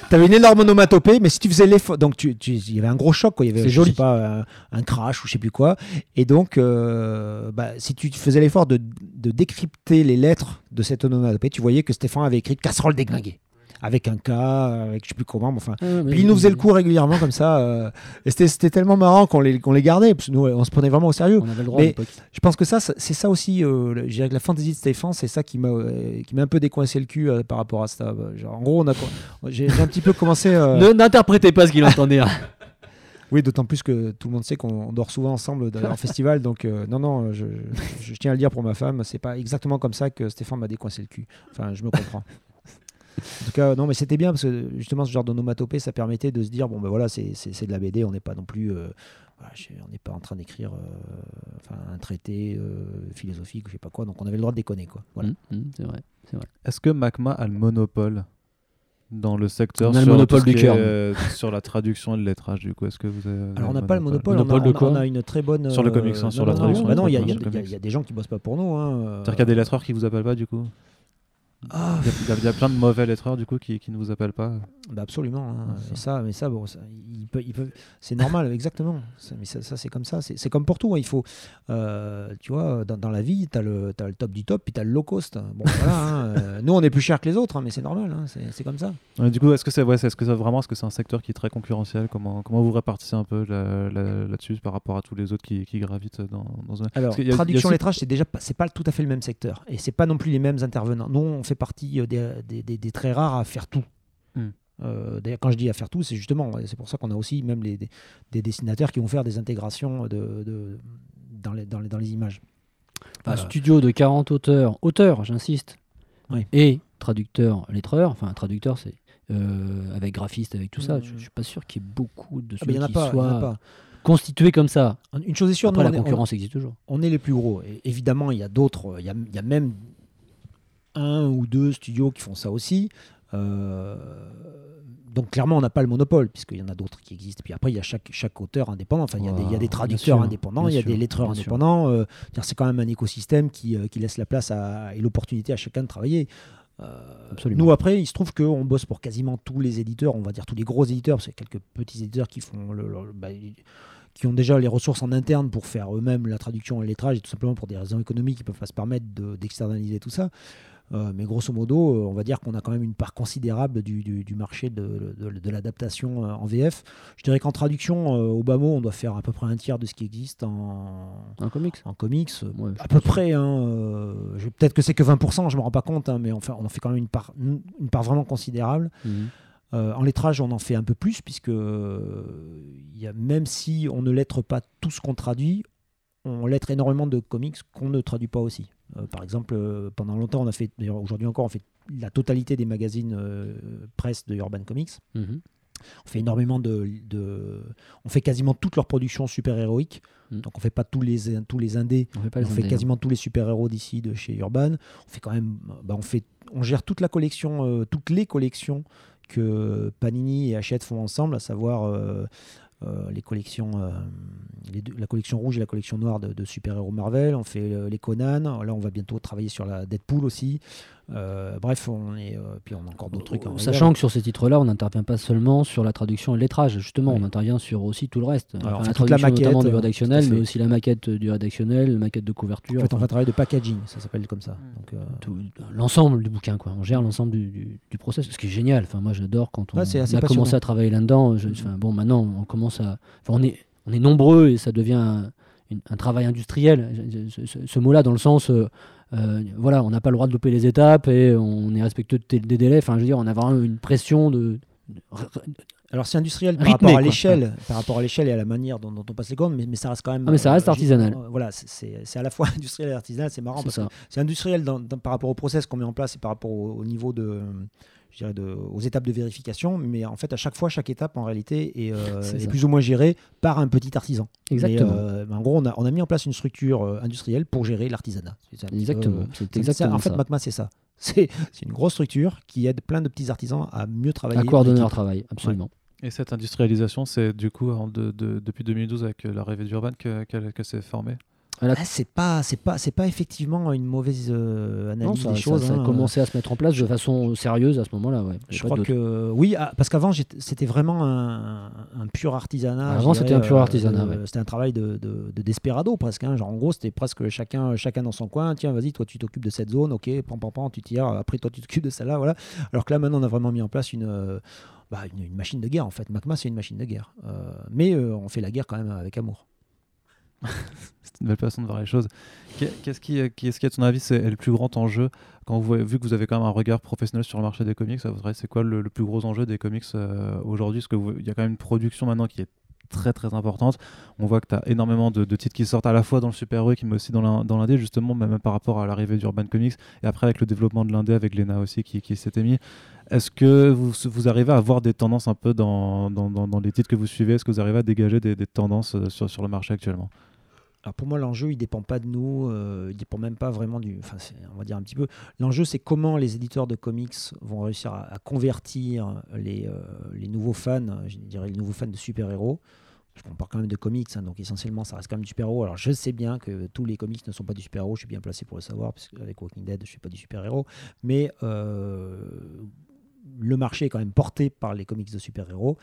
S2: t'avais une énorme onomatopée, mais si tu faisais l'effort. Donc, tu- tu- il y avait un gros choc. quoi. Il y avait, je sais pas, un, un crash ou je sais plus quoi. Et donc, euh, bah, si tu faisais l'effort de, de décrypter les lettres de cette onomatopée, tu voyais que Stéphane avait écrit casserole déglinguée. Avec un K, avec je sais plus comment, mais enfin.
S4: Ah, mais-
S2: Puis il nous faisait le coup régulièrement comme ça. euh, et c'était tellement marrant qu'on les, qu'on les gardait, parce que nous, on se prenait vraiment au sérieux.
S4: On avait le droit
S2: Mais-. Je pense que ça, c'est ça aussi, euh, je dirais que la fantaisie de Stéphane, c'est ça qui m'a euh, qui m'a un peu décoincé le cul euh, par rapport à ça. Genre, en gros, on a, co- j'ai un petit peu commencé.
S4: Ne- N'interprétez pas ce qu'il entendait. hein.
S2: Oui, d'autant plus que tout le monde sait qu'on dort souvent ensemble dans- en festival. Donc, euh, non, non, je, je- je tiens à le dire pour ma femme, c'est pas exactement comme ça que Stéphane m'a décoincé le cul. Enfin, je me comprends. En tout cas, non, mais c'était bien parce que justement, ce genre d'onomatopée, ça permettait de se dire bon, ben voilà, c'est de la BD, on n'est pas non plus. euh, voilà, on n'est pas en train d'écrire euh, enfin, un traité euh, philosophique ou je sais pas quoi, donc on avait le droit de déconner. Quoi. Voilà.
S4: Hum, hum, c'est vrai.
S1: Est-ce que MACMA a le monopole dans le secteur
S4: On a le
S1: sur
S4: monopole du
S1: qui
S4: cœur,
S1: est, euh, sur la traduction et le lettrage du coup? Est-ce que vous avez
S2: Alors on n'a pas le monopole,
S4: Monopole
S2: on,
S4: de
S2: a,
S4: quoi?
S2: on a une très bonne...
S1: Sur le
S2: euh,
S1: comics, hein, sur
S2: non,
S1: la
S2: non,
S1: traduction,
S2: non, bah non, il y, il y il y il y a des gens qui bossent pas pour nous. Hein.
S1: C'est-à-dire qu'il y a des lettreurs qui vous appellent pas du coup?
S2: Ah,
S1: il y, a, y y plein de mauvais lettreurs du coup qui, qui ne vous appellent pas.
S2: Bah absolument. hein.
S1: Ouais,
S2: Et ça, mais ça, bon, ça, il peut, il peut- c'est normal, exactement. Ça, mais ça, ça, c'est comme ça. C'est comme pour tout. hein. Il faut, euh, tu vois, dans, dans la vie, tu as, le le top du top, puis tu as le low cost. Bon, voilà. hein. Euh, Nous, on est plus cher que les autres, mais c'est normal. C'est comme ça.
S1: Du coup, est-ce que c'est ouais, est-ce que ça, vraiment est-ce que c'est un secteur qui est très concurrentiel? Comment, comment vous répartissez un peu là- là- là-dessus par rapport à tous les autres qui, qui gravitent dans, dans un.
S2: Alors,
S1: a-
S2: traduction lettrage, c'est déjà pas, c'est pas tout à fait le même secteur, et c'est pas non plus les mêmes intervenants. Nous, on fait partie euh, des, des- des- des très rares à faire tout.
S1: Hmm.
S2: Euh, D'ailleurs, quand je dis à faire tout, c'est justement, c'est pour ça qu'on a aussi même les, des, des dessinateurs qui vont faire des intégrations de, de- dans, les, dans, les, dans les images.
S4: Un studio de 40 auteurs, auteurs, j'insiste,
S2: Oui.
S4: et traducteurs, lettreurs, enfin traducteur c'est euh, avec graphiste, avec tout ça,
S2: Mhm.
S4: je, je suis pas sûr qu'il y ait beaucoup de
S2: Ah,
S4: ceux
S2: ben, Il n'y en a
S4: qui
S2: pas.
S4: soient
S2: a pas.
S4: constitués comme ça.
S2: Une chose est sûre,
S4: Après la
S2: on est- on-
S4: concurrence existe toujours.
S2: on est les plus gros. Et évidemment, il y a d'autres, il y a, il y a même un ou deux studios qui font ça aussi. Euh, donc clairement, on n'a pas le monopole, puisqu'il y en a d'autres qui existent. Puis après, il y a chaque, chaque auteur indépendant. Enfin, il y a des- il y a des
S4: Bien
S2: traducteurs
S4: sûr,
S2: indépendants, il y a des lettreurs indépendants. Euh, c'est quand même un écosystème qui, euh, qui laisse la place à, et l'opportunité à chacun de travailler. Nous, après, il se trouve qu'on bosse pour quasiment tous les éditeurs, on va dire tous les gros éditeurs, parce qu'il y a quelques petits éditeurs qui font le, le- bah, qui ont déjà les ressources en interne pour faire eux-mêmes la traduction et le lettrage, et tout simplement pour des raisons économiques, ils ne peuvent pas se permettre de- d'externaliser tout ça. Euh, mais grosso modo, euh, on va dire qu'on a quand même une part considérable du, du- du marché de, de- de l'adaptation euh, en VF. Je dirais qu'en traduction, au bas mot, on doit faire à peu près un tiers de ce qui existe en,
S4: comics
S2: en comics.
S4: Ouais,
S2: À peu près. hein, Peut-être que c'est que 20%, je ne me rends pas compte, hein, mais on en fait quand même une part, une part vraiment considérable.
S4: Mhm.
S2: Euh, en lettrage, on en fait un peu plus, puisque euh, il y a, même si on ne lettre pas tout ce qu'on traduit, on lettre énormément de comics qu'on ne traduit pas aussi. Euh, par exemple, euh, pendant longtemps, on a fait, d'ailleurs aujourd'hui encore, on fait la totalité des magazines euh, presse de Urban Comics.
S4: Mhm.
S2: On fait énormément de, de- on fait quasiment toutes leurs productions super-héroïques.
S4: Mm.
S2: Donc on fait pas tous les, tous les indés,
S4: On fait pas
S2: on
S4: les
S2: fait
S4: indés,
S2: quasiment tous les super-héros d'ici de chez Urban. On fait quand même, bah, on fait, on gère toute la collection, euh, toutes les collections que Panini et Hachette font ensemble, à savoir euh, les collections, euh, la collection rouge et la collection noire de, de super-héros Marvel. On fait euh, les Conan. Là, on va bientôt travailler sur la Deadpool aussi. Euh, bref, on est, euh, puis on a encore d'autres trucs. en réserve.
S4: Sachant que sur ces titres-là, on n'intervient pas seulement sur la traduction et le lettrage, justement, on intervient sur aussi tout le reste.
S2: Alors, on
S4: Enfin,
S2: fait
S4: la
S2: toute la
S4: traduction notamment
S2: maquette,
S4: du
S2: euh,
S4: rédactionnel,
S2: fait.
S4: mais aussi la maquette du rédactionnel, la maquette de couverture.
S2: En fait, on
S4: enfin,
S2: va travailler de packaging, ça s'appelle comme ça. Euh,
S4: l'ensemble du bouquin, quoi. On gère l'ensemble du, du, du process, ce qui est génial. Enfin, moi, j'adore quand on, a commencé à travailler là-dedans. Je- Enfin, bon, maintenant, on commence à, enfin, on est, on est nombreux et ça devient un, un travail industriel. Ce mot-là, dans le sens, euh, voilà, on n'a pas le droit de louper les étapes et on est respectueux des délais. Enfin, je veux dire, on a vraiment une pression de
S2: Alors c'est industriel par
S4: Rythmé,
S2: rapport à l'échelle, par rapport à l'échelle et à la manière dont, dont on passe les commandes, mais, mais ça reste quand même.
S4: Ah, mais ça reste
S2: euh,
S4: artisanal.
S2: euh, Voilà, c'est- à la fois industriel et artisanal, c'est marrant
S4: C'est
S2: parce
S4: ça.
S2: que c'est industriel dans- dans- par rapport au process qu'on met en place et par rapport au, au niveau de, je dirais de, aux étapes de vérification, mais en fait à chaque fois chaque étape en réalité est, euh, est plus ou moins gérée par un petit artisan.
S4: Exactement.
S2: Mais, euh, en gros, on a, on a mis en place une structure euh, industrielle pour gérer l'artisanat. Peu,
S4: Exactement.
S2: euh, en fait,
S4: ça.
S2: MACMA, c'est ça. C'est c'est une grosse structure qui aide plein de petits artisans à mieux travailler.
S4: À coordonner leur travail, absolument.
S1: Et cette industrialisation, c'est du coup en de- de- depuis 2012 avec l'arrivée d'Urban que, qu'elle- que c'est formé?
S2: C'est pas, c'est pas, c'est pas effectivement une mauvaise euh,
S4: Non,
S2: analyse
S4: ça,
S2: des
S4: ça-
S2: choses.
S4: ça a
S2: hein.
S4: commencé à se mettre en place de façon sérieuse à ce moment-là. Ouais. A
S2: Je crois que oui, ah, parce qu'avant c'était vraiment un, un pur artisanat.
S4: Avant, c'était un pur
S2: euh,
S4: artisanat, ouais.
S2: C'était un travail de, de, de desperado presque. hein. Genre en gros, c'était presque chacun, chacun dans son coin. Tiens, vas-y, toi tu t'occupes de cette zone, ok, pam pam pam, tu tires. Après toi tu t'occupes de celle-là, voilà. Alors que là maintenant on a vraiment mis en place une, euh, bah, une, une machine de guerre en fait. MACMA c'est une machine de guerre, Euh, mais euh, on fait la guerre quand même avec amour.
S1: C'est une belle façon de voir les choses. Qu'est- Qu'est-ce qui, euh, qui- à ton avis, c'est le plus grand enjeu quand vous vu que vous avez quand même un regard professionnel sur le marché des comics, à votre avis, c'est quoi le, plus gros enjeu des comics euh, aujourd'hui? Parce qu'il y a quand même une production maintenant qui est très très importante. On voit que tu as énormément de, titres qui sortent à la fois dans le super-héroïque mais aussi dans l'in- dans l'indé, justement, même par rapport à l'arrivée d'Urban Comics et après avec le développement de l'indé avec Lena aussi qui, qui s'était mis. Est-ce que vous, arrivez à voir des tendances un peu dans, les titres que vous suivez? Est-ce que vous arrivez à dégager des, tendances euh, sur le marché actuellement?
S2: Alors pour moi, l'enjeu, il dépend pas de nous, euh, il dépend même pas vraiment du. Enfin, on va dire un petit peu. L'enjeu, c'est comment les éditeurs de comics vont réussir à, convertir les, euh, les nouveaux fans, je dirais les nouveaux fans de super-héros. Parce qu'on parle quand même de comics, hein, donc essentiellement, ça reste quand même du super-héros. Alors je sais bien que tous les comics ne sont pas du super-héros, je suis bien placé pour le savoir, parce qu'avec Walking Dead, je suis pas du super-héros. Mais euh, le marché est quand même porté par les comics de super-héros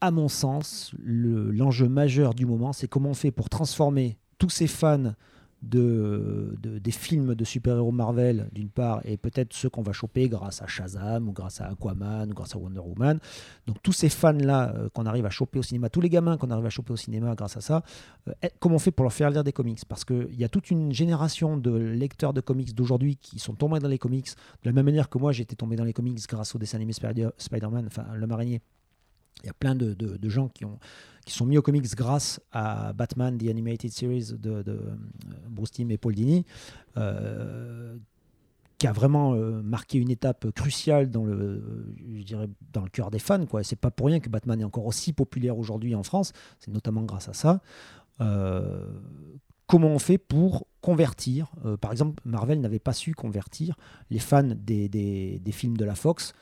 S2: à mon sens, le- l'enjeu majeur du moment, c'est comment on fait pour transformer tous ces fans de, de- des films de super-héros Marvel, d'une part, et peut-être ceux qu'on va choper grâce à Shazam, ou grâce à Aquaman, ou grâce à Wonder Woman. Donc tous ces fans-là euh, qu'on arrive à choper au cinéma, tous les gamins qu'on arrive à choper au cinéma grâce à ça, euh, eh, comment on fait pour leur faire lire des comics? Parce qu'il y a toute une génération de lecteurs de comics d'aujourd'hui qui sont tombés dans les comics, de la même manière que moi j'étais tombé dans les comics grâce au dessin animé Spider- Spider-Man, enfin l'homme araignée. Il y a plein de, gens qui, ont, qui sont mis aux comics grâce à Batman, The Animated Series de, euh, Bruce Timm et Paul Dini, euh, qui a vraiment euh, marqué une étape cruciale dans le, je dirais, dans le cœur des fans. Quoi. C'est pas pour rien que Batman est encore aussi populaire aujourd'hui en France. C'est notamment grâce à ça. Comment on fait pour convertir Par exemple, Marvel n'avait pas su convertir les fans des films de la Fox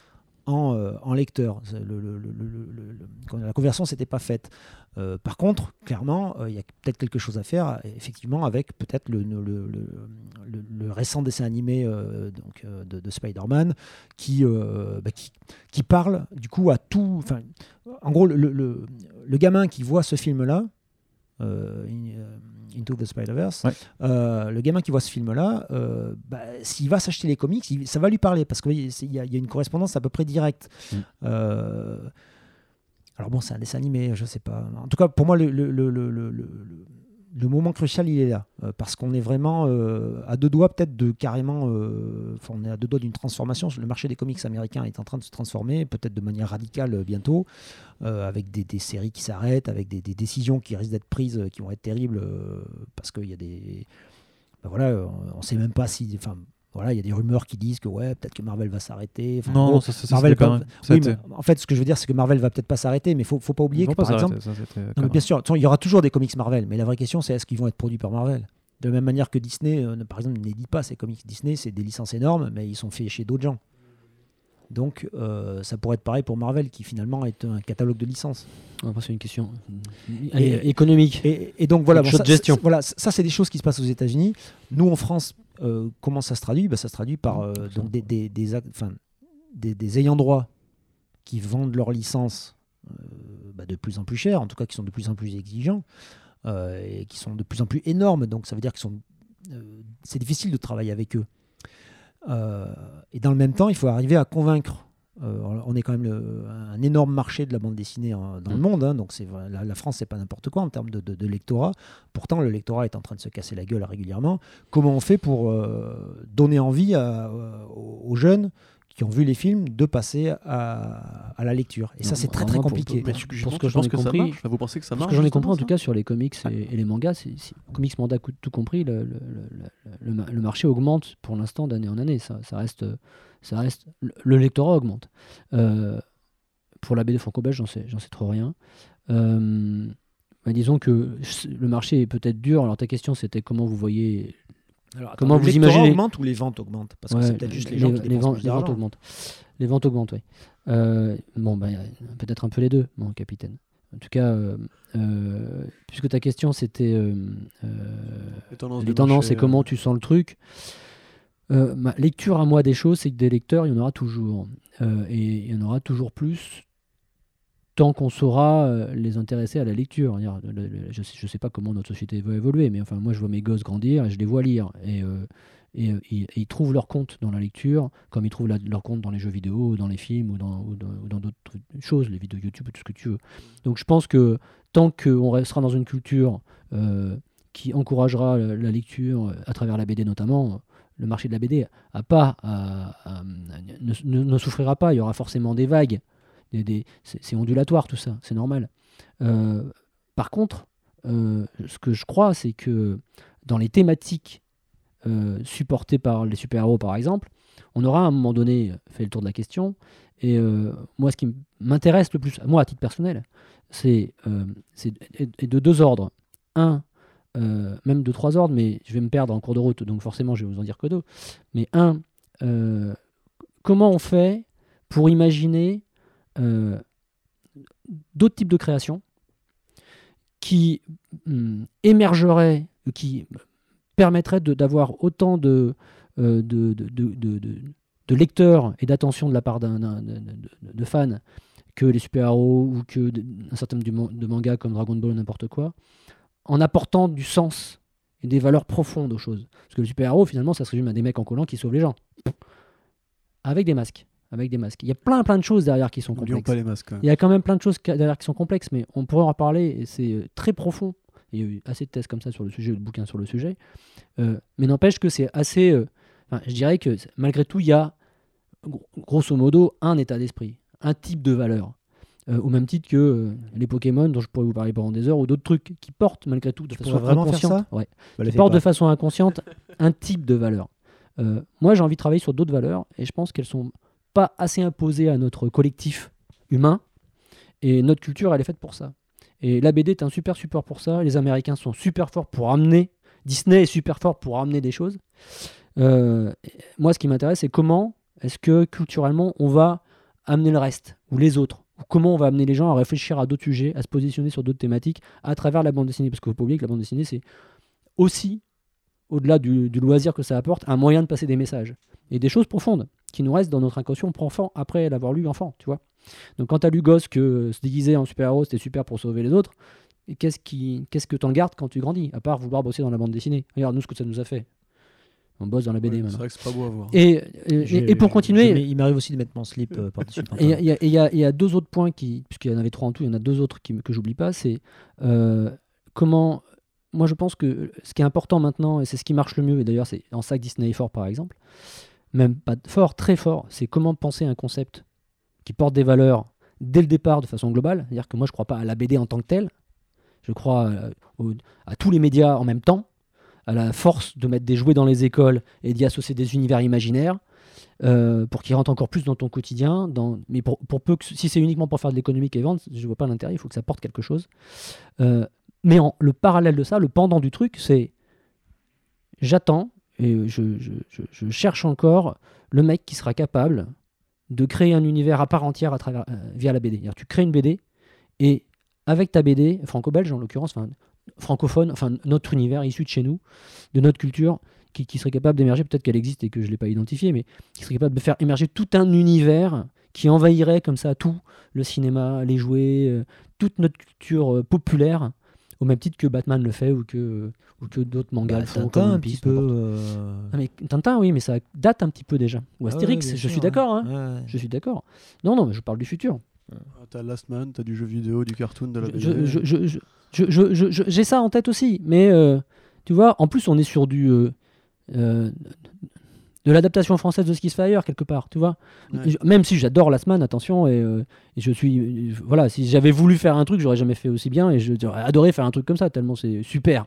S2: en, euh, en lecteurs. C'est le- le- le- le- le- le- quand la conversion s'était pas faite. Euh, par contre, clairement, euh, il y a peut-être quelque chose à faire, effectivement, avec peut-être le, récent dessin animé euh, donc, euh, de, de Spider-Man qui, euh, bah, qui, qui parle du coup à tout. En gros, le, gamin qui voit ce film-là, euh, euh, Into the Spider-Verse,
S1: Ouais.
S2: euh, le gamin qui voit ce film-là, euh, bah, s'il va s'acheter les comics, il- ça va lui parler parce qu'il y, y a une correspondance à peu près directe.
S1: Mm.
S2: Euh, alors bon, c'est un dessin animé, je sais pas. En tout cas, pour moi, le, le, le, le, le- moment crucial, il est là. euh, parce qu'on est vraiment euh, à deux doigts peut-être de carrément... euh, Enfin, on est à deux doigts d'une transformation. Le marché des comics américains est en train de se transformer, peut-être de manière radicale bientôt, avec des, séries qui s'arrêtent, avec des, décisions qui risquent d'être prises, qui vont être terribles, parce qu'il y a des... ben voilà, on ne sait même pas si... Enfin, voilà, il y a des rumeurs qui disent que ouais, peut-être que Marvel va s'arrêter. Enfin,
S1: Non,
S2: gros,
S1: non, ça, ça,
S2: Marvel
S1: ça a
S2: oui, mais en fait, ce que je veux dire, c'est que Marvel va peut-être pas s'arrêter, mais il faut, faut pas oublier
S1: Ils
S2: que,
S1: pas
S2: par exemple, non, bien sûr, il y aura toujours des comics Marvel, mais la vraie question, c'est est-ce qu'ils vont être produits par Marvel? De la même manière que Disney, euh, par exemple, n'édite pas ces comics. Disney, c'est des licences énormes, mais ils sont faits chez d'autres gens. Donc, euh, ça pourrait être pareil pour Marvel, qui finalement est un catalogue de licences.
S4: Après, c'est une question
S2: Et-
S4: Allez, économique.
S2: Et, et donc voilà, bon, ça, voilà, ça c'est des choses qui se passent aux États-Unis. Nous en France, euh, comment ça se traduit Bah, Ça se traduit par euh, donc des, des, des, ac- enfin, des- des ayants droit qui vendent leurs licences euh, bah, de plus en plus cher, en tout cas qui sont de plus en plus exigeants euh, et qui sont de plus en plus énormes. Donc ça veut dire que c'est difficile de travailler avec eux. Et dans le même temps, il faut arriver à convaincre. Euh, on est quand même le- un énorme marché de la bande dessinée hein, dans le
S4: Mm.
S2: monde, hein, donc c'est la, la France c'est pas n'importe quoi en termes de, de- de lectorat. Pourtant, le lectorat est en train de se casser la gueule régulièrement. Comment on fait pour euh, donner envie à- aux aux jeunes qui ont vu les films de passer à, à la lecture. Et ça, c'est très très
S4: pour-
S2: compliqué.
S4: Pour ce que j'en ai compris-
S3: marche Vous pensez que ça
S4: Parce
S3: marche
S4: que j'en ai compris en tout cas sur les comics et, et les mangas, c'est- c'est- comics, manga, tout tout compris, le, le- le- le- le- le marché augmente pour l'instant d'année en année. Ça, ça reste, ça reste, le- le lectorat augmente. Euh, pour la BD franco-belge, j'en sais, j'en sais trop rien. Euh, bah, disons que le marché est peut-être dur. Alors ta question, c'était comment vous voyez
S2: Alors,
S4: Comment
S2: le
S4: vous imaginez-
S2: augmente ou les ventes augmentent Parce que c'est peut-être juste les, gens qui
S4: ventes,
S2: plus
S4: les ventes augmentent. Les ventes augmentent, oui. Euh, bon, bah, peut-être un peu les deux, mon capitaine. En tout cas, euh, euh, puisque ta question c'était
S3: Les tendances,
S4: les
S3: du
S4: tendances
S3: marché,
S4: et comment tu sens le truc. Euh, ma lecture à moi des choses, c'est que des lecteurs, il y en aura toujours. Euh, et il y en aura toujours plus tant qu'on saura euh, les intéresser à la lecture. Je ne sais, pas comment notre société va évoluer, mais enfin, moi, je vois mes gosses grandir et je les vois lire. Et, euh, euh, ils, trouvent leur compte dans la lecture, comme ils trouvent leur compte dans les jeux vidéo, dans les films, ou dans d'autres choses, les vidéos YouTube, tout ce que tu veux. Donc je pense que tant qu'on restera dans une culture qui encouragera la, lecture à travers la BD notamment, le marché de la BD a pas ne- ne souffrira pas. Il y aura forcément des vagues. C'est ondulatoire tout ça, c'est normal. Euh, par contre, euh, ce que je crois, c'est que dans les thématiques euh, supportées par les super-héros, par exemple, on aura à un moment donné fait le tour de la question. Et moi, ce qui m'intéresse le plus, moi à titre personnel, c'est c'est- est- est de deux ordres. Un, même de trois ordres, mais je vais me perdre en cours de route, donc forcément je vais vous en dire que deux. Mais un, comment on fait pour imaginer d'autres types de créations qui hum, émergeraient, qui permettraient d'avoir autant de, euh, de, de, de- lecteurs et d'attention de la part d'un, de, fans que les super-héros ou que un certain nombre de mangas comme Dragon Ball ou n'importe quoi, en apportant du sens et des valeurs profondes aux choses. Parce que le super-héros, finalement, ça se résume à des mecs en collant qui sauvent les gens. Avec des masques. Avec des masques. Il y a plein plein de choses derrière qui sont complexes.
S3: pas les masques.
S4: Il y a quand même plein de choses derrière qui sont complexes, mais on pourrait en reparler, et c'est euh, très profond. Il y a eu assez de thèses comme ça sur le sujet, de bouquins sur le sujet. Euh, mais n'empêche que c'est assez. euh, enfin, je dirais que malgré tout, il y a gro- grosso modo un état d'esprit, un type de valeur. Euh, au même titre que les Pokémon, dont je pourrais vous parler pendant des heures, ou d'autres trucs qui portent malgré tout de
S2: Tu
S4: façon
S2: vraiment faire
S4: inconsciente.
S2: ça?
S4: Ouais,
S2: Bah,
S4: qui portent
S2: pas.
S4: de façon inconsciente un type de valeur. Moi, j'ai envie de travailler sur d'autres valeurs et je pense qu'elles sont pas assez imposées à notre collectif humain. Et notre culture, elle est faite pour ça. Et la BD est un super support pour ça. Les Américains sont super forts pour amener. Disney est super fort pour amener des choses. Euh, moi, ce qui m'intéresse, c'est comment est-ce que culturellement on va amener le reste ou les autres? Ou comment on va amener les gens à réfléchir à d'autres sujets, à se positionner sur d'autres thématiques à travers la bande dessinée? Parce ne faut pas oublier que la bande dessinée, c'est aussi, au-delà du loisir que ça apporte, un moyen de passer des messages et des choses profondes qui nous restent dans notre inconscient profond après l'avoir lu enfant, tu vois. Donc quand tu as lu gosse que euh, se déguiser en super-héros, c'était super pour sauver les autres, qu'est-ce, qui, qu'est-ce que t'en gardes quand tu grandis, à part vouloir bosser dans la bande dessinée? Regarde nous ce que ça nous a fait. On bosse dans la BD
S3: Ouais, c'est vrai que c'est pas beau à voir.
S4: Et, et- pour continuer,
S2: il m'arrive aussi de mettre mon slip euh, par-dessus
S4: et il y, a- y y deux autres points, qui, puisqu'il y en avait trois en tout, il y en a deux autres qui, que j'oublie pas, c'est euh, comment... Moi je pense que ce qui est important maintenant, et c'est ce qui marche le mieux, et d'ailleurs c'est en ça que Disney est fort par exemple, même pas fort, très fort, c'est comment penser un concept qui porte des valeurs dès le départ de façon globale. C'est-à-dire que moi je crois pas à la BD en tant que telle, je crois euh, à tous les médias en même temps, à la force de mettre des jouets dans les écoles et d'y associer des univers imaginaires, euh, pour qu'ils rentrent encore plus dans ton quotidien. Mais pour, peu que si c'est uniquement pour faire de l'économique et vendre, je vois pas l'intérêt. Il faut que ça porte quelque chose. Euh, mais le parallèle de ça, le pendant du truc, c'est j'attends et je, je- je- cherche encore le mec qui sera capable de créer un univers à part entière à travers, euh, via la BD. Tu crées une BD et avec ta BD, franco-belge en l'occurrence, francophone, enfin notre univers issu de chez nous, de notre culture, qui, qui serait capable d'émerger, peut-être qu'elle existe et que je ne l'ai pas identifiée, mais qui serait capable de faire émerger tout un univers qui envahirait comme ça tout, le cinéma, les jouets, euh, toute notre culture euh, populaire, au même titre que Batman le fait ou que, ou que d'autres mangas
S2: Bah,
S4: le font.
S2: Tintin,
S4: comme
S2: un petit peu. euh,
S4: Ah, mais Tintin, oui, mais ça date un petit peu déjà. Ou
S2: ah
S4: Astérix,
S2: ouais,
S4: je
S2: sûr,
S4: suis
S2: ouais.
S4: d'accord. hein.
S2: Ouais.
S4: Je suis d'accord. Non, non, mais je parle du futur.
S3: Ah, T'as Last Man, t'as du jeu vidéo, du cartoon, de la BD.
S4: Je- je- je- je- je- je- je- je- J'ai ça en tête aussi, mais euh, tu vois, en plus, on est sur du. euh, euh, de l'adaptation française de Kiss Fire quelque part, tu vois.
S3: Ouais.
S4: Même si j'adore Last Man, attention, et, euh, et je suis, euh, voilà, si j'avais voulu faire un truc, j'aurais jamais fait aussi bien, et j'aurais adoré faire un truc comme ça tellement c'est super.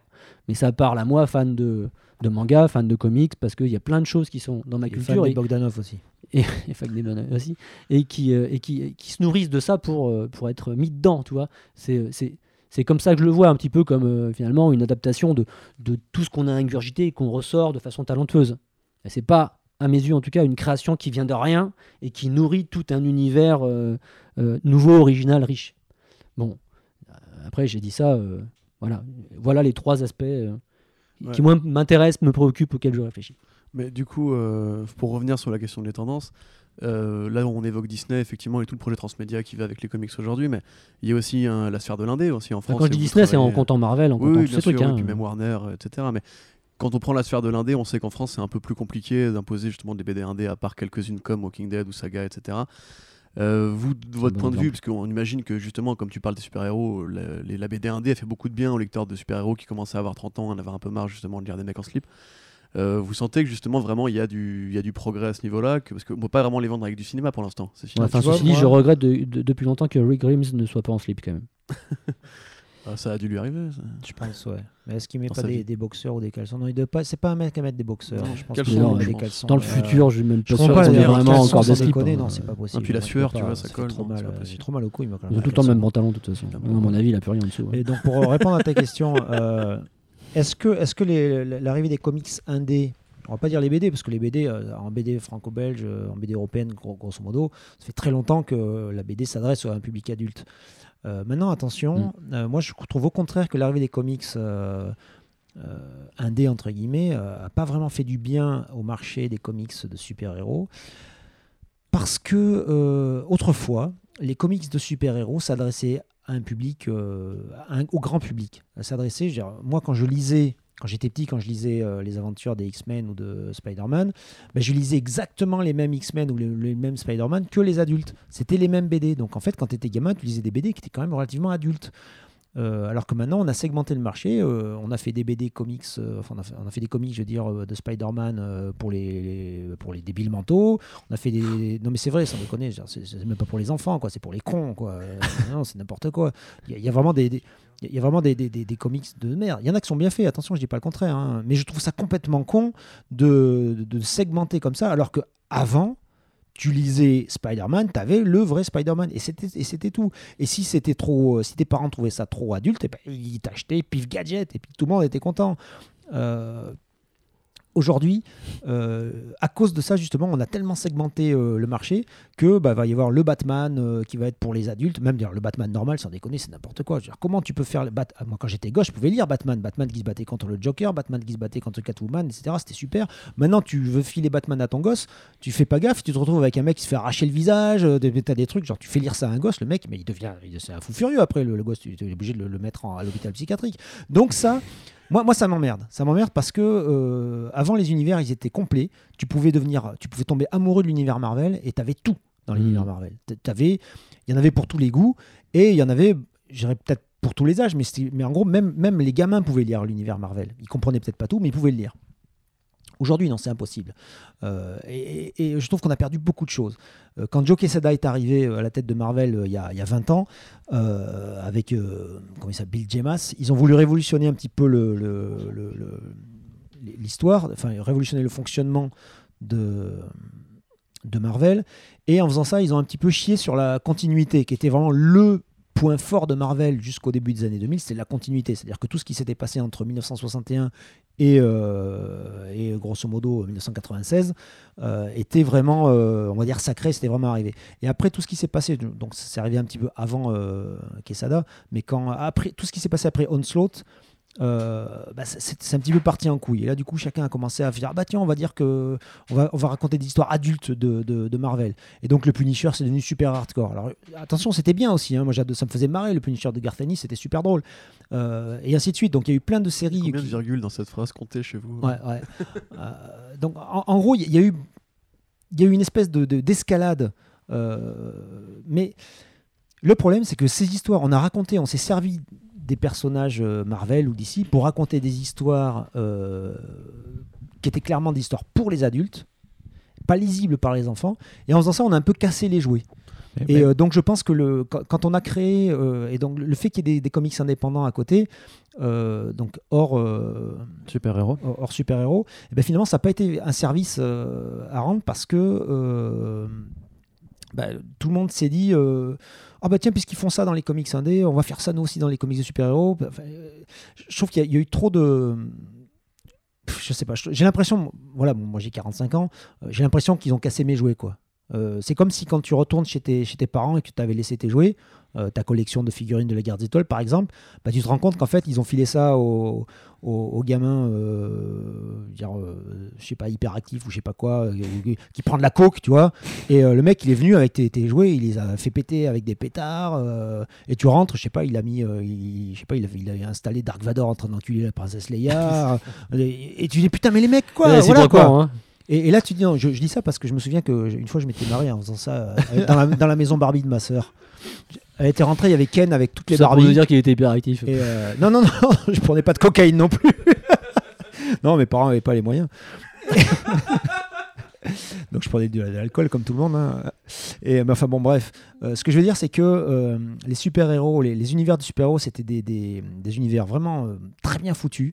S4: Mais ça parle à moi, fan de, de manga, fan de comics, parce qu'il y a plein de choses qui sont dans ma
S2: fan
S4: culture
S2: de
S4: et,
S2: Bogdanov aussi.
S4: et Fag Demon aussi, et qui, euh, et qui, qui se nourrissent de ça pour, euh, pour être mis dedans, tu vois. C'est, c'est, c'est comme ça que je le vois, un petit peu comme euh, finalement une adaptation de, de tout ce qu'on a ingurgité et qu'on ressort de façon talentueuse. C'est pas, à mes yeux en tout cas, une création qui vient de rien et qui nourrit tout un univers euh, euh, nouveau, original, riche. Bon, euh, après j'ai dit ça, voilà. Voilà les trois aspects
S3: Ouais.
S4: qui moi m'intéressent, me préoccupent, auxquels je réfléchis.
S3: Mais du coup, pour revenir sur la question des tendances, euh, là on évoque Disney effectivement et tout le projet transmédia qui va avec les comics aujourd'hui, mais il y a aussi hein, la sphère de l'indé aussi en
S4: Enfin,
S3: France.
S4: quand je dis Disney, c'est en comptant Marvel, en
S3: Oui,
S4: comptant
S3: oui,
S4: tous ces
S3: sûr,
S4: trucs.
S3: oui,
S4: hein.
S3: puis même Warner, etc. Mais quand on prend la sphère de l'indé, on sait qu'en France c'est un peu plus compliqué d'imposer justement des BD indé à part quelques-unes comme Walking Dead ou Saga, etc. Euh, vous, de votre
S4: bon
S3: point de vue, parce qu'on imagine que justement, comme tu parles des super-héros, la, les- la BD indé a fait beaucoup de bien aux lecteurs de super-héros qui commençaient à avoir 30 ans, en avoir un peu marre justement de lire des mecs en slip. Euh, vous sentez que justement vraiment il y, a du- il y a du progrès à ce niveau-là, que, parce qu'on ne peut pas vraiment les vendre avec du cinéma pour l'instant.
S4: Ouais, Enfin,
S2: tu vois,
S4: ceci dit,
S2: moi-
S4: je regrette de- de- depuis longtemps que Rick Grimes ne soit pas en slip quand même.
S3: Ah, ça a dû lui arriver. ça.
S2: Je pense, ouais. Mais est-ce qu'il met
S3: Dans
S2: pas des, des boxeurs ou des caleçons? Non, il doit pas. C'est pas un mec à mettre des boxeurs.
S3: Non,
S2: je pense qu'il
S4: non,
S2: met
S4: je
S2: des
S3: pense?
S2: caleçons.
S4: Dans le
S2: euh,
S4: futur, je suis même
S2: Je
S4: pas sûr ait vraiment encore des slips. hein.
S2: non, c'est pas possible.
S3: Et puis la sueur, tu vois, ça colle,
S2: trop
S3: non,
S2: mal.
S3: c'est pas
S2: euh. J'ai trop mal au cou,
S4: Ils ont tout le temps le même
S2: caleçon.
S4: pantalon, de toute façon. À mon avis, il a plus rien en dessous.
S2: Et donc pour répondre à ta question, euh, est-ce que, est-ce que l'arrivée des comics indés, on va pas dire les BD, parce que les BD, euh, en BD franco-belge, euh, en BD européenne, gros- grosso modo, ça fait très longtemps que la BD s'adresse à un public adulte. Euh, maintenant, attention, euh, moi je trouve au contraire que l'arrivée des comics euh, indés, entre guillemets, euh, a pas vraiment fait du bien au marché des comics de super-héros. Parce que autrefois, les comics de super-héros s'adressaient à un public, euh, un- au grand public. Dire, moi quand je lisais, quand j'étais petit, quand je lisais euh, les aventures des X-Men ou de Spider-Man, ben, je lisais exactement les mêmes X-Men ou les, mêmes Spider-Man que les adultes. C'était les mêmes BD. Donc en fait, quand tu gamin, tu lisais des BD qui étaient quand même relativement adultes. Euh, alors que maintenant, on a segmenté le marché. euh, on a fait des BD comics, euh, enfin, on, a fait, des comics, je veux dire, de Spider-Man pour, les, pour les débiles mentaux. On a fait des. Non, mais c'est vrai, sans déconner, c'est même pas pour les enfants, quoi. C'est pour les cons, quoi. Non, c'est n'importe quoi. Il y, a- vraiment des. il y a vraiment des- des- des comics de merde. Il y en a qui sont bien faits, attention, je dis pas le contraire. hein. Mais je trouve ça complètement con de, de- de segmenter comme ça, alors que avant, tu lisais Spider-Man, tu avais le vrai Spider-Man. Et c'était, tout. Et si c'était trop, euh, si tes parents trouvaient ça trop adulte, eh ben, ils t'achetaient Pif Gadget et tout le monde était content. Euh, Aujourd'hui, euh, à cause de ça, justement, on a tellement segmenté euh, le marché que bah, va y avoir le Batman euh, qui va être pour les adultes, même dire le Batman normal, sans déconner, c'est n'importe quoi. Comment tu peux faire le Bat ah, Moi, quand j'étais gauche, je pouvais lire Batman, Batman qui se battait contre le Joker, Batman qui se battait contre Catwoman, etc. C'était super. Maintenant, tu veux filer Batman à ton gosse, tu fais pas gaffe, tu te retrouves avec un mec qui se fait arracher le visage, t'as des trucs, genre tu fais lire ça à un gosse, le mec, mais il devient, un fou furieux après, le, gosse, tu es obligé de le, le mettre en- à l'hôpital psychiatrique. Donc ça, moi, moi ça m'emmerde. Ça m'emmerde parce que euh, avant les univers, ils étaient complets. Tu pouvais devenir, tu pouvais tomber amoureux de l'univers Marvel et tu avais tout dans l'univers
S4: Mhm.
S2: Marvel. T'avais, il y en avait pour tous les goûts et il y en avait, je dirais peut-être pour tous les âges, mais, mais en gros, même, même les gamins pouvaient lire l'univers Marvel. Ils comprenaient peut-être pas tout, mais ils pouvaient le lire. Aujourd'hui, non, c'est impossible. Euh, et, je trouve qu'on a perdu beaucoup de choses. Euh, quand Joe Quesada est arrivé euh, à la tête de Marvel il y, a, il y a 20 ans, avec Bill Jemas, ils ont voulu révolutionner un petit peu l'histoire, enfin révolutionner le fonctionnement de Marvel. Et en faisant ça, ils ont un petit peu chié sur la continuité, qui était vraiment le point fort de Marvel jusqu'au début des années 2000, c'était la continuité. C'est-à-dire que tout ce qui s'était passé entre 1961 et, euh, et grosso modo 1996 euh, était vraiment, euh, on va dire, sacré, c'était vraiment arrivé. Et après, tout ce qui s'est passé, donc c'est arrivé un petit peu avant Quesada, mais quand, après, tout ce qui s'est passé après Onslaught, euh, bah, c'est un petit peu parti en couille. Et là, du coup, chacun a commencé à dire ah bah tiens, on va dire que on va, on va raconter des histoires adultes de, de, de Marvel. Et donc, le Punisher, c'est devenu super hardcore. Alors, attention, c'était bien aussi. hein. Moi, ça me faisait marrer le Punisher de Garth Ennis, c'était super drôle. Euh, et ainsi de suite. Donc, il y a eu plein de séries.
S3: Combien de
S2: qui-
S3: virgules dans cette phrase comptez chez vous?
S2: Ouais, ouais. Euh, donc, en, en gros, il y, a eu, il y a eu une espèce de, de- d'escalade. mais le problème, c'est que ces histoires, on a raconté, on s'est servi des personnages euh, Marvel ou d'ici pour raconter des histoires euh, qui étaient clairement des histoires pour les adultes. pas lisible par les enfants. Et en faisant ça, on a un peu cassé les jouets.
S1: Mais-
S2: Et
S1: mais-
S2: euh, donc je pense que le, quand, quand on a créé, euh, et donc le fait qu'il y ait des, des comics indépendants à côté, euh, donc hors,
S1: Super-héros.
S2: hors super-héros, et ben finalement ça n'a pas été un service à rendre parce que bah, tout le monde s'est dit euh, ah bah tiens puisqu'ils font ça dans les comics indés, on va faire ça nous aussi dans les comics de super-héros. Enfin, euh, je trouve qu'il y, a- eu trop de je sais pas, j'ai l'impression, voilà, moi j'ai 45 ans, euh, j'ai l'impression qu'ils ont cassé mes jouets, quoi. C'est comme si quand tu retournes chez tes, chez tes parents et que tu avais laissé tes jouets, ta collection de figurines de la guerre des étoiles par exemple, bah, tu te rends compte qu'en fait ils ont filé ça aux, aux- aux gamins, euh, dire, euh, je sais pas, hyperactifs ou je sais pas quoi, euh, qui- prend de la coke, tu vois, et euh, le mec il est venu avec tes, tes jouets, il les a fait péter avec des pétards, et tu rentres, je sais pas, il a mis, il, je sais pas, il a, il installé Dark Vador en train d'enculer la princesse Leia, et, et tu dis putain mais les mecs quoi,
S4: Ouais, c'est
S2: voilà quoi.
S4: hein.
S2: Et, et là, tu dis, non, je, je dis ça parce que je me souviens que je- une fois, je m'étais marré en faisant ça dans, la, dans la maison Barbie de ma sœur. Elle était rentrée, il y avait Ken avec toutes les
S4: Ça pour
S2: Barbies.
S4: nous dire qu'il était hyperactif.
S2: Et, euh, non, non, non, je prenais pas de cocaïne non plus. non, mes parents n'avaient pas les moyens. Donc je prenais de, l'alcool comme tout le monde. hein. Et, mais enfin bon, bref. Euh, ce que je veux dire, c'est que euh, les super-héros, les, les univers de super-héros, c'était des, des- des univers vraiment euh, très bien foutus.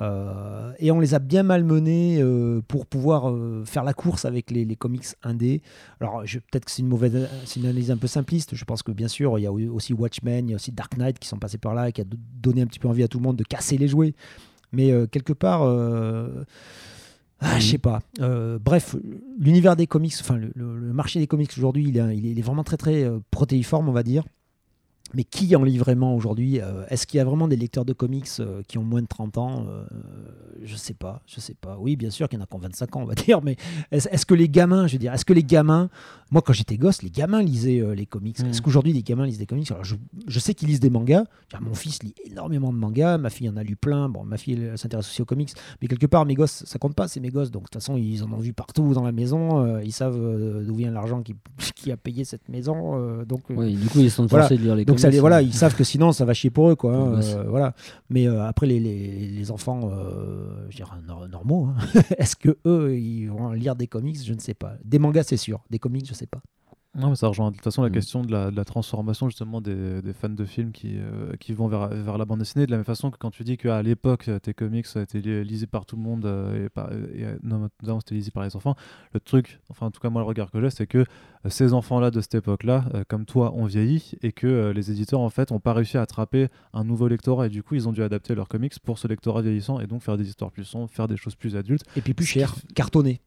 S2: Euh, et on les a bien malmenés euh, pour pouvoir euh, faire la course avec les, comics indés. Alors peut-être que c'est une mauvaise, c'est une analyse un peu simpliste. Je pense que bien sûr il y a aussi Watchmen, il y a aussi Dark Knight qui sont passés par là et qui a do- donné un petit peu envie à tout le monde de casser les jouets. Mais quelque part, ah, je sais pas. Bref, l'univers des comics, enfin le, marché des comics aujourd'hui, il est, il est- vraiment très très protéiforme, on va dire. Mais qui en lit vraiment aujourd'hui Euh, Est-ce qu'il y a vraiment des lecteurs de comics euh, qui ont moins de 30 ans Euh, Je sais pas, je sais pas. Oui, bien sûr qu'il y en a qui ont 25 ans, on va dire, mais est-ce que les gamins, je veux dire, est-ce que les gamins, moi quand j'étais gosse, les gamins lisaient les comics.
S4: Mm.
S2: Est-ce qu'aujourd'hui les gamins lisent des comics? Alors je, je sais qu'ils lisent des mangas. Mon fils lit énormément de mangas, ma fille en a lu plein. Bon, ma fille s'intéresse aussi aux comics, mais quelque part mes gosses, ça compte pas, c'est mes gosses. Donc de toute façon ils en ont vu partout dans la maison. ils savent d'où vient l'argent qui, qui a payé cette maison. donc
S4: Oui, du coup, ils sont
S2: Voilà.
S4: forcés de lire les
S2: donc ça,
S4: comics.
S2: les- voilà, ils savent que sinon ça va chier pour eux, quoi. hein, euh, voilà. Mais euh, après les, les, les enfants, euh, je dirais nor- normaux, hein, est-ce que eux ils vont lire des comics? Je ne sais pas. Des mangas, c'est sûr. Des comics, je sais pas.
S1: Non, mais ça rejoint de toute façon la
S4: Mm.
S1: question de la, de la transformation justement des, des fans de films qui, euh, qui vont vers, vers la bande dessinée. De la même façon que quand tu dis qu'à l'époque, tes comics étaient li- lisés par tout le monde euh, et, par, et euh, notamment c'était lisé par les enfants, le truc, enfin en tout cas moi le regard que j'ai, c'est que euh, ces enfants-là de cette époque-là, comme toi, ont vieilli et que les éditeurs en fait ont pas réussi à attraper un nouveau lectorat et du coup ils ont dû adapter leurs comics pour ce lectorat vieillissant et donc faire des histoires plus sombres, faire des choses plus adultes.
S2: Et puis plus cher, cartonné.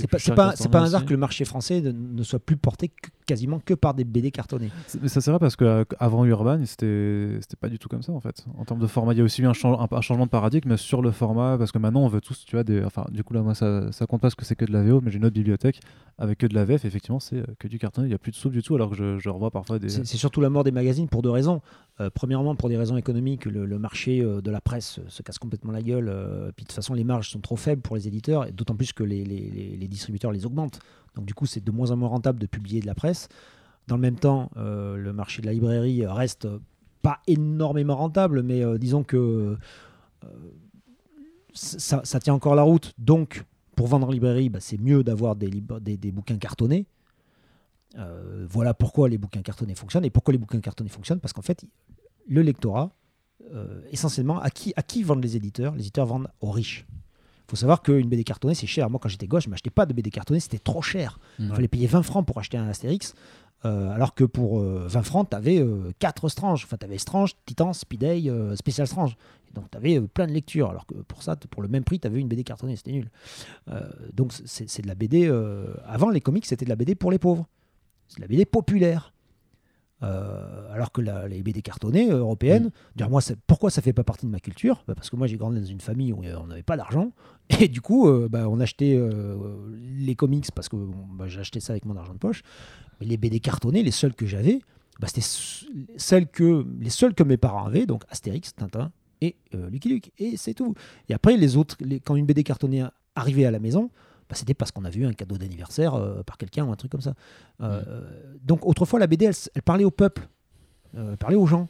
S2: C'est pas, pas, pas un hasard
S1: aussi.
S2: que le marché français ne, ne soit plus porté que- quasiment que par des BD cartonnés.
S1: Mais ça c'est vrai parce qu'avant Urban, c'était pas du tout comme ça en fait. En termes de format, il y a aussi eu un, chan- un- un changement de paradigme sur le format parce que maintenant on veut tous, tu vois, des. Enfin, du coup là, moi ça, ça compte pas parce que c'est que de la VO, mais j'ai une autre bibliothèque avec que de la VF. Effectivement, c'est euh, que du cartonné, il y a plus de soupe du tout, alors que je, je revois parfois des.
S2: C'est surtout la mort des magazines pour deux raisons. Euh, premièrement, pour des raisons économiques, le, le marché euh, de la presse se casse complètement la gueule. euh, puis de toute façon, les marges sont trop faibles pour les éditeurs, et d'autant plus que les, les- les- les distributeurs les augmentent. Donc du coup, c'est de moins en moins rentable de publier de la presse. Dans le même temps, euh, le marché de la librairie reste pas énormément rentable, mais euh, disons que euh, ça, tient encore la route. Donc, pour vendre en librairie, bah, c'est mieux d'avoir des, bouquins cartonnés. Euh, voilà pourquoi les bouquins cartonnés fonctionnent. Et pourquoi les bouquins cartonnés fonctionnent Parce qu'en fait, le lectorat, euh, essentiellement, à qui vendent les éditeurs? Les éditeurs vendent aux riches. Il faut savoir qu'une BD cartonnée, c'est cher. Moi, quand j'étais gauche, je m'achetais pas de BD cartonnée, c'était trop cher. Il fallait payer 20 francs pour acheter un Astérix. euh, alors que pour euh, 20 francs, tu avais 4 Strange. Enfin, tu avais Strange, Titan, Speeday, euh, Spécial Strange. Et donc, tu avais plein de lectures. Alors que pour ça, pour le même prix, tu avais une BD cartonnée. C'était nul. Euh, donc, c'est de la BD. euh, avant, les comics, c'était de la BD pour les pauvres. C'est de la BD populaire. Euh, alors que la- les BD cartonnées euh, européennes, dire, moi, c'est- pourquoi ça fait pas partie de ma culture? Bah, Parce que moi, j'ai grandi dans une famille où euh, on n'avait pas d'argent. Et du coup, euh, bah, on achetait euh, les comics parce que bah, j'ai acheté ça avec mon argent de poche. Mais les BD cartonnées, les seuls que j'avais, bah, c'était celles que, les seuls que mes parents avaient, donc Astérix, Tintin et Lucky Luke. Et c'est tout. Et après, les autres, les- quand une BD cartonnée arrivait à la maison, bah, c'était parce qu'on avait eu un cadeau d'anniversaire euh, par quelqu'un ou un truc comme ça. Euh, Donc autrefois, la BD, elle, parlait au peuple, euh, elle parlait aux gens.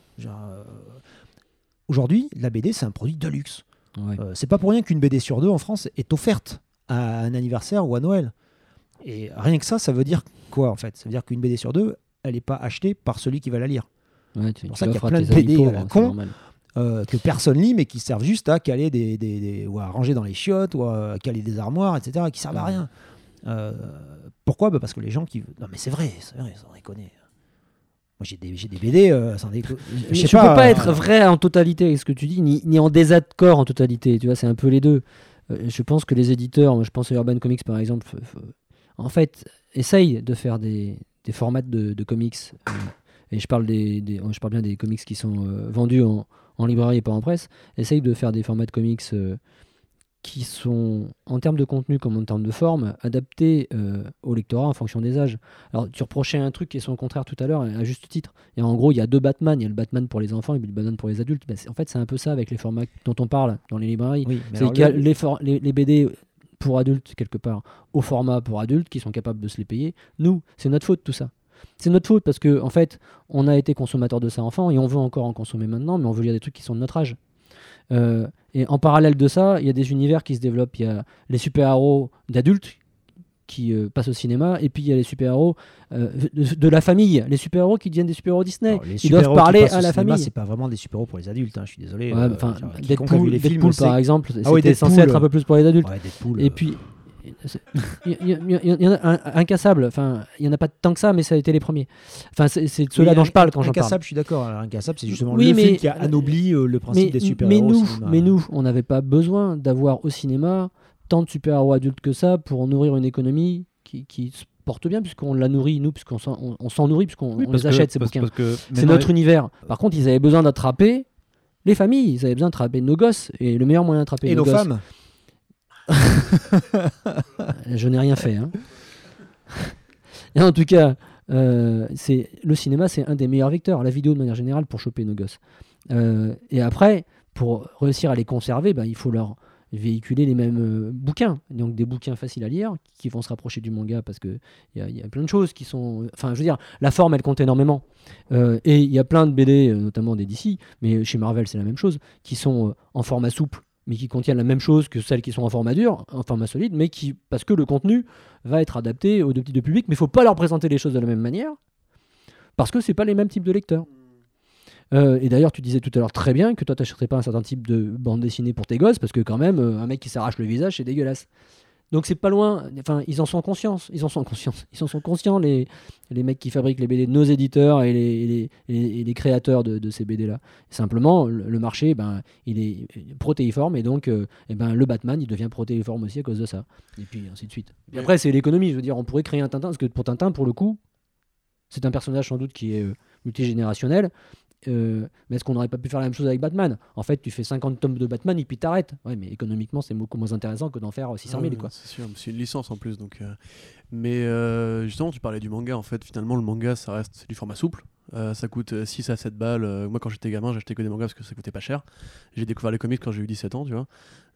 S2: Aujourd'hui, la BD, c'est un produit de luxe.
S4: Ouais.
S2: C'est pas pour rien qu'une BD sur deux en France est offerte à un anniversaire ou à Noël. Et rien que ça, ça veut dire quoi en fait? Ça veut dire qu'une BD sur deux, elle n'est pas achetée par celui qui va la lire.
S4: Ouais, tu-
S2: pour ça qu'il y a plein de BD à la
S4: c'est
S2: con.
S4: normal.
S2: Euh, que personne lit, mais qui servent juste à caler des, des- des- ou à ranger dans les chiottes, ou à caler des armoires, etc., qui servent à rien. Euh, pourquoi? Bah Parce que les gens qui. Non, mais c'est vrai, c'est vrai, sans déconner. Moi, j'ai des, j'ai des BD, euh, sans Je
S4: tu peux pas
S2: euh,
S4: être vrai en totalité avec ce que tu dis, ni, ni en désaccord en totalité. Tu vois, c'est un peu les deux. Je pense que les éditeurs, moi, je pense à Urban Comics par exemple, en fait, essayent de faire des, des formats de, de comics. et je parle, des, des- je parle bien des comics qui sont vendus en, en librairie et pas en presse. Essayent de faire des formats de comics euh, qui sont, en termes de contenu comme en termes de forme, adaptés euh, au lectorat en fonction des âges. Alors, tu reprochais un truc qui est son contraire tout à l'heure, à juste titre. Et en gros, il y a deux Batman. Il y a le Batman pour les enfants et le Batman pour les adultes. Ben, c'est- en fait, c'est un peu ça avec les formats dont on parle dans les librairies.
S2: Oui,
S4: C'est qu'il y a
S2: le-
S4: les, for- les, les BD pour adultes, quelque part, au format pour adultes, qui sont capables de se les payer. Nous, c'est notre faute tout ça. C'est notre faute parce que en fait, on a été consommateur de ça enfant et on veut encore en consommer maintenant, mais on veut lire des trucs qui sont de notre âge. Euh, et en parallèle de ça, il y a des univers qui se développent. Il y a les super-héros d'adultes qui euh, passent au cinéma, et puis il y a les super-héros euh, de, de la famille, les super-héros qui deviennent des super-héros Disney.
S2: alors, les
S4: Ils doivent parler à la
S2: cinéma,
S4: famille.
S2: C'est pas vraiment des super-héros pour les adultes, hein, je suis désolé.
S4: Ouais,
S2: euh,
S4: Deadpool,
S2: les films
S4: Deadpool, par exemple,
S2: Ah oui,
S4: c'était censé être un peu plus pour les adultes.
S2: Ouais, Deadpool,
S4: Et puis, il y, en a un, incassable. Enfin, il y en a pas tant que ça, mais ça a été les premiers. Enfin, c'est de ceux-là dont je parle quand j'en parle.
S2: Incassable, je suis d'accord. Incassable, c'est justement
S4: Oui,
S2: le
S4: mais-
S2: film qui a anobli euh, le principe
S4: Mais,
S2: des super-héros.
S4: mais nous,
S2: cinéma.
S4: mais nous, on n'avait pas besoin d'avoir au cinéma tant de super-héros adultes que ça pour nourrir une économie qui, qui se porte bien, puisqu'on la nourrit, nous, puisqu'on s'en on, on s'en nourrit, puisqu'on
S1: Oui,
S4: les
S1: que-
S4: achète, ces
S1: parce-
S4: bouquins. C'est notre univers. Par contre, ils avaient besoin d'attraper les familles, ils avaient besoin d'attraper nos gosses. Et le meilleur moyen d'attraper nos,
S2: nos
S4: gosses,
S2: femmes
S4: Je n'ai rien fait. hein. Et en tout cas, euh, le cinéma, c'est un des meilleurs vecteurs. La vidéo, de manière générale, pour choper nos gosses. Euh, et après, pour réussir à les conserver, ben, il faut leur véhiculer les mêmes euh, bouquins. Donc des bouquins faciles à lire, qui vont se rapprocher du manga, parce qu'il y, a- plein de choses qui sont... Enfin, je veux dire, la forme, elle compte énormément. Et il y a plein de BD, notamment des DC, mais chez Marvel, c'est la même chose, qui sont en format souple mais qui contiennent la même chose que celles qui sont en format dur, en format solide, mais qui, parce que le contenu va être adapté aux deux types de mais il faut pas leur présenter les choses de la même manière, parce que c'est pas les mêmes types de lecteurs. Euh, et d'ailleurs, tu disais tout à l'heure très bien que toi, tu n'achèterais pas un certain type de bande dessinée pour tes gosses, parce que quand même, euh, un mec qui s'arrache le visage, c'est dégueulasse. Donc c'est pas loin. Enfin, ils en sont conscients. Ils en sont conscients. Ils en sont conscients les les mecs qui fabriquent les BD, nos éditeurs et les, les, créateurs de, de ces BD là. Simplement, le, marché, ben, il est protéiforme et donc, euh, eh ben, le Batman, il devient protéiforme aussi à cause de ça. Et puis ainsi de suite. Et après, c'est l'économie. Je veux dire, on pourrait créer un Tintin parce que pour Tintin, pour le coup, c'est un personnage sans doute qui est euh, multigénérationnel. Euh, mais est-ce qu'on n'aurait pas pu faire la même chose avec Batman? En fait, tu fais 50 tomes de Batman et puis t'arrêtes. Ouais, mais économiquement, c'est beaucoup moins intéressant que d'en faire 600 000.
S3: Ouais,
S4: quoi.
S3: C'est sûr, c'est une licence en plus. Donc, euh, Mais euh, justement, tu parlais du manga. En fait, finalement, le manga, ça reste du format souple. Euh, ça coûte euh, 6 à 7 balles. Euh, moi, quand j'étais gamin, j'achetais que des mangas parce que ça coûtait pas cher. J'ai découvert les comics quand j'ai eu 17 ans, tu vois.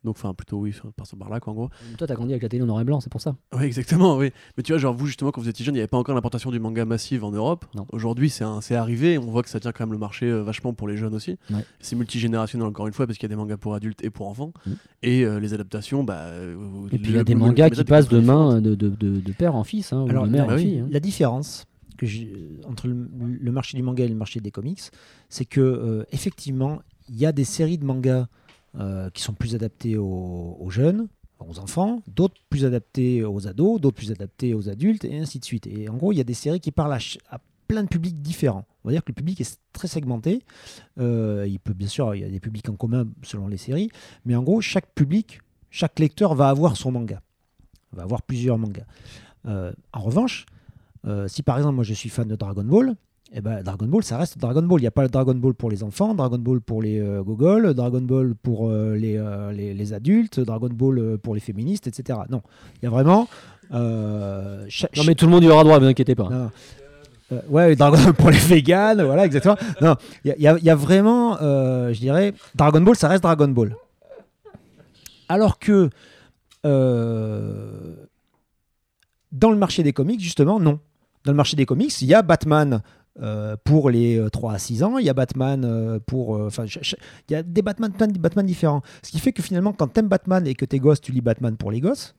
S3: Donc, enfin, plutôt, oui, par ce par là, quoi, en gros.
S4: Toi, t'as grandi avec la télé en noir et blanc, c'est pour ça.
S3: Oui, exactement, oui. Mais tu vois, genre, vous, justement, quand vous étiez jeune, il n'y avait pas encore l'importation du manga massive en Europe. Aujourd'hui, c'est arrivé. On voit que ça tient quand même le marché euh, vachement pour les jeunes aussi.
S4: Ouais.
S3: C'est multigénérationnel, encore une fois, parce qu'il y a des mangas pour adultes et pour enfants.
S4: Mhm.
S3: Et euh, les adaptations, bah. euh,
S4: Et puis il y a des mangas qui passent de main de, de, de, de père en fils, hein,
S2: Alors,
S4: ou de mère
S3: bah
S4: en
S3: oui.
S4: fille. hein.
S2: La différence entre le, marché du manga et le marché des comics, c'est que euh, effectivement, il y a des séries de mangas euh, qui sont plus adaptées aux, jeunes, aux enfants, d'autres plus adaptées aux ados, d'autres plus adaptées aux adultes, et ainsi de suite. Et en gros, il y a des séries qui parlent à, plein de publics différents. On va dire que le public est très segmenté. Euh, il peut bien sûr, il y a des publics en commun selon les séries, mais en gros, chaque public, chaque lecteur va avoir son manga, va avoir plusieurs mangas. En revanche, euh, si par exemple moi je suis fan de Dragon Ball, eh ben, Dragon Ball ça reste Dragon Ball. Il n'y a pas le Dragon Ball pour les enfants, Dragon Ball pour les euh, gogoles, Dragon Ball pour euh, les, euh, les, les adultes, Dragon Ball pour les féministes, etc. Non, il y a vraiment...
S4: Non mais tout le monde y aura droit, ne vous inquiétez pas.
S2: non, ouais, Dragon Ball pour les véganes, voilà, exactement. Non, il y, y a- il y a vraiment, je dirais, Dragon Ball, ça reste Dragon Ball. Alors que dans le marché des comics, justement, non. Dans le marché des comics, il y a Batman euh, pour les euh, 3 à 6 ans, il y a Batman euh, pour... euh, Enfin, il y a des Batman, Batman différents. Ce qui fait que finalement, quand t'aimes Batman et que tes gosses, tu lis Batman pour les gosses,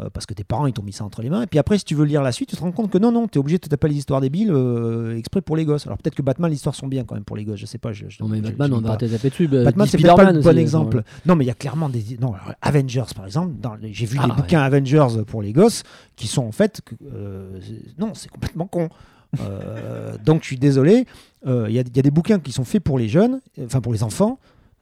S2: euh, parce que tes parents ils t'ont mis ça entre les mains. Et puis après, si tu veux lire la suite, tu te rends compte que non, non, tu es obligé de te taper les histoires débiles euh, exprès pour les gosses. Alors peut-être que Batman, les histoires sont bien quand même pour les gosses, je sais pas. Je, je-
S4: Non, mais
S2: je-
S4: Batman, on va de taper dessus. bah,
S2: Batman, c'est peut-être pas le bon exemple.
S4: enfin,
S2: Non, mais il y a clairement des. Non, alors, Avengers, par exemple, j'ai vu
S4: Ah,
S2: les
S4: ouais.
S2: bouquins Avengers pour les gosses qui sont en fait. euh, non, c'est complètement con. Donc, je suis désolé. Il y, a- il y a des bouquins qui sont faits pour les jeunes, enfin pour les enfants.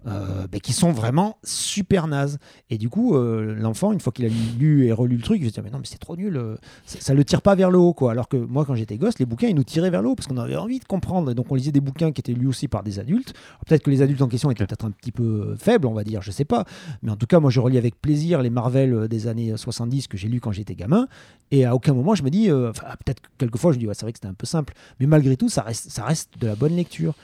S2: Euh, mais qui sont vraiment super nazes. Et du coup, euh, l'enfant, une fois qu'il a lu et relu le truc, il se dire Mais non, mais c'est trop nul, euh, ça, ça le tire pas vers le haut. Quoi. Alors que moi, quand j'étais gosse, les bouquins, ils nous tiraient vers le haut parce qu'on avait envie de comprendre. Et donc, on lisait des bouquins qui étaient lus aussi par des adultes. Peut-être que les adultes en question étaient peut-être un petit peu faibles, on va dire, je sais pas. Mais en tout cas, moi, je relis avec plaisir les Marvel des années 70 que j'ai lus quand j'étais gamin. Et à aucun moment, je me dis, peut-être que quelquefois, je me dis, ouais, c'est vrai que c'était un peu simple. Mais malgré tout, ça reste, ça reste de la bonne lecture.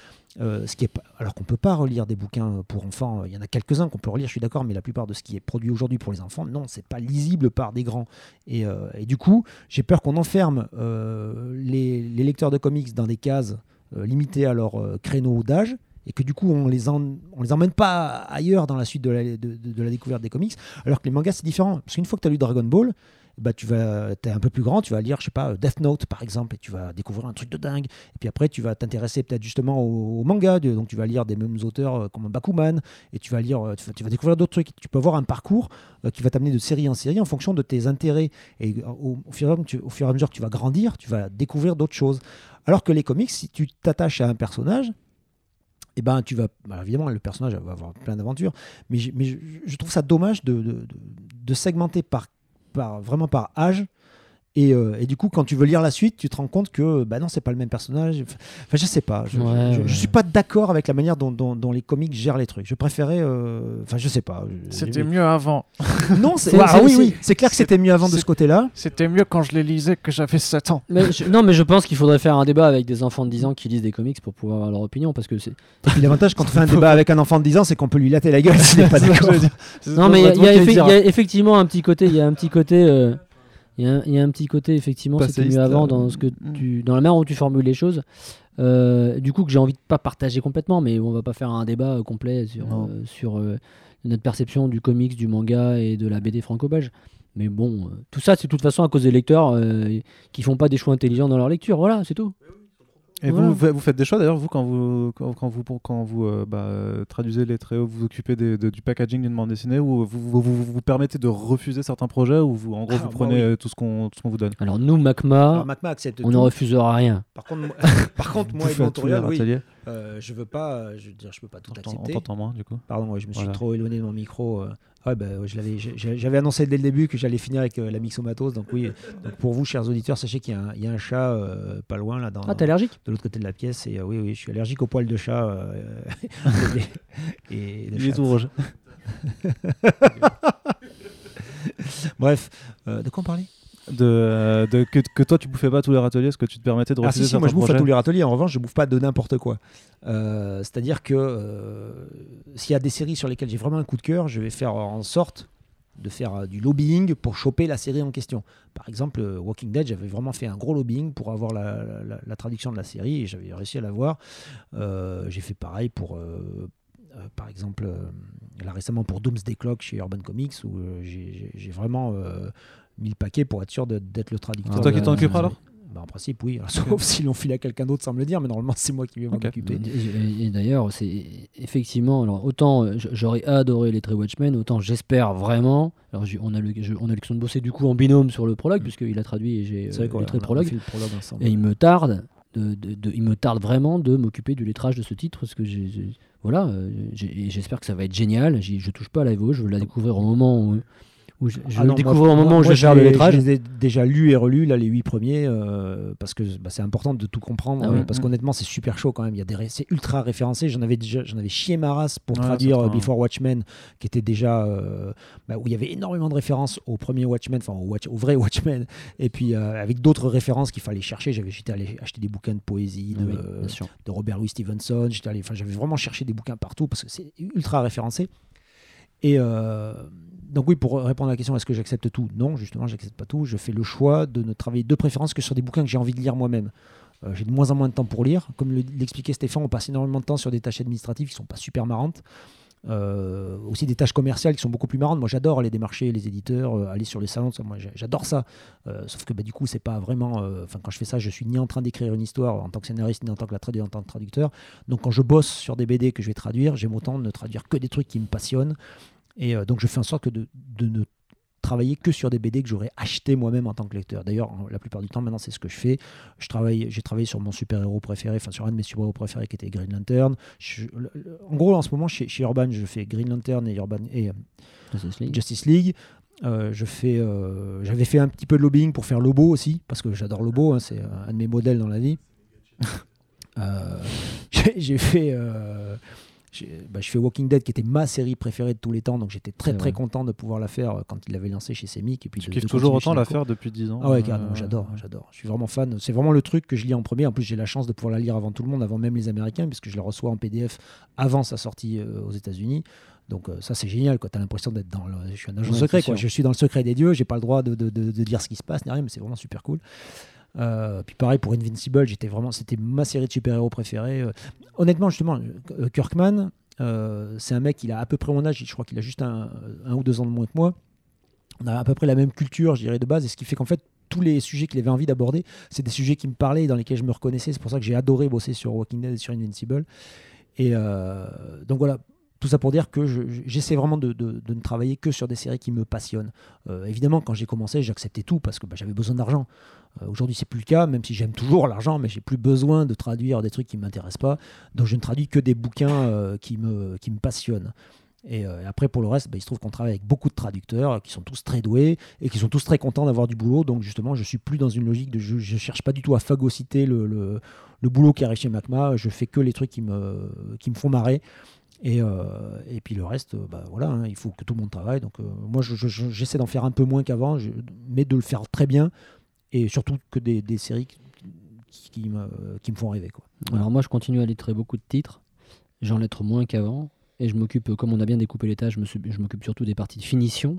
S2: Euh, ce qui est alors qu'on peut pas relire des bouquins pour enfants, il y en a quelques-uns qu'on peut relire, je suis d'accord, mais la plupart de ce qui est produit aujourd'hui pour les enfants, non, c'est pas lisible par des grands. Et, euh, et du coup, j'ai peur qu'on enferme euh, les, lecteurs de comics dans des cases limitées à leur créneau d'âge et que du coup on les les emmène pas ailleurs dans la suite de la, de- de la découverte des comics alors que les mangas c'est différent parce qu'une fois que tu as lu Dragon Ball bah tu vas es un peu plus grand tu vas lire je sais pas Death Note par exemple et tu vas découvrir un truc de dingue. Et puis après tu vas t'intéresser peut-être justement au, manga donc tu vas lire des mêmes auteurs euh, comme Bakuman et tu vas lire euh, tu vas, découvrir d'autres trucs. Tu peux avoir un parcours euh, qui va t'amener de série en série en fonction de tes intérêts. Et au, fur et à mesure, que tu vas grandir tu vas découvrir d'autres choses. Alors que les comics si tu t'attaches à un personnage eh ben, tu vas. bah, évidemment, le personnage va avoir plein d'aventures, mais, je, mais je, trouve ça dommage de- de segmenter par, par, vraiment par âge. Et, euh, et du coup, quand tu veux lire la suite, tu te rends compte que bah non, c'est pas le même personnage. Enfin, je sais pas. Je,
S4: Ouais,
S2: je, je
S4: ouais.
S2: suis pas d'accord avec la manière dont, dont, dont les comics gèrent les trucs. Je préférais. euh, Enfin, je sais pas.
S5: C'était mieux avant.
S2: Non, c'est ah oui,
S4: c'est-
S2: oui. C'est clair que c'était mieux avant de ce côté-là.
S5: C'était mieux quand je les lisais que j'avais 7 ans.
S4: Mais je- non, mais je pense qu'il faudrait faire un débat avec des enfants de 10 ans qui lisent des comics pour pouvoir avoir leur opinion. Parce que c'est.
S2: Et puis l'avantage quand on fait un débat avec un enfant de 10 ans, c'est qu'on peut lui latter la gueule s'il n'est pas d'accord.
S4: Non, mais y y, il y a effectivement un petit côté. Il y a un petit côté. euh, Il y, a un- il y a un petit côté, effectivement, c'était mieux avant
S1: euh,
S4: dans, ce que
S5: mm.
S4: tu, dans la manière dont tu formules les choses. Euh, du coup, que j'ai envie de pas partager complètement, mais on va pas faire un débat euh, complet sur, euh, sur euh, notre perception du comics, du manga et de la BD franco-belge. Mais bon, euh, tout ça, c'est de toute façon à cause des lecteurs euh, qui font pas des choix intelligents dans leur lecture. Voilà, c'est tout.
S1: Et
S4: Voilà.
S1: vous, vous faites des choix d'ailleurs, vous, quand vous, quand, quand vous, quand vous euh, bah, traduisez les traits, vous vous occupez des- de- du packaging d'une bande dessinée ou vous vous, vous, vous permettez de refuser certains projets ou vous, en gros,
S2: Ah,
S1: vous
S2: moi,
S1: prenez
S2: oui.
S1: euh, tout ce qu'on tout ce qu'on vous donne?
S4: Alors, nous, Macma,
S2: Alors, Macma accepte
S4: on ne
S2: tout.
S4: refusera rien.
S2: Par contre, moi, par contre, moi, éditorial, oui. Euh, je veux pas, je veux dire, je peux pas tout
S1: t'en- on
S2: accepter.
S1: t'entend moins, du coup.
S2: Pardon, ouais, je me suis
S1: Voilà.
S2: trop éloigné de mon micro. euh. Ouais, bah, j'avais annoncé dès le début que j'allais finir avec euh, la mixomatose. Donc oui, donc pour vous, chers auditeurs, sachez qu'il y a un, il y a un chat euh, pas loin là, dans,
S4: Ah, t'es allergique?
S2: de l'autre côté de la pièce. Et euh, oui, oui, je suis allergique aux poils de chat euh, et de
S1: Il est tout rouge.
S2: Bref, euh, de quoi on parlait?
S1: De, de- que, que toi, tu bouffais pas tous les râteliers, est-ce que tu te permettais de
S2: Ah si, si, moi je bouffe à tous les râteliers. En revanche, je bouffe pas de n'importe quoi. Euh, C'est-à-dire que euh, s'il y a des séries sur lesquelles j'ai vraiment un coup de cœur, je vais faire en sorte de faire euh, du lobbying pour choper la série en question. Par exemple, Walking Dead, j'avais vraiment fait un gros lobbying pour avoir la, la- la- la traduction de la série et j'avais réussi à l'avoir. Euh, j'ai fait pareil pour, euh, euh, par exemple, là récemment pour Doomsday Clock chez Urban Comics où j'ai vraiment mis le paquet pour être sûr d'être le traducteur.
S1: C'est toi qui t'en occuperas, alors?
S2: Bah, En principe, oui. Alors, sauf s'ils l'ont filé à quelqu'un d'autre sans me le dire, mais normalement, c'est moi qui vais m'en
S1: Ok.
S2: occuper.
S4: Et, et d'ailleurs, c'est effectivement, alors autant euh, j'aurais adoré les traits Watchmen, autant j'espère vraiment. Alors on a le, je- on a l'occasion de bosser du coup en binôme sur le prologue, puisqu'il a traduit et j'ai euh, les
S2: a
S4: prologue.
S2: prologue ensemble.
S4: Et il me tarde, de, de- de- il me tarde vraiment de m'occuper du lettrage de ce titre, parce que j'ai, voilà, euh, j'espère que ça va être génial. Je touche pas à la VO, je veux la découvrir au moment où, où je, je
S2: Ah
S4: veux
S2: non,
S4: le
S2: moi-
S4: découvrir au moment où je faire le lettrage.
S2: Je les ai déjà lus et relus, là, les huit premiers, euh, parce que bah, c'est important de tout comprendre.
S4: Ah
S2: euh,
S4: ouais.
S2: parce qu'honnêtement, c'est super chaud quand même. Il y a des ré- c'est ultra référencé. J'en avais déjà, j'en avais chié ma race pour
S1: Ouais,
S2: traduire euh, Before Watchmen, qui était déjà bah, où il y avait énormément de références au premier Watchmen, enfin au, Watch- au vrai Watchmen, et puis avec d'autres références qu'il fallait chercher. J'avais j'étais allé acheter des bouquins de poésie, de,
S4: Oui, bien sûr.
S2: de Robert Louis Stevenson. J'étais allé, j'avais vraiment cherché des bouquins partout parce que c'est ultra référencé. Et donc oui, pour répondre à la question, est-ce que j'accepte tout? Non, justement, j'accepte pas tout. Je fais le choix de ne travailler de préférence que sur des bouquins que j'ai envie de lire moi-même. Euh, j'ai de moins en moins de temps pour lire. Comme le- l'expliquait Stéphane, on passe énormément de temps sur des tâches administratives qui sont pas super marrantes. Euh, aussi des tâches commerciales qui sont beaucoup plus marrantes. Moi, j'adore aller démarcher les éditeurs, euh, aller sur les salons. moi, j'adore ça. Sauf que bah, du coup, c'est pas vraiment. Enfin, quand je fais ça, je suis ni en train d'écrire une histoire en tant que scénariste, ni en tant que la en tant que traducteur. Donc, quand je bosse sur des BD que je vais traduire, j'aime autant ne traduire que des trucs qui me passionnent. Et euh, donc, je fais en sorte que de, de ne travailler que sur des BD que j'aurais acheté moi-même en tant que lecteur. D'ailleurs, la plupart du temps, maintenant, c'est ce que je fais. Je travaille, j'ai travaillé sur mon super-héros préféré, enfin sur un de mes super-héros préférés qui était Green Lantern. Je- le- le- en gros, en ce moment, chez, chez Urban, je fais Green Lantern et, Urban, et euh,
S4: Justice League.
S2: Justice League. Euh, je fais, euh, j'avais fait un petit peu de lobbying pour faire Lobo aussi, parce que j'adore Lobo, hein, c'est un de mes modèles dans la vie. J'ai fait, bah, je fais Walking Dead, qui était ma série préférée de tous les temps, donc j'étais très très content de pouvoir la faire euh, quand il l'avait lancé chez Semic. Et puis
S1: Tu
S2: de-
S1: kiffes
S2: de
S1: toujours autant la faire depuis 10 ans
S2: Ah ouais,
S1: euh,
S2: carrément, j'adore, j'adore. Je suis vraiment fan. C'est vraiment le truc que je lis en premier. En plus, j'ai la chance de pouvoir la lire avant tout le monde, avant même les Américains, puisque je la reçois en PDF avant sa sortie euh, aux États-Unis. Donc euh, ça, c'est génial. Tu as l'impression d'être dans le... Je suis un agent secret. Quoi. Je suis dans le secret des dieux. J'ai pas le droit de, de- de- de dire ce qui se passe, ni rien, mais c'est vraiment super cool. Euh, puis pareil pour Invincible, j'étais vraiment, c'était ma série de super-héros préférée. Euh, honnêtement, justement, euh, Kirkman, c'est un mec, il a à peu près mon âge. Je crois qu'il a juste un, ou deux ans de moins que moi. On a à peu près la même culture, je dirais, de base, et ce qui fait qu'en fait, tous les sujets qu'il avait envie d'aborder, c'est des sujets qui me parlaient et dans lesquels je me reconnaissais. C'est pour ça que j'ai adoré bosser sur Walking Dead et sur Invincible. Et donc voilà, tout ça pour dire que je- je- j'essaie vraiment de, ne travailler que sur des séries qui me passionnent. Évidemment, quand j'ai commencé, j'acceptais tout parce que bah, j'avais besoin d'argent. Euh, Aujourd'hui, c'est plus le cas, même si j'aime toujours l'argent, mais j'ai plus besoin de traduire des trucs qui ne m'intéressent pas. Donc, je ne traduis que des bouquins euh, qui, me, qui me passionnent. Et euh, après, pour le reste, bah, il se trouve qu'on travaille avec beaucoup de traducteurs qui sont tous très doués et qui sont tous très contents d'avoir du boulot. Donc, justement, je suis plus dans une logique de. Je, je cherche pas du tout à phagocyter le, le, boulot qui arrive chez Macma. Je fais que les trucs qui me, qui me font marrer. Et, et puis le reste, bah, voilà, hein, il faut que tout le monde travaille. Donc, moi, je- je- je- j'essaie d'en faire un peu moins qu'avant, mais de le faire très bien. Et surtout que des, des séries qui, qui me, qui me font rêver. Quoi.
S4: Alors moi, je continue à lettrer beaucoup de titres. J'en lettre moins qu'avant. Et je m'occupe, comme on a bien découpé les tâches, je m'occupe surtout des parties de finition.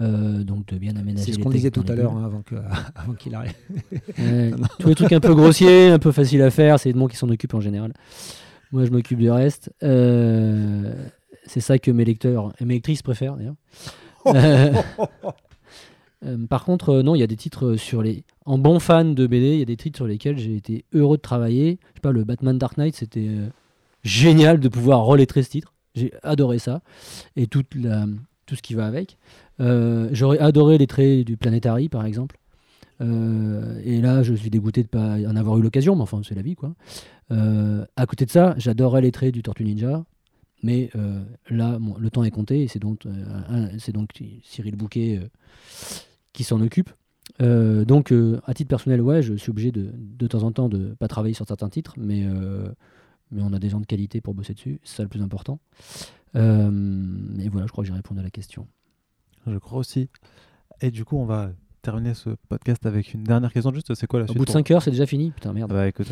S4: Euh, donc de bien aménager
S2: C'est ce qu'on disait tout à l'heure hein, avant qu'il arrive.
S4: Ouais, tous les trucs un peu grossiers, un peu faciles à faire, c'est Edmond qui s'en occupe en général. Moi, je m'occupe du reste. Euh, c'est ça que mes lecteurs et mes lectrices préfèrent d'ailleurs. Euh, euh, par contre, euh, non, il y a des titres sur les. En bon fan de BD, il y a des titres sur lesquels j'ai été heureux de travailler. Je sais pas, le Batman Dark Knight, c'était euh, génial de pouvoir reletrer ce titre. J'ai adoré ça et tout ce qui va avec. Euh, J'aurais adoré les traits du Planetary, par exemple. Euh, et là, je suis dégoûté de pas en avoir eu l'occasion, mais enfin, c'est la vie, quoi. Euh, à côté de ça, j'adorais les traits du Tortue Ninja, mais euh, là, le temps est compté, et c'est donc, euh, Cyril Bouquet euh, qui s'en occupe. Euh, donc, euh, à titre personnel, ouais, je suis obligé de, de temps en temps de pas travailler sur certains titres, mais, euh, mais on a des gens de qualité pour bosser dessus, c'est ça le plus important. Euh, et voilà, je crois que j'ai répondu à la question.
S1: Je crois aussi. Et du coup, on va terminer ce podcast avec une dernière question. Juste, c'est quoi la
S4: Au
S1: suite
S4: bout de
S1: pour-
S4: 5 heures, c'est déjà fini. Putain, merde.
S1: Ah Bah écoute.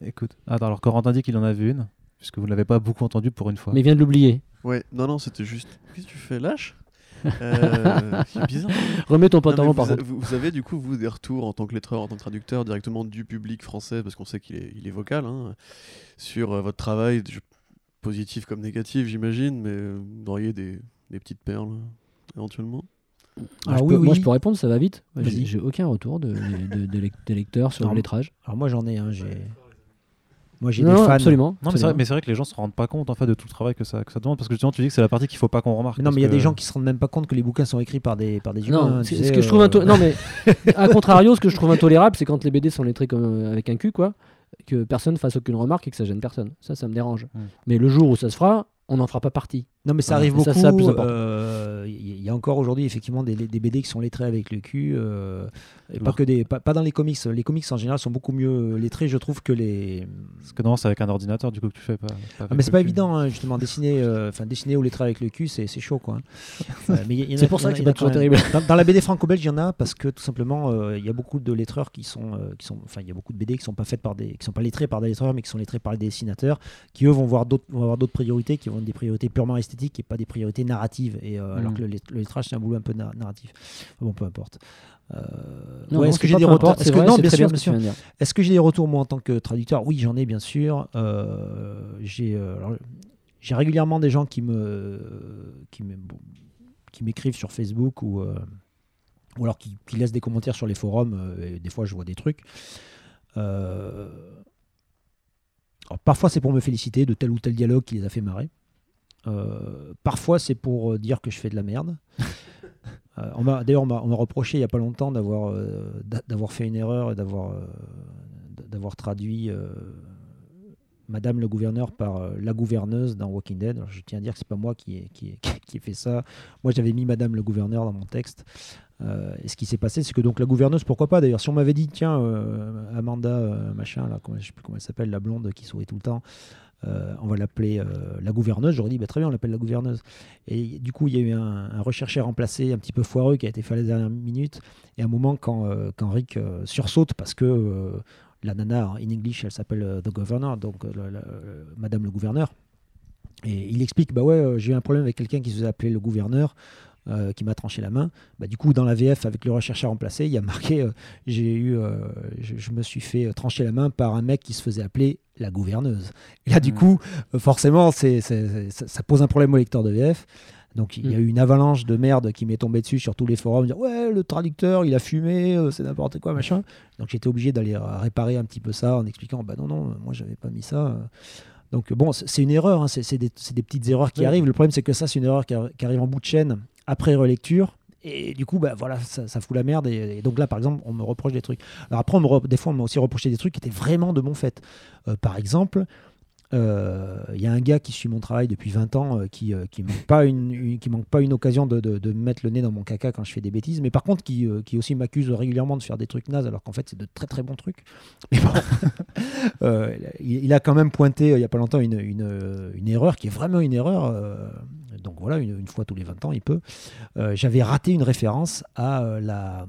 S1: Écoute. Ah, alors Corentin dit qu'il en avait une, puisque vous ne l'avez pas beaucoup entendu pour une fois.
S4: Mais il vient de l'oublier.
S3: Ouais, non, non, c'était juste. Qu'est-ce que tu fais Lâche? Euh, C'est bizarre.
S4: Remets ton pantalon, par contre.
S3: vous- vous avez du coup, vous, des retours en tant que lettreur, en tant que traducteur, directement du public français, parce qu'on sait qu'il est, il est vocal, hein, sur euh, votre travail, je- positif comme négatif, j'imagine, mais euh, vous auriez des, des petites perles, éventuellement?
S4: Ah,
S2: Ah
S4: je
S2: oui,
S4: peux- Moi, je peux répondre, ça va vite. J'ai aucun retour de, lecteurs sur
S2: Non,
S4: le lettrage.
S2: Alors moi j'en ai un, j'ai. Moi j'ai des
S4: non,
S2: fans.
S4: absolument.
S1: Non, mais c'est vrai,
S4: absolument.
S1: mais c'est vrai que les gens se rendent pas compte en fait de tout le travail que ça, que ça demande, parce que justement, tu dis que c'est la partie qu'il faut pas qu'on remarque.
S2: Mais non, mais il y a
S1: que-
S2: des gens qui se rendent même pas compte que les bouquins sont écrits par des, par des humains.
S4: Non,
S2: hein,
S4: c'est- ce que je trouve
S2: euh,
S4: into- Non, mais à contrario, ce que je trouve intolérable, c'est quand les BD sont lettrés comme euh, avec un cul, quoi, que personne fasse aucune remarque et que ça gêne personne. Ça, ça me dérange.
S1: Mm.
S4: Mais le jour où ça se fera, on n'en fera pas partie.
S2: Non, mais ça arrive beaucoup.
S4: ça, important.
S2: euh, Il y a encore aujourd'hui effectivement des, des BD qui sont lettrés avec le cul. euh, et pas que des, pas, pas dans les comics. Les comics en général sont beaucoup mieux lettrés, je trouve, que les.
S1: Parce que non, c'est avec un ordinateur du coup que tu fais pas. pas
S2: Ah, mais c'est pas
S1: cul.
S2: évident, hein, justement, dessiner, euh, dessiner ou lettrer avec le cul, c'est chaud, quoi. Euh, mais il il a-
S4: C'est pour
S2: il
S4: ça que c'est
S2: il
S4: pas toujours terrible.
S2: Dans, dans la BD franco-belge, il y en a parce que tout simplement, euh, il y a beaucoup de lettreurs qui sont, euh, qui sont, enfin, il y a beaucoup de BD qui sont pas faites par des, qui sont pas lettrés par des lettreurs, mais qui sont lettrés par des dessinateurs, qui eux vont voir d'autres, vont avoir d'autres priorités, qui vont être des priorités purement esthétiques et pas des priorités narratives. Et euh, alors
S1: Mhm.
S2: que le, le lettrage, c'est un boulot un peu na- narratif. Bon, peu importe. Euh,
S4: Non,
S2: ouais,
S4: non,
S2: est-ce que j'ai des retours Est-ce que non, bien sûr,
S4: bien
S2: sûr. Est-ce que j'ai des retours moi en tant que traducteur? Oui, j'en ai bien sûr. Euh, j'ai euh, j'ai régulièrement des gens qui me qui m'écrivent sur Facebook ou euh, ou alors qui, qui laissent des commentaires sur les forums. euh, et des fois, je vois des trucs. Euh, alors, parfois, c'est pour me féliciter de tel ou tel dialogue qui les a fait marrer. Euh, parfois, c'est pour euh, dire que je fais de la merde. Euh, D'ailleurs, on m'a reproché il n'y a pas longtemps d'avoir euh, d'a- d'avoir fait une erreur et d'avoir euh, d'avoir traduit Madame le gouverneur par la gouverneuse dans Walking Dead. Alors, je tiens à dire que c'est pas moi qui ai, qui, ai, qui ai fait ça. Moi, j'avais mis Madame le gouverneur dans mon texte. Et ce qui s'est passé, c'est que donc la gouverneuse, pourquoi pas d'ailleurs, si on m'avait dit, tiens, Amanda, machin, là, comment, je sais plus comment elle s'appelle, la blonde qui sourit tout le temps, euh, on va l'appeler euh, la gouverneuse, j'aurais dit, bah, très bien, on l'appelle la gouverneuse. Et du coup, il y a eu un, un recherché remplacé un petit peu foireux qui a été fait à la dernière minute. Et à un moment, quand, euh, quand Rick sursaute, parce que la nana, en English, elle s'appelle The Governor, donc Madame le gouverneur. Et il explique, bah ouais, j'ai eu un problème avec quelqu'un qui se faisait appeler le gouverneur, qui m'a tranché la main. Bah, du coup, dans la VF, avec le recherché remplacé, il y a marqué, j'ai eu, je, me suis fait trancher la main par un mec qui se faisait appeler la gouverneuse. Et là, du
S1: Mm.
S2: coup, euh, forcément, c'est, ça, pose un problème au lecteur de VF. Donc il y a
S4: Mm.
S2: eu une avalanche de merde qui m'est tombée dessus sur tous les forums, dire ouais le traducteur il a fumé, euh, c'est n'importe quoi machin. Donc j'étais obligé d'aller réparer un petit peu ça en expliquant bah non non moi j'avais pas mis ça. Donc bon c'est une erreur, hein, c'est des, petites erreurs qui
S1: Oui.
S2: arrivent. Le problème c'est que ça c'est une erreur qui, qui arrive en bout de chaîne après relecture. Et du coup, bah, voilà, ça, fout la merde. Et, donc là, par exemple, on me reproche des trucs. Alors après, on me des fois, on m'a aussi reproché des trucs qui étaient vraiment de mon fait. Euh, par exemple, euh, il y a un gars qui suit mon travail depuis 20 ans euh, qui, qui manque pas une, qui manque pas une occasion de, de- de me mettre le nez dans mon caca quand je fais des bêtises, mais par contre qui, qui aussi m'accuse régulièrement de faire des trucs nazes alors qu'en fait c'est de très très bons trucs. Mais bon, il, a quand même pointé il y a pas longtemps une, une erreur qui est vraiment une erreur. Donc voilà, une, fois tous les 20 ans, il peut. Euh, J'avais raté une référence à euh, la,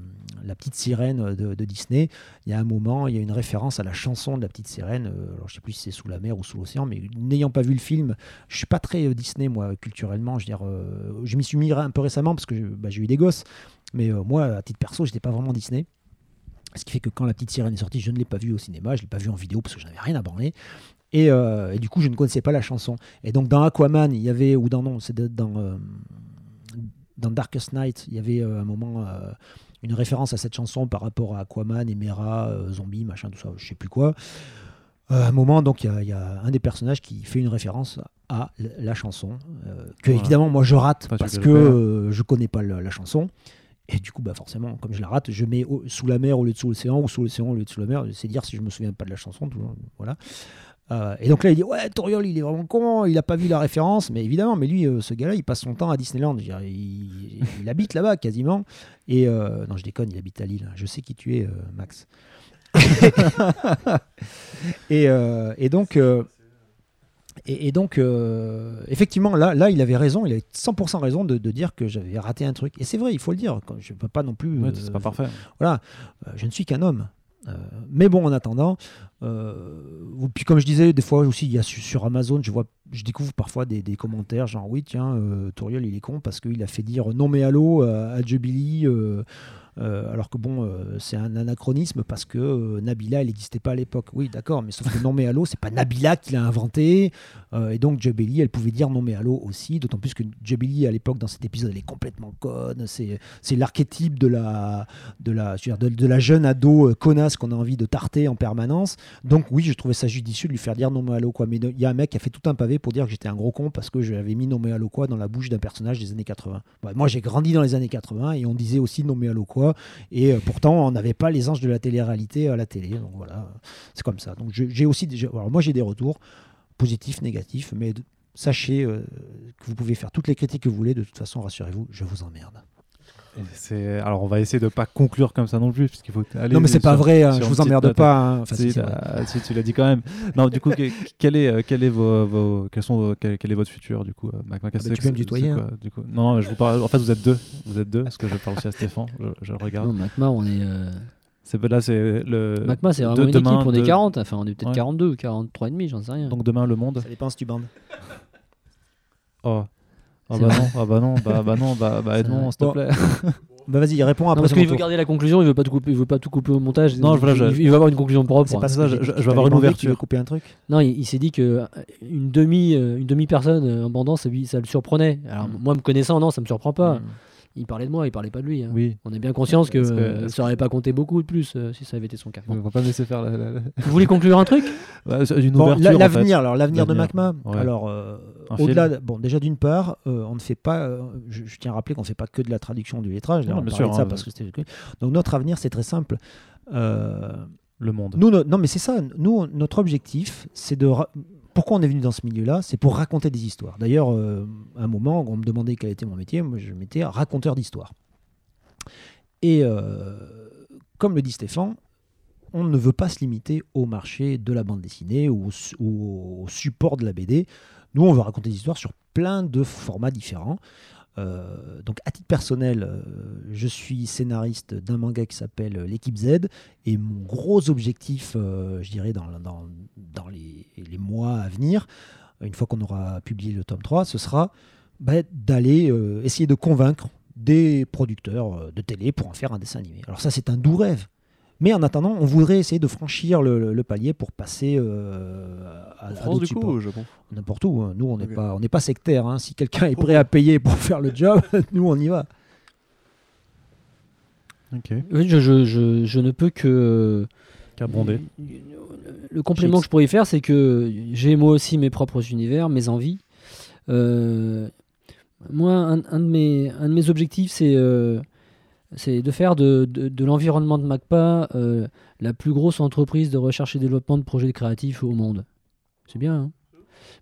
S2: petite sirène de, Disney. Il y a un moment, il y a une référence à la chanson de la petite sirène. euh, alors je sais plus si c'est sous la mer ou sous l'océan, mais n'ayant pas vu le film, je suis pas très Disney moi culturellement. Je m'y suis mis un peu récemment parce que bah, j'ai eu des gosses, mais moi à titre perso, j'étais pas vraiment Disney. Ce qui fait que quand la petite sirène est sortie, je ne l'ai pas vue au cinéma, je l'ai pas vue en vidéo parce que je n'avais rien à branler. Et, euh, et du coup, je ne connaissais pas la chanson. Et donc dans Aquaman, il y avait ou dans non, c'est dans euh, dans Darkest Night, il y avait euh, un moment une référence à cette chanson par rapport à Aquaman, Emera, Zombie, machin, tout ça, je sais plus quoi. À un moment, donc, il y a- il y, a un des personnages qui fait une référence à la chanson, que
S1: Voilà.
S2: évidemment moi je rate
S1: Enfin,
S2: parce que je connais pas la chanson. Et du coup, bah forcément, comme je la rate, je mets au- sous la mer au lieu de sous l'océan ou sous l'océan au lieu de sous la mer. C'est dire si je me souviens pas de la chanson. voilà. Euh, et donc là, il dit Ouais, Toriol, il est vraiment con, il a pas vu la référence. Mais évidemment, mais lui, euh, ce gars-là, il passe son temps à Disneyland. Dire, il, il habite là-bas quasiment. Et euh, non, je déconne, il habite à Lille. Je sais qui tu es, euh, Max. et, euh, et donc. euh, et, et donc, euh, effectivement, là, là, il avait raison, il avait 100% raison de, de dire que j'avais raté un truc. Et c'est vrai, il faut le dire. Je ne peux pas non plus.
S1: Ouais,
S2: euh,
S1: c'est pas parfait.
S2: voilà, euh, je ne suis qu'un homme. Euh, mais bon, en attendant, euh, puis comme je disais, des fois aussi, il y a su- sur Amazon, je vois, je découvre parfois des, commentaires genre oui, tiens, euh, il est con parce qu'il a fait dire non mais allô euh, à Jubilee. euh, euh, alors que bon, c'est un anachronisme parce que Nabila, elle n'existait pas à l'époque. Oui, d'accord, mais sauf que non mais allô, c'est pas Nabila qui l'a inventé. et donc Jubilee, elle pouvait dire non mais allô aussi. D'autant plus que Jubilee, à l'époque, dans cet épisode, elle est complètement conne. C'est l'archétype de la, de, la, de, de la jeune ado connasse qu'on a envie de tarter en permanence. Donc oui, je trouvais ça judicieux de lui faire dire non mais allô quoi. Mais il y a un mec qui a fait tout un pavé pour dire que j'étais un gros con parce que j'avais mis non mais allô quoi dans la bouche d'un personnage des années 80. Ouais, moi j'ai grandi dans les années 80 et on disait aussi non mais allô quoi. Et euh, pourtant on n'avait pas les anges de la télé-réalité à la télé. Donc voilà, c'est comme ça. Donc j'ai aussi, alors moi j'ai des retours positifs, négatifs, mais sachez euh, que vous pouvez faire toutes les critiques que vous voulez. De toute façon, rassurez-vous, je vous emmerde.
S1: C'est- Alors, on va essayer de pas conclure comme ça non plus, puisqu'il faut aller.
S2: non mais c'est pas vrai, hein, je vous emmerde pas. hein. Enfin,
S1: Si, tu l'as dit quand même. Non, du coup, que- quel est, euh, quel est vos, vos- quels sont vos- quel, quel est votre futur du coup, euh, Mac Mac,
S2: bah, tu peux me tutoyer,
S1: du coup? Non, je vous parle. En fait, vous êtes deux. Vous êtes deux, parce que je parle aussi à Stéphane. Je, regarde.
S4: Non, Macma, on est. euh,
S1: C'est là, c'est le.
S4: Macma, c'est
S1: de-
S4: vraiment une
S1: demain,
S4: équipe, on est
S1: de-
S4: 40, enfin on est peut-être
S1: Ouais.
S4: 42 ou 43 et demi, j'en sais rien.
S1: Donc demain, le monde.
S2: Ça dépend si tu bandes.
S1: Oh. Ah bah non, ah bah non, bah, bah non, bah, bah
S4: vrai.
S1: s'il te
S2: Bon.
S1: plaît.
S2: bah vas-y, réponds
S4: Non,
S2: après
S4: parce
S2: son
S4: qu'il veut garder la conclusion, il veut pas tout couper, il veut pas tout couper au montage.
S1: Non,
S4: il,
S1: voilà,
S4: il-
S1: je-
S4: il veut avoir une conclusion propre.
S2: C'est pas
S1: ça, je- vais avoir une ouverture.
S2: couper un truc
S4: Non, il, il s'est dit que euh, une demi, euh, une demi personne en bandant, ça, lui- ça le surprenait. Alors
S2: Mm.
S4: moi, me connaissant, non, ça me surprend pas.
S2: Mm.
S4: Il parlait de moi, il parlait pas de lui. hein.
S1: Oui.
S4: On est bien conscience que,
S1: que-
S4: euh, ça aurait pas compté beaucoup de plus euh, si ça avait été son cas.
S1: On va pas me laisser faire la- la- la-
S4: Vous voulez conclure un truc?
S1: C'est une
S2: Bon,
S1: ouverture.
S2: la-
S1: en fait.
S2: l'avenir, alors l'avenir de Macma.
S1: ouais.
S2: Alors, euh, au-delà,
S1: film.
S2: de- bon, déjà d'une part, euh, on ne fait pas. euh, je, je tiens à rappeler qu'on ne fait pas que de la traduction du lettrage.
S1: Non,
S2: D'ailleurs, on
S1: bien
S2: parlait
S1: sûr,
S2: de ça
S1: hein,
S2: parce que c'était. Donc notre avenir, c'est très simple. Euh,
S1: Le monde.
S2: nous, no- non, mais c'est ça. Nous, notre objectif, c'est de. ra- Pourquoi on est venu dans ce milieu-là? C'est pour raconter des histoires. D'ailleurs, euh, à un moment, on me demandait quel était mon métier. Moi, je m'étais raconteur d'histoire. Et euh, comme le dit Stéphane, on ne veut pas se limiter au marché de la bande dessinée ou au, su- ou au support de la BD. Nous, on veut raconter des histoires sur plein de formats différents. Euh, donc, à titre personnel, euh, je suis scénariste d'un manga qui s'appelle L'équipe Z. Et mon gros objectif, euh, je dirais, dans, les, mois à venir, une fois qu'on aura publié le tome 3, ce sera bah, d'aller euh, essayer de convaincre des producteurs euh, de télé pour en faire un dessin animé. Alors ça, c'est un doux rêve. Mais en attendant, on voudrait essayer de franchir le, le- le palier pour passer euh, à,
S3: En
S2: à
S3: France,
S2: d'autres
S3: du coup, au Japon.
S2: N'importe où. hein. Nous, on n'est pas, on n'est pas sectaire. hein. Si quelqu'un est prêt à payer pour faire le job, nous, on y va.
S1: Ok.
S4: Oui, je, je- je- je ne peux que.
S1: Qu'abonder.
S4: Le complément que je pourrais faire, c'est que j'ai moi aussi mes propres univers, mes envies. Euh, moi, un, un de mes, un de mes objectifs, c'est euh, c'est de faire de, de- de l'environnement de MACPA euh, la plus grosse entreprise de recherche et développement de projets créatifs au monde. C'est bien, hein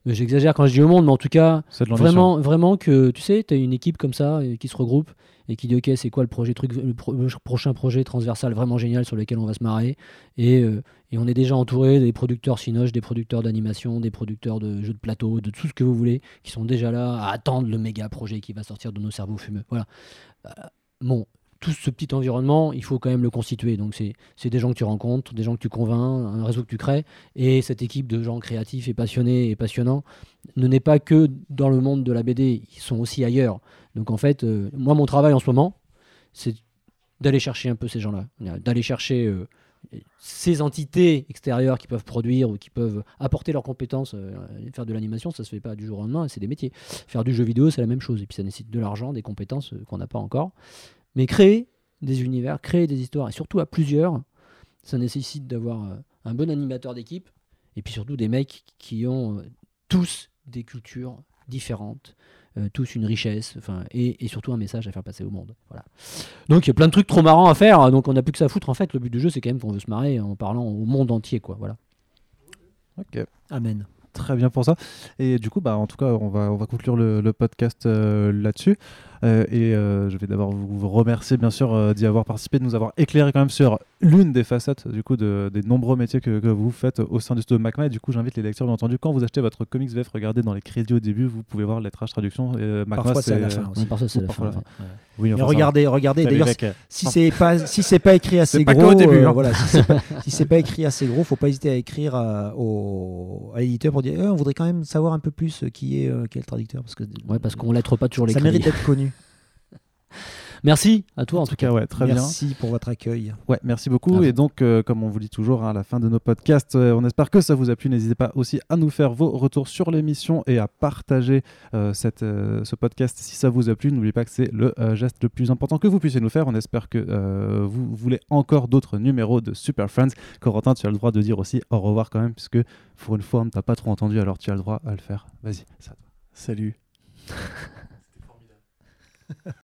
S4: Mais J'exagère quand je dis au monde, mais en tout cas. Vraiment, vraiment que tu sais, tu as une équipe comme ça euh, qui se regroupe et qui dit ok, c'est quoi le projet truc, le, pro- le prochain projet transversal vraiment génial sur lequel on va se marrer et, euh, et on est déjà entouré des producteurs Cinoche, des producteurs d'animation, des producteurs de jeux de plateau, de tout ce que vous voulez, qui sont déjà là à attendre le méga projet qui va sortir de nos cerveaux fumeux. Voilà. Bon, tout ce petit environnement, il faut quand même le constituer. Donc c'est des gens que tu rencontres, des gens que tu convaincs, un réseau que tu crées et cette équipe de gens créatifs et passionnés et passionnants ne n'est pas que dans le monde de la BD, ils sont aussi ailleurs. Donc en fait, euh, moi mon travail en ce moment, c'est d'aller chercher un peu ces gens-là, d'aller chercher euh, ces entités extérieures qui peuvent produire ou qui peuvent apporter leurs compétences. euh, faire de l'animation, ça se fait pas du jour au lendemain, c'est des métiers. Faire du jeu vidéo, c'est la même chose. Et puis ça nécessite de l'argent, des compétences qu'on n'a pas encore. Mais créer des univers, créer des histoires, et surtout à plusieurs, ça nécessite d'avoir euh, un bon animateur d'équipe, et puis surtout des mecs qui ont euh, tous des cultures différentes, euh, tous une richesse, enfin, et, et surtout un message à faire passer au monde. Voilà. Donc il y a plein de trucs trop marrants à faire, donc on n'a plus que ça à foutre. En fait, le but du jeu, c'est quand même qu'on veut se marrer en parlant au monde entier, quoi. Voilà.
S1: Ok.
S2: Amen.
S1: Très bien pour ça. Et du coup, bah, en tout cas, on va, on va conclure le, le podcast euh, là-dessus. Euh, et euh, je vais d'abord vous, remercier, bien sûr, euh, d'y avoir participé, de nous avoir éclairé quand même sur l'une des facettes du coup, de- des nombreux métiers que, que vous faites au sein du studio Macma. Et du coup, j'invite les lecteurs, bien entendu, quand vous achetez votre comics VF, regardez dans les crédits au début, vous pouvez voir le lettrage traduction. Et, euh, Macma,
S2: Parfois, c'est à la fin aussi.
S4: Ouais, par ça, c'est la
S1: Parfois,
S4: fin,
S1: la fin.
S4: ouais.
S1: Oui, enfin,
S2: regardez, regardez. D'ailleurs, si c'est pas si c'est pas écrit assez
S5: pas
S2: gros,
S5: début,
S2: euh,
S5: hein.
S2: voilà, si c'est pas, si c'est pas écrit assez gros, faut pas hésiter à écrire à, au, à l'éditeur pour dire Eh, on voudrait quand même savoir un peu plus qui est euh, le traducteur parce que
S4: Ouais, parce qu'on lettre pas toujours les
S2: ça
S4: crédits.
S2: mérite d'être connu.
S4: Merci à toi en,
S1: En tout cas, ouais, très bien.
S2: Merci pour votre accueil.
S1: Ouais, merci beaucoup.
S4: Ah,
S1: et donc, euh, comme on vous dit toujours hein, à la fin de nos podcasts, euh, on espère que ça vous a plu. N'hésitez pas aussi à nous faire vos retours sur l'émission et à partager euh, cette, euh, ce podcast si ça vous a plu. N'oubliez pas que c'est le euh, geste le plus important que vous puissiez nous faire. On espère que euh, vous voulez encore d'autres numéros de Super Friends. Corentin, tu as le droit de dire aussi au revoir quand même, puisque pour une fois, on ne t'a pas trop entendu, alors tu as le droit à le faire. Vas-y, ça.
S3: Salut.